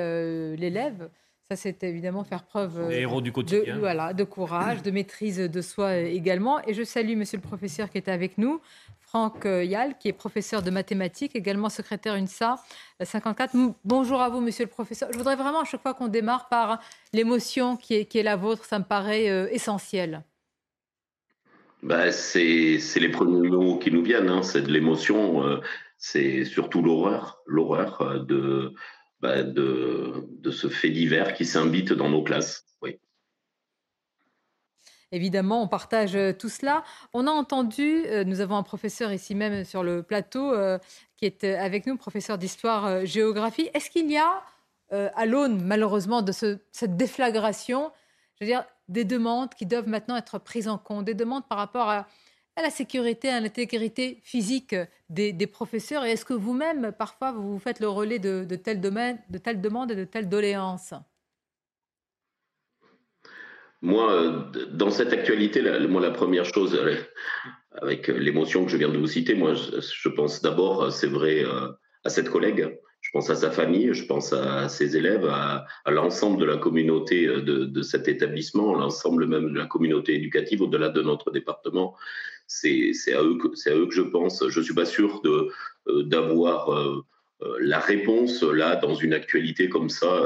l'élève. Ça, c'est évidemment faire preuve héros du quotidien. De, voilà, de courage, de maîtrise de soi également. Et je salue Monsieur le professeur qui est avec nous, Franck Yal, qui est professeur de mathématiques, également secrétaire UNSA 54. Bonjour à vous, Monsieur le professeur. Je voudrais vraiment à chaque fois qu'on démarre par l'émotion qui est, qui est la vôtre, ça me paraît essentiel. Bah, c'est les premiers mots qui nous viennent, hein. c'est de l'émotion, euh, c'est surtout l'horreur, l'horreur euh, de, bah, de, de, ce fait divers qui s'invite dans nos classes. Oui. Évidemment, on partage euh, tout cela. On a entendu, nous avons un professeur ici même sur le plateau qui est avec nous, professeur d'histoire-géographie. Est-ce qu'il y a, à l'aune malheureusement de ce, cette déflagration, je veux dire, des demandes qui doivent maintenant être prises en compte, des demandes par rapport à, la sécurité, à l'intégrité physique des, professeurs. Et est-ce que vous-même, parfois, vous, faites le relais de, telles de telles demandes et de telles doléances? Moi, dans cette actualité, moi, la première chose, avec l'émotion que je viens de vous citer, moi, je pense d'abord, c'est vrai, euh, à cette collègue pense à sa famille, je pense à ses élèves, à, l'ensemble de la communauté euh, de, cet établissement, l'ensemble même de la communauté éducative au-delà de notre département. C'est à, eux que, je pense. Je ne suis pas sûr euh, d'avoir euh, la réponse là dans une actualité comme ça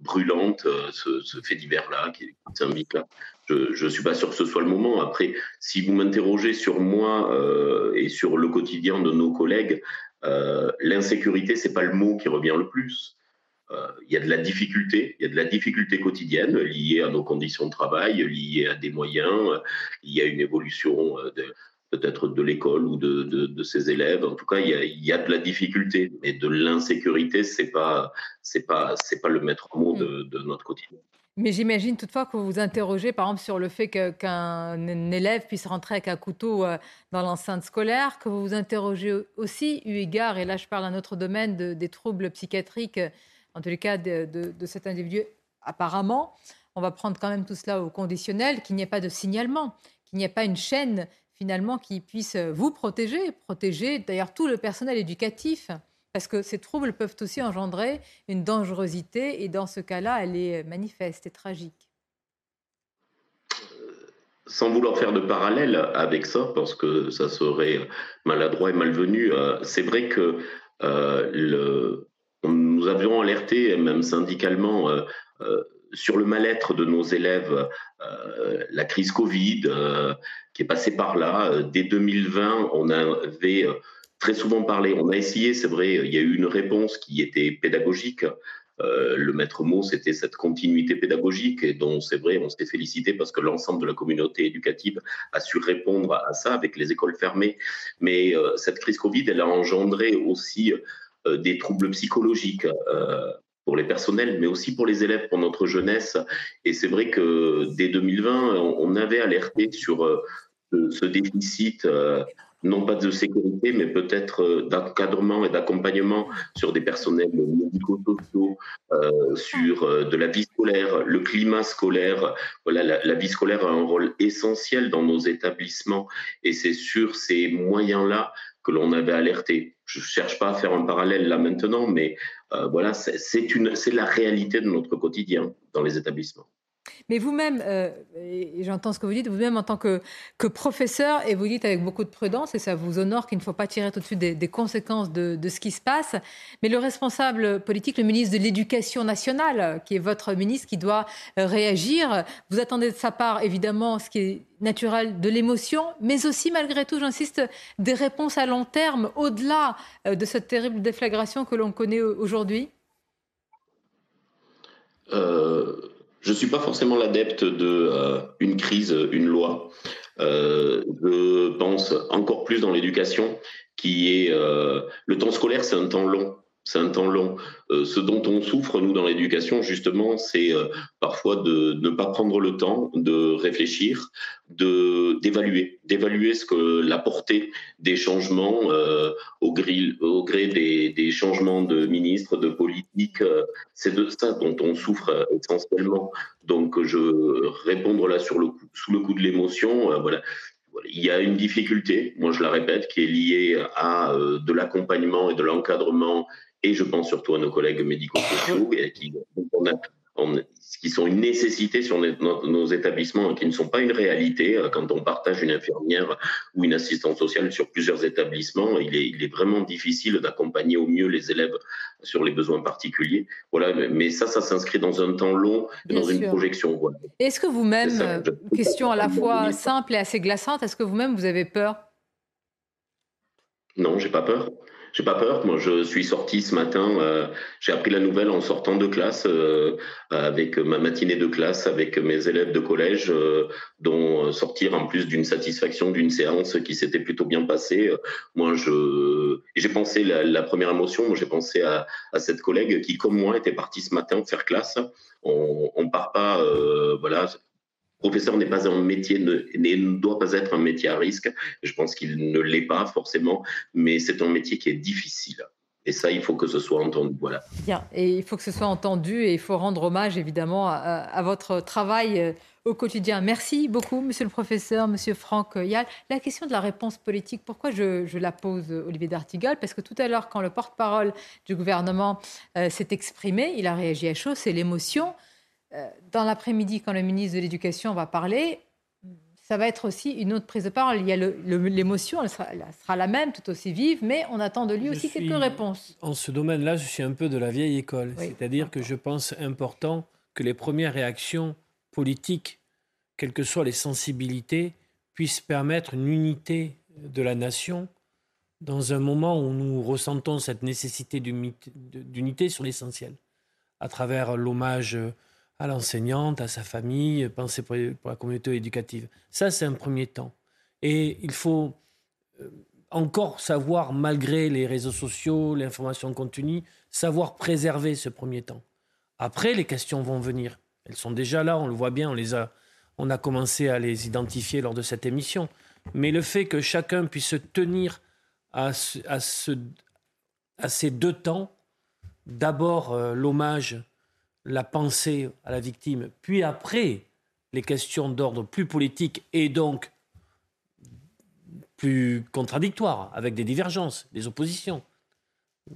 brûlante, ce, fait divers là, qui symbolique là. Je ne suis pas sûr que ce soit le moment. Après, si vous m'interrogez sur moi et sur le quotidien de nos collègues, l'insécurité c'est pas le mot qui revient le plus. Euh, il y a de la difficulté, il y a de la difficulté quotidienne liée à nos conditions de travail, liée à des moyens, il y a une évolution euh, peut-être de l'école ou de, de, ses élèves. En tout cas, il y, a, il y a de la difficulté, mais de l'insécurité, c'est pas c'est pas c'est pas le maître mot de, de notre quotidien. Mais j'imagine toutefois que vous vous interrogez, par exemple, sur le fait qu'un élève puisse rentrer avec un couteau euh, dans l'enceinte scolaire, que vous vous interrogez aussi, eu égard, et là je parle d'un autre domaine, des troubles psychiatriques en tous les cas de, cet individu, apparemment, on va prendre quand même tout cela au conditionnel, qu'il n'y ait pas de signalement, qu'il n'y ait pas une chaîne finalement qui puisse vous protéger, protéger d'ailleurs tout le personnel éducatif, parce que ces troubles peuvent aussi engendrer une dangerosité, et dans ce cas-là, elle est manifeste et tragique. Sans vouloir faire de parallèle avec ça, parce que ça serait maladroit et malvenu, euh, c'est vrai que euh, nous avions alerté, même syndicalement, euh, euh, sur le mal-être de nos élèves, euh, la crise Covid qui est passée par là. Dès 2020, on avait très souvent parlé, on a essayé, c'est vrai, il y a eu une réponse qui était pédagogique. le maître mot, c'était cette continuité pédagogique et dont c'est vrai, on s'est félicité parce que l'ensemble de la communauté éducative a su répondre à ça avec les écoles fermées. Mais cette crise Covid, elle a engendré aussi euh, des troubles psychologiques euh, pour les personnels, mais aussi pour les élèves, pour notre jeunesse. Et c'est vrai que dès 2020, on avait alerté sur euh, ce déficit, non pas de sécurité, mais peut-être d'encadrement et d'accompagnement sur des personnels médico-sociaux, sur de la vie scolaire, le climat scolaire. Voilà, la, la, vie scolaire a un rôle essentiel dans nos établissements, et c'est sur ces moyens-là que l'on avait alerté. Je ne cherche pas à faire un parallèle là maintenant, mais euh, voilà, c'est la réalité de notre quotidien dans les établissements. Mais vous-même, euh, j'entends ce que vous dites, vous-même en tant que, professeur, et vous dites avec beaucoup de prudence, et ça vous honore qu'il ne faut pas tirer tout de suite des, conséquences de, de, ce qui se passe, mais le responsable politique, le ministre de l'Éducation nationale, qui est votre ministre, qui doit euh, réagir, vous attendez de sa part évidemment ce qui est naturel de l'émotion, mais aussi malgré tout, j'insiste, des réponses à long terme, au-delà euh, de cette terrible déflagration que l'on connaît aujourd'hui? Je ne suis pas forcément l'adepte de euh, une crise, une loi. Euh, je pense encore plus dans l'éducation, qui est euh, le temps scolaire, c'est un temps long c'est un temps long. Euh, ce dont on souffre, nous, dans l'éducation, justement, c'est euh, parfois de ne pas prendre le temps de réfléchir, de d'évaluer, d'évaluer ce que la portée des changements euh, au, gril, au gré des, changements de ministres, de politique, c'est de ça dont on souffre essentiellement. Donc, je répondre là sur le sous le coup de l'émotion, voilà, il y a une difficulté, moi je la répète, qui est liée à de l'accompagnement et de l'encadrement et je pense surtout à nos collègues médico-sociaux qui, qui, sont une nécessité sur nos, établissements et qui ne sont pas une réalité. Euh, quand on partage une infirmière ou une assistante sociale sur plusieurs établissements, il est, il est vraiment difficile d'accompagner au mieux les élèves sur les besoins particuliers. Voilà, mais ça, ça s'inscrit dans un temps long dans une projection. Est-ce que vous-même, euh, question à la fois simple et assez glaçante, est-ce que vous-même vous avez peur? Non, j'ai pas peur. J'ai pas peur. Moi, je suis sorti ce matin. Euh, j'ai appris la nouvelle en sortant de classe, euh, avec ma matinée de classe, avec mes élèves de collège, euh, dont sortir en plus d'une satisfaction d'une séance qui s'était plutôt bien passée. Moi, je j'ai pensé la, la, première émotion. J'ai pensé à, à, cette collègue qui, comme moi, était partie ce matin faire classe. On, on part pas, voilà professeur n'est pas un métier, ne, doit pas être un métier à risque. Je pense qu'il ne l'est pas forcément, mais c'est un métier qui est difficile. Et ça, il faut que ce soit entendu. Voilà. Bien, et il faut que ce soit entendu et il faut rendre hommage évidemment à, votre travail euh, au quotidien. Merci beaucoup, monsieur le professeur, monsieur Franck Yal. La question de la réponse politique, pourquoi je, la pose, Olivier d'Artigal Parce que tout à l'heure, quand le porte-parole du gouvernement euh, s'est exprimé, il a réagi à chaud, c'est l'émotion. Euh, dans l'après-midi, quand le ministre de l'Éducation va parler, ça va être aussi une autre prise de parole. Il y a l'émotion, elle, sera, la même, tout aussi vive, mais on attend de lui aussi quelques réponses. En ce domaine-là, je suis un peu de la vieille école. C'est-à-dire que je pense important que les premières réactions politiques, quelles que soient les sensibilités, puissent permettre une unité de la nation dans un moment où nous ressentons cette nécessité d'unité sur l'essentiel, à travers l'hommage à l'enseignante, à sa famille, penser pour, la communauté éducative. Ça, c'est un premier temps. Et il faut euh, encore savoir, malgré les réseaux sociaux, l'information continue, savoir préserver ce premier temps. Après, les questions vont venir. Elles sont déjà là, on le voit bien, on, les a, on a commencé à les identifier lors de cette émission. Mais le fait que chacun puisse se tenir à, à, ce, à ces deux temps, d'abord euh, l'hommage la pensée à la victime, puis après les questions d'ordre plus politique et donc plus contradictoires, avec des divergences, des oppositions.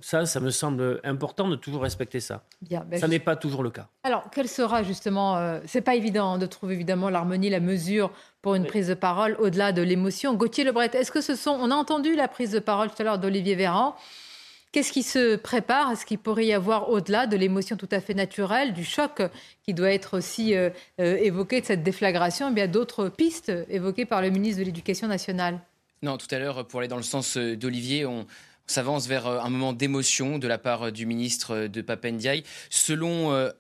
Ça, ça me semble important de toujours respecter ça. Bien, ben ça n'est pas toujours le cas. Alors, quelle sera justement, euh, c'est pas évident de trouver évidemment l'harmonie, la mesure pour une prise de parole au-delà de l'émotion. Gauthier Lebret, est-ce que ce sont, on a entendu la prise de parole tout à l'heure d'Olivier Véran, Qu'est-ce qui se prépare? Est-ce qu'il pourrait y avoir, au-delà de l'émotion tout à fait naturelle, du choc qui doit être aussi euh, euh, évoqué, de cette déflagration, eh d'autres pistes évoquées par le ministre de l'Éducation nationale. Non, tout à l'heure, pour aller dans le sens euh, d'Olivier, on, s'avance vers euh, un moment d'émotion de la part euh, du ministre euh, de Papendiaï. Selon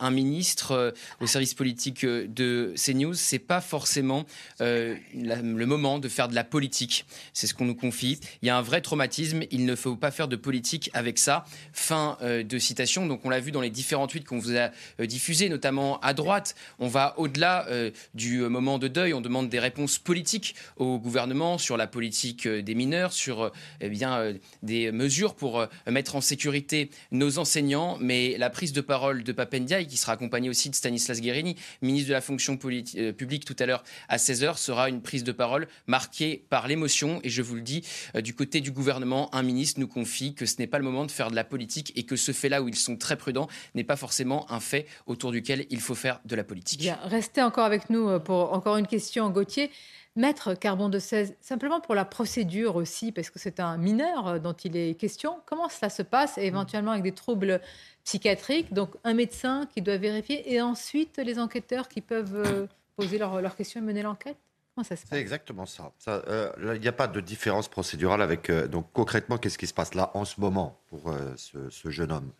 un ministre au service politique de CNews, c'est pas forcément le moment de faire de la politique. C'est ce qu'on nous confie. Il y a un vrai traumatisme. Il ne faut pas faire de politique avec ça. Fin de citation. Donc on l'a vu dans les différents tweets qu'on vous a diffusés, notamment à droite. On va au-delà du moment de deuil. On demande des réponses politiques au gouvernement sur la politique des mineurs, sur eh bien des mesures pour euh, mettre en sécurité nos enseignants, mais la prise de parole de Papendiaï, qui sera accompagnée aussi de Stanislas Guérini, ministre de la fonction euh, publique tout à l'heure à 16h, sera une prise de parole marquée par l'émotion. Et je vous le dis, euh, du côté du gouvernement, un ministre nous confie que ce n'est pas le moment de faire de la politique et que ce fait-là où ils sont très prudents n'est pas forcément un fait autour duquel il faut faire de la politique. Bien, restez encore avec nous pour encore une question, Gauthier. Maître Carbon de 16, simplement pour la procédure aussi, parce que c'est un mineur euh, dont il est question, comment cela se passe, éventuellement avec des troubles psychiatriques, donc un médecin qui doit vérifier, et ensuite les enquêteurs qui peuvent euh, poser leurs questions et mener l'enquête? Comment ça se passe? C'est exactement ça. Euh, il n'y a pas de différence procédurale avec. donc concrètement, qu'est-ce qui se passe là en ce moment pour ce, jeune homme?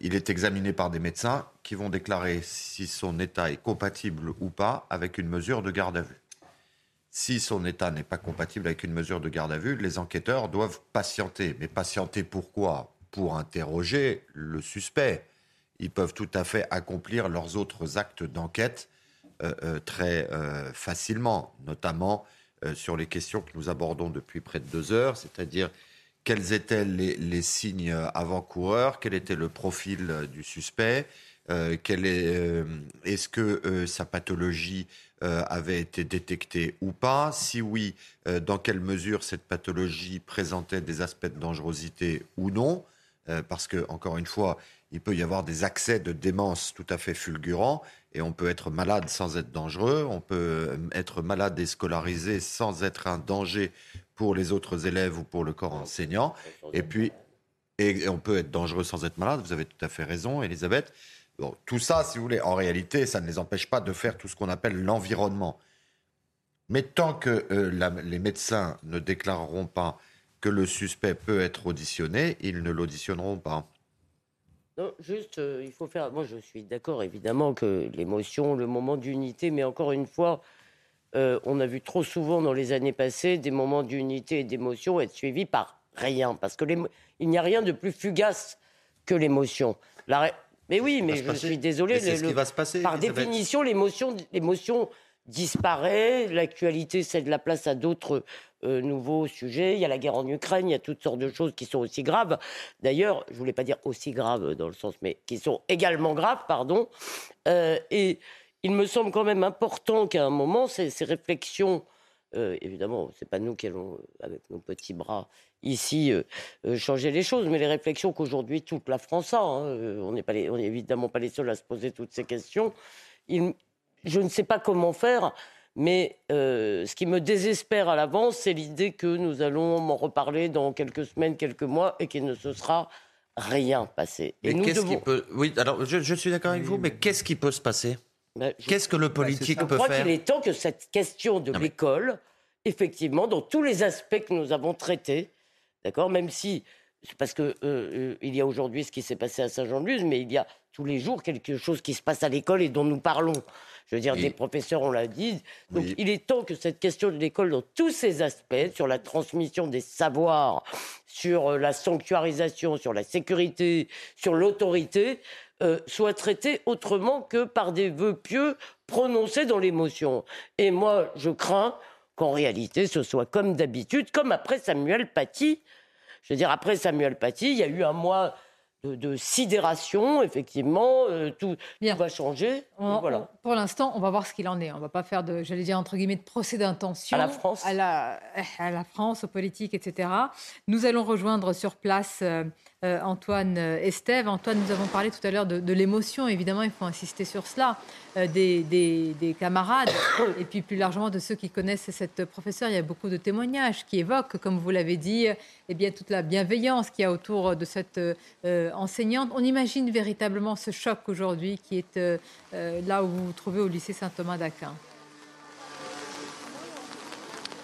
Il est examiné par des médecins qui vont déclarer si son état est compatible ou pas avec une mesure de garde à vue. Si son état n'est pas compatible avec une mesure de garde à vue, les enquêteurs doivent patienter. Mais patienter pourquoi? Pour interroger le suspect. Ils peuvent tout à fait accomplir leurs autres actes d'enquête euh, euh, très euh, facilement, notamment sur les questions que nous abordons depuis près de deux heures, c'est-à-dire quels étaient les, les signes avant-coureurs, quel était le profil du suspect, est-ce que sa pathologie euh, avait été détectée ou pas. Si oui, euh, dans quelle mesure cette pathologie présentait des aspects de dangerosité ou non. Euh, Parce que, encore une fois, il peut y avoir des accès de démence tout à fait fulgurants et on peut être malade sans être dangereux, on peut être malade et scolarisé sans être un danger pour les autres élèves ou pour le corps enseignant. Et puis, et on peut être dangereux sans être malade, vous avez tout à fait raison, Elisabeth tout ça, si vous voulez, en réalité, ça ne les empêche pas de faire tout ce qu'on appelle l'environnement. Mais tant que euh, les médecins ne déclareront pas que le suspect peut être auditionné, ils ne l'auditionneront pas. Non, juste, euh, il faut faire. Moi, je suis d'accord, évidemment, que l'émotion, le moment d'unité, mais encore une fois, euh, on a vu trop souvent dans les années passées des moments d'unité et d'émotion être suivis par rien, parce que il n'y a rien de plus fugace que l'émotion. Mais oui, mais je suis désolé. C'est ce qui va se passer. Par définition, l'émotion, l'émotion disparaît. L'actualité cède la place à d'autres euh, nouveaux sujets. Il y a la guerre en Ukraine, il y a toutes sortes de choses qui sont aussi graves. D'ailleurs, je voulais pas dire aussi graves dans le sens, mais qui sont également graves, pardon. Euh, et il me semble quand même important qu'à un moment, ces, ces réflexions euh, évidemment, c'est pas nous qui allons, avec nos petits bras, ici, euh, euh, changer les choses, mais les réflexions qu'aujourd'hui toute la France a, hein, on n'est évidemment pas les seuls à se poser toutes ces questions. je ne sais pas comment faire, Mais euh, ce qui me désespère à l'avance, c'est l'idée que nous allons m'en reparler dans quelques semaines, quelques mois, et qu'il ne se sera rien passé. Et mais qu'est-ce qui peut... Oui, alors je, suis d'accord avec vous, mais qu'est-ce qui peut se passer? Ben, Qu'est-ce que le politique peut faire Je crois qu'il est temps que cette question de l'école, effectivement, dans tous les aspects que nous avons traités, d'accord, même si parce que euh, euh, il y a aujourd'hui ce qui s'est passé à Saint-Jean-de-Luz, mais il y a tous les jours quelque chose qui se passe à l'école et dont nous parlons. Je veux dire, des professeurs, on l'a dit. Donc, il est temps que cette question de l'école, dans tous ses aspects, sur la transmission des savoirs, sur euh, la sanctuarisation, sur la sécurité, sur l'autorité, soit traitée autrement que par des vœux pieux prononcés dans l'émotion. Et moi, je crains qu'en réalité, ce soit comme d'habitude, comme après Samuel Paty, je veux dire, après Samuel Paty, il y a eu un mois de, sidération, effectivement, euh, tout, va changer. voilà. pour l'instant, on va voir ce qu'il en est. On ne va pas faire de, j'allais dire, entre guillemets, de procès d'intention. À la France. À la, à la, France, aux politiques, etc. Nous allons rejoindre sur place euh, euh, Antoine Estève. Antoine, nous avons parlé tout à l'heure de, l'émotion. Évidemment, il faut insister sur cela. des, des, camarades et puis plus largement de ceux qui connaissent cette professeure. Il y a beaucoup de témoignages qui évoquent, comme vous l'avez dit, eh bien, toute la bienveillance qu'il y a autour de cette enseignante. On imagine véritablement ce choc aujourd'hui qui est euh, euh, là où vous vous trouvez au lycée Saint-Thomas d'Aquin.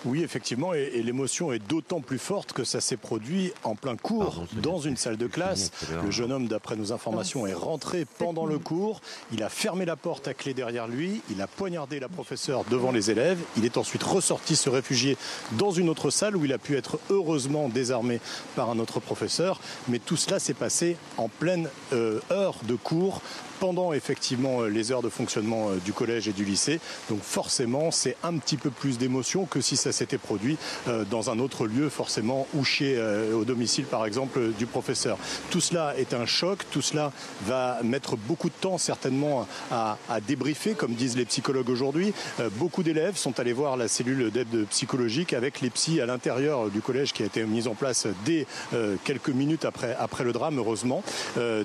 Oui, effectivement, et, l'émotion est d'autant plus forte que ça s'est produit en plein cours, dans une salle de classe. Le jeune homme, d'après nos informations, est rentré pendant le cours. Il a fermé la porte à clé derrière lui. Il a poignardé la professeure devant les élèves. Il est ensuite ressorti se réfugier dans une autre salle où il a pu être heureusement désarmé par un autre professeur. Mais tout cela s'est passé en pleine euh, heure de cours pendant effectivement euh, les heures de fonctionnement euh, du collège et du lycée. Donc forcément, c'est un petit peu plus d'émotion que si ça s'était produit euh, dans un autre lieu, forcément, ou chez, au domicile, par exemple, du professeur. Tout cela est un choc, tout cela va mettre beaucoup de temps certainement à, débriefer, comme disent les psychologues aujourd'hui. beaucoup d'élèves sont allés voir la cellule d'aide psychologique avec les psys à l'intérieur du collège qui a été mise en place dès quelques minutes après, après le drame, heureusement.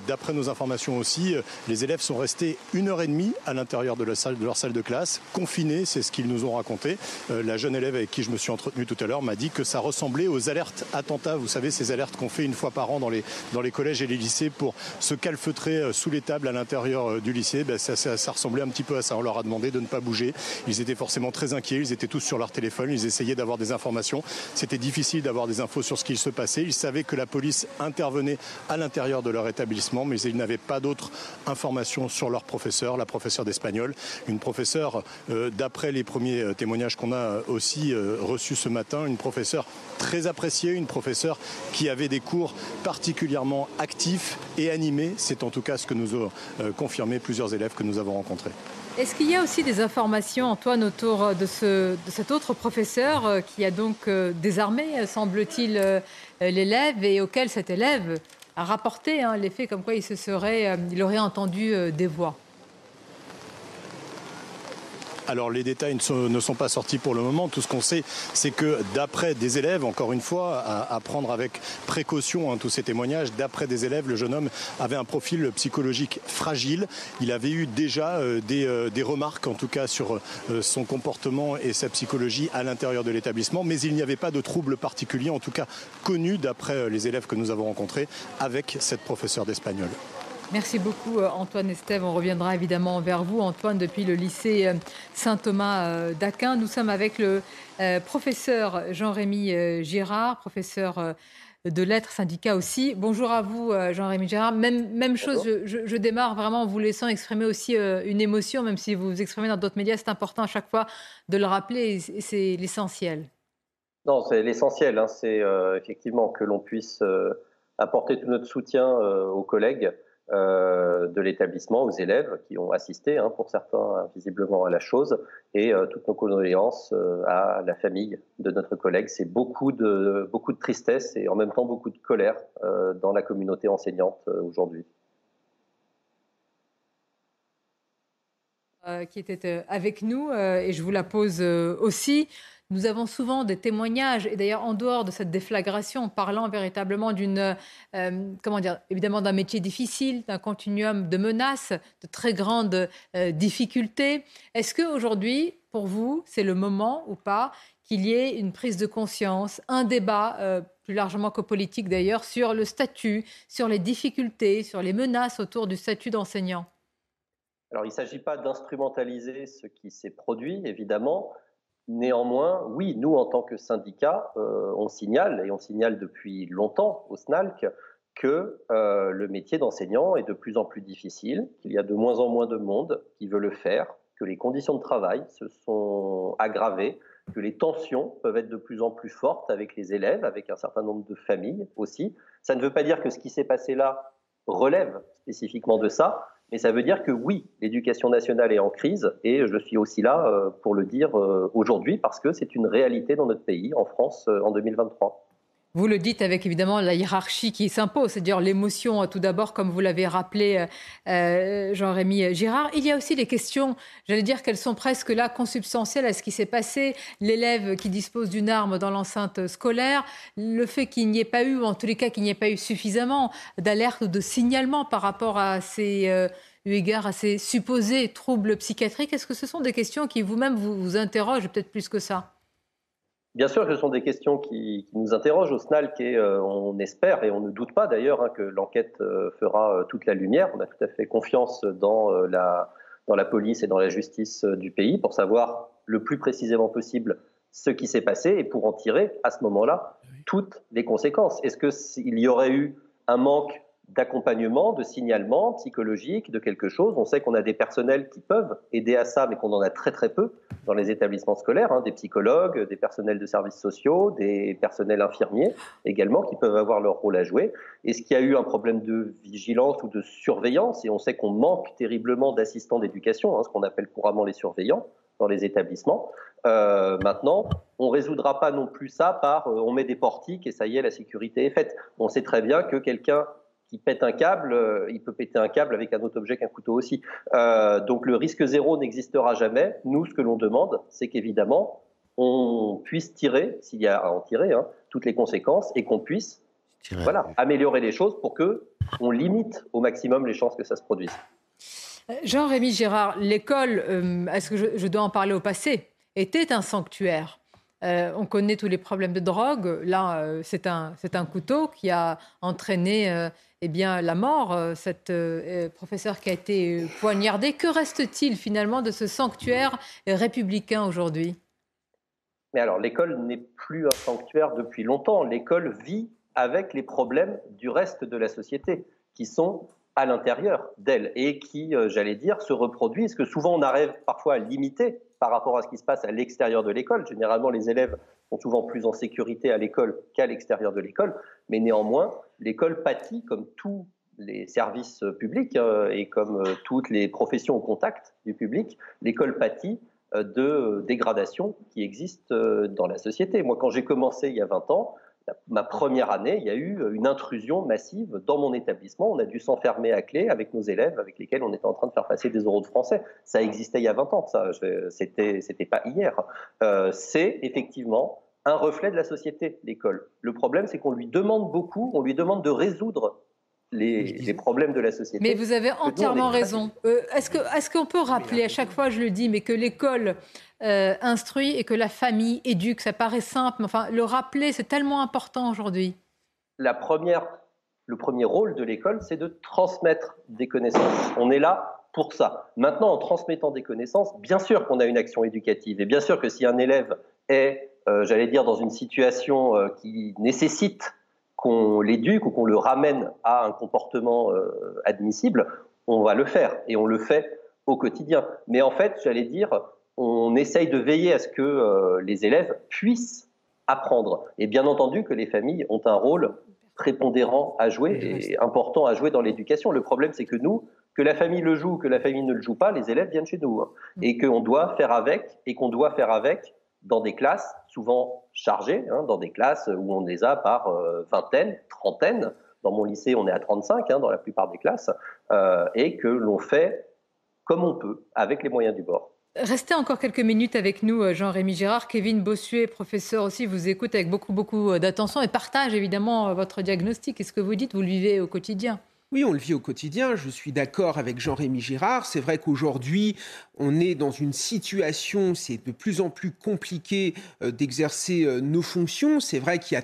D'après nos informations aussi, les les élèves sont restés une heure et demie à l'intérieur de, de, leur salle de classe, confinés, c'est ce qu'ils nous ont raconté. Euh, la jeune élève avec qui je me suis entretenu tout à l'heure m'a dit que ça ressemblait aux alertes attentats, vous savez, ces alertes qu'on fait une fois par an dans les, collèges et les lycées pour se calfeutrer euh, sous les tables à l'intérieur euh, du lycée. Ben, ça, ça, ressemblait un petit peu à ça. On leur a demandé de ne pas bouger. Ils étaient forcément très inquiets, ils étaient tous sur leur téléphone, ils essayaient d'avoir des informations. C'était difficile d'avoir des infos sur ce qu'il se passait. Ils savaient que la police intervenait à l'intérieur de leur établissement, mais ils n'avaient pas d'autres informations sur leur professeur, la professeure d'espagnol. Une professeure, euh, d'après les premiers euh, témoignages qu'on a euh, aussi reçus ce matin, une professeure très appréciée, une professeure qui avait des cours particulièrement actifs et animés. C'est en tout cas ce que nous ont confirmé plusieurs élèves que nous avons rencontrés. Est-ce qu'il y a aussi des informations, Antoine, autour de, ce, de cet autre professeur qui a donc désarmé, semble-t-il, l'élève et auquel cet élève a rapporté hein, l'effet comme quoi il se serait, euh, il aurait entendu euh, des voix. Alors les détails ne sont, pas sortis pour le moment. Tout ce qu'on sait, c'est que d'après des élèves, encore une fois, à, prendre avec précaution hein, tous ces témoignages, d'après des élèves, le jeune homme avait un profil psychologique fragile. Il avait eu déjà euh, euh, des, remarques, en tout cas, sur euh, son comportement et sa psychologie à l'intérieur de l'établissement, mais il n'y avait pas de troubles particuliers, en tout cas connus d'après les élèves que nous avons rencontrés avec cette professeure d'espagnol. Merci beaucoup euh, Antoine Estève. On reviendra évidemment vers vous, Antoine, depuis le lycée euh, Saint-Thomas euh, d'Aquin. Nous sommes avec le professeur Jean-Rémy Girard, professeur de lettres, syndicat aussi. Bonjour à vous, Jean-Rémy Girard. Même, même chose, je, démarre vraiment en vous laissant exprimer aussi une émotion, même si vous vous exprimez dans d'autres médias, c'est important à chaque fois de le rappeler et c'est l'essentiel. Non, c'est l'essentiel. Hein. c'est effectivement que l'on puisse apporter tout notre soutien aux collègues. Euh, de l'établissement aux élèves qui ont assisté, hein, pour certains visiblement à la chose, et euh, toutes nos condoléances euh, à la famille de notre collègue. C'est beaucoup de, beaucoup de tristesse et en même temps beaucoup de colère dans la communauté enseignante aujourd'hui. qui était avec nous, et je vous la pose aussi. Nous avons souvent des témoignages, et d'ailleurs en dehors de cette déflagration, parlant véritablement d'une, euh, comment dire, évidemment d'un métier difficile, d'un continuum de menaces, de très grandes euh, difficultés. Est-ce qu'aujourd'hui, pour vous, c'est le moment ou pas qu'il y ait une prise de conscience, un débat, euh, plus largement que politique d'ailleurs, sur le statut, sur les difficultés, sur les menaces autour du statut d'enseignant? Alors il ne s'agit pas d'instrumentaliser ce qui s'est produit, évidemment. Néanmoins, oui, nous, en tant que syndicat, euh, on signale, et on signale depuis longtemps au SNALC, que euh, le métier d'enseignant est de plus en plus difficile, qu'il y a de moins en moins de monde qui veut le faire, que les conditions de travail se sont aggravées, que les tensions peuvent être de plus en plus fortes avec les élèves, avec un certain nombre de familles aussi. Ça ne veut pas dire que ce qui s'est passé là relève spécifiquement de ça, mais ça veut dire que oui, l'éducation nationale est en crise, et je suis aussi là euh, pour le dire euh, aujourd'hui, parce que c'est une réalité dans notre pays, en France, euh, en 2023. Vous le dites avec évidemment la hiérarchie qui s'impose, c'est-à-dire l'émotion tout d'abord, comme vous l'avez rappelé Jean-Rémy Girard. Il y a aussi les questions, j'allais dire qu'elles sont presque là consubstantielles à ce qui s'est passé. L'élève qui dispose d'une arme dans l'enceinte scolaire, le fait qu'il n'y ait pas eu, ou en tous les cas qu'il n'y ait pas eu suffisamment d'alerte ou de signalement par rapport à ces eu égard à ces supposés troubles psychiatriques Est-ce que ce sont des questions qui vous-même vous, interrogent peut-être plus que ça? Bien sûr que ce sont des questions qui, nous interrogent au SNALC et euh, on espère et on ne doute pas d'ailleurs hein, que l'enquête euh, fera euh, toute la lumière. On a tout à fait confiance dans, la, dans la police et dans la justice du pays pour savoir le plus précisément possible ce qui s'est passé et pour en tirer à ce moment-là toutes les conséquences. Est-ce qu'il y aurait eu un manque d'accompagnement, de signalement psychologique, de quelque chose. On sait qu'on a des personnels qui peuvent aider à ça, mais qu'on en a très très peu dans les établissements scolaires, hein, des psychologues, des personnels de services sociaux, des personnels infirmiers également qui peuvent avoir leur rôle à jouer. Est-ce qu'il y a eu un problème de vigilance ou de surveillance? Et on sait qu'on manque terriblement d'assistants d'éducation, hein, ce qu'on appelle couramment les surveillants dans les établissements. Euh, maintenant, on résoudra pas non plus ça par euh, on met des portiques et ça y est, la sécurité est faite. On sait très bien que quelqu'un qui pète un câble, euh, il peut péter un câble avec un autre objet qu'un couteau aussi. Euh, donc le risque zéro n'existera jamais. Nous, ce que l'on demande, c'est qu'évidemment, on puisse tirer, s'il y a à en tirer, hein, toutes les conséquences et qu'on puisse voilà, améliorer les choses pour que on limite au maximum les chances que ça se produise. Jean-Rémy Gérard, l'école, euh, est-ce que je, dois en parler au passé, était un sanctuaire. On connaît tous les problèmes de drogue. Là, c'est un, un couteau qui a entraîné eh bien, la mort, euh, cette euh, professeure qui a été poignardée. Que reste-t-il finalement de ce sanctuaire républicain aujourd'hui? Mais alors, l'école n'est plus un sanctuaire depuis longtemps. L'école vit avec les problèmes du reste de la société, qui sont à l'intérieur d'elle et qui, euh, j'allais dire, se reproduisent, que souvent on arrive parfois à limiter par rapport à ce qui se passe à l'extérieur de l'école. Généralement, les élèves sont souvent plus en sécurité à l'école qu'à l'extérieur de l'école, mais néanmoins, l'école pâtit, comme tous les services publics euh, et comme euh, toutes les professions au contact du public, l'école pâtit euh, de dégradations qui existent dans la société. Moi, quand j'ai commencé il y a 20 ans, ma première année, il y a eu une intrusion massive dans mon établissement. On a dû s'enfermer à clé avec nos élèves avec lesquels on était en train de faire passer des euros de français. Ça existait il y a 20 ans, ça. C'était, c'était pas hier. Euh, c'est effectivement un reflet de la société, l'école. Le problème, c'est qu'on lui demande beaucoup, on lui demande de résoudre les, problèmes de la société. Mais vous avez entièrement raison. Euh, est-ce, que, est-ce qu'on peut rappeler, à chaque fois je le dis, mais que l'école euh, instruit et que la famille éduque, ça paraît simple, mais enfin, le rappeler, c'est tellement important aujourd'hui. La première, le premier rôle de l'école, c'est de transmettre des connaissances. On est là pour ça. Maintenant, en transmettant des connaissances, bien sûr qu'on a une action éducative. Et bien sûr que si un élève est, euh, j'allais dire, dans une situation qui nécessite qu'on l'éduque ou qu'on le ramène à un comportement euh, admissible, on va le faire et on le fait au quotidien. Mais en fait, j'allais dire, on essaye de veiller à ce que euh, les élèves puissent apprendre. Et bien entendu que les familles ont un rôle prépondérant à jouer et important à jouer dans l'éducation. Le problème, c'est que nous, que la famille le joue, que la famille ne le joue pas, les élèves viennent chez nous. Hein. Mm. Et qu'on doit faire avec, et qu'on doit faire avec dans des classes souvent chargées, hein, dans des classes où on les a par euh, vingtaine, trentaine. Dans mon lycée, on est à 35 hein, dans la plupart des classes, euh, et que l'on fait comme on peut, avec les moyens du bord. Restez encore quelques minutes avec nous, Jean-Rémy Gérard. Kevin Bossuet, professeur aussi, vous écoute avec beaucoup, beaucoup d'attention et partage évidemment votre diagnostic. Qu'est-ce que vous dites Vous le vivez au quotidien oui, on le vit au quotidien. Je suis d'accord avec Jean-Rémy Girard. C'est vrai qu'aujourd'hui, on est dans une situation, c'est de plus en plus compliqué euh, d'exercer euh, nos fonctions. C'est vrai qu'il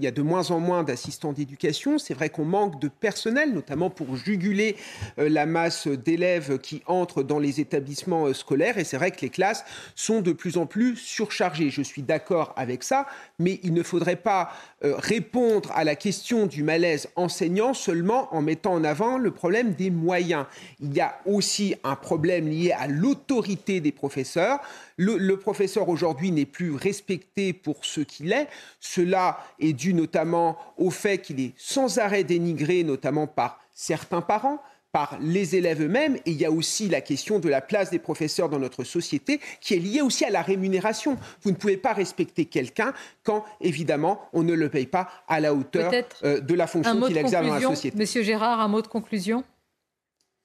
y, a de moins en moins d'assistants d'éducation. C'est vrai qu'on manque de personnel, notamment pour juguler euh, la masse d'élèves qui entrent dans les établissements scolaires. Et c'est vrai que les classes sont de plus en plus surchargées. Je suis d'accord avec ça, mais il ne faudrait pas répondre à la question du malaise enseignant seulement en mettant en avant le problème des moyens. Il y a aussi un problème lié à l'autorité des professeurs. Le, professeur aujourd'hui n'est plus respecté pour ce qu'il est. Cela est dû notamment au fait qu'il est sans arrêt dénigré, notamment par certains parents, par les élèves eux-mêmes. Et il y a aussi la question de la place des professeurs dans notre société qui est liée aussi à la rémunération. Vous ne pouvez pas respecter quelqu'un quand, évidemment, on ne le paye pas à la hauteur euh, de la fonction qu'il exerce dans la société. Monsieur Gérard, un mot de conclusion?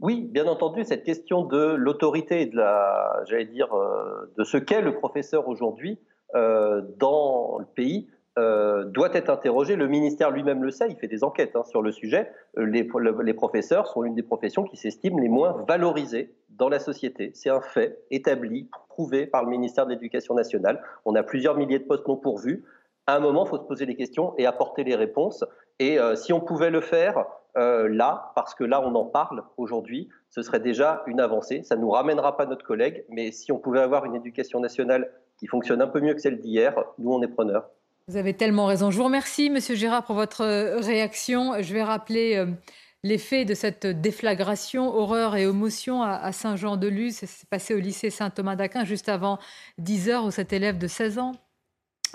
Oui, bien entendu, cette question de l'autorité et de la, j'allais dire, euh, de ce qu'est le professeur aujourd'hui euh, dans le pays euh, doit être interrogé. Le ministère lui-même le sait, il fait des enquêtes hein, sur le sujet. Euh, les, les, professeurs sont l'une des professions qui s'estiment les moins valorisées dans la société. C'est un fait établi, prouvé par le ministère de l'Éducation nationale. On a plusieurs milliers de postes non pourvus. À un moment, il faut se poser des questions et apporter les réponses. Et euh, si on pouvait le faire là, parce que là, on en parle aujourd'hui, ce serait déjà une avancée. Ça ne nous ramènera pas notre collègue, mais si on pouvait avoir une éducation nationale qui fonctionne un peu mieux que celle d'hier, nous, on est preneurs. Vous avez tellement raison. Je vous remercie, Monsieur Gérard, pour votre euh, réaction. Je vais rappeler euh, les faits de cette déflagration, horreur et émotion à Saint-Jean-de-Luz. C'est passé au lycée Saint-Thomas d'Aquin juste avant 10 heures où cet élève de 16 ans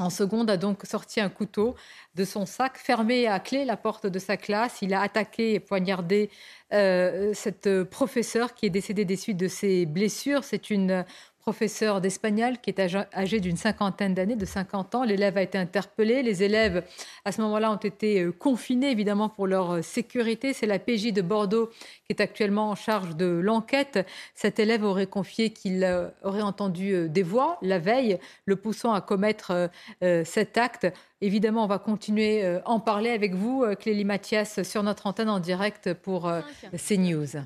en seconde a donc sorti un couteau de son sac, fermé à clé la porte de sa classe. Il a attaqué et poignardé euh, cette professeure qui est décédée des suites de ses blessures. C'est une professeur d'espagnol qui est âgé d'une cinquantaine d'années, de 50 ans. L'élève a été interpellé. Les élèves, à ce moment-là, ont été euh, confinés, évidemment, pour leur euh, sécurité. C'est la PJ de Bordeaux qui est actuellement en charge de l'enquête. Cet élève aurait confié qu'il euh, aurait entendu des voix la veille, le poussant à commettre cet acte. Évidemment, on va continuer à en parler avec vous, Clélie Mathias, sur notre antenne en direct pour CNews.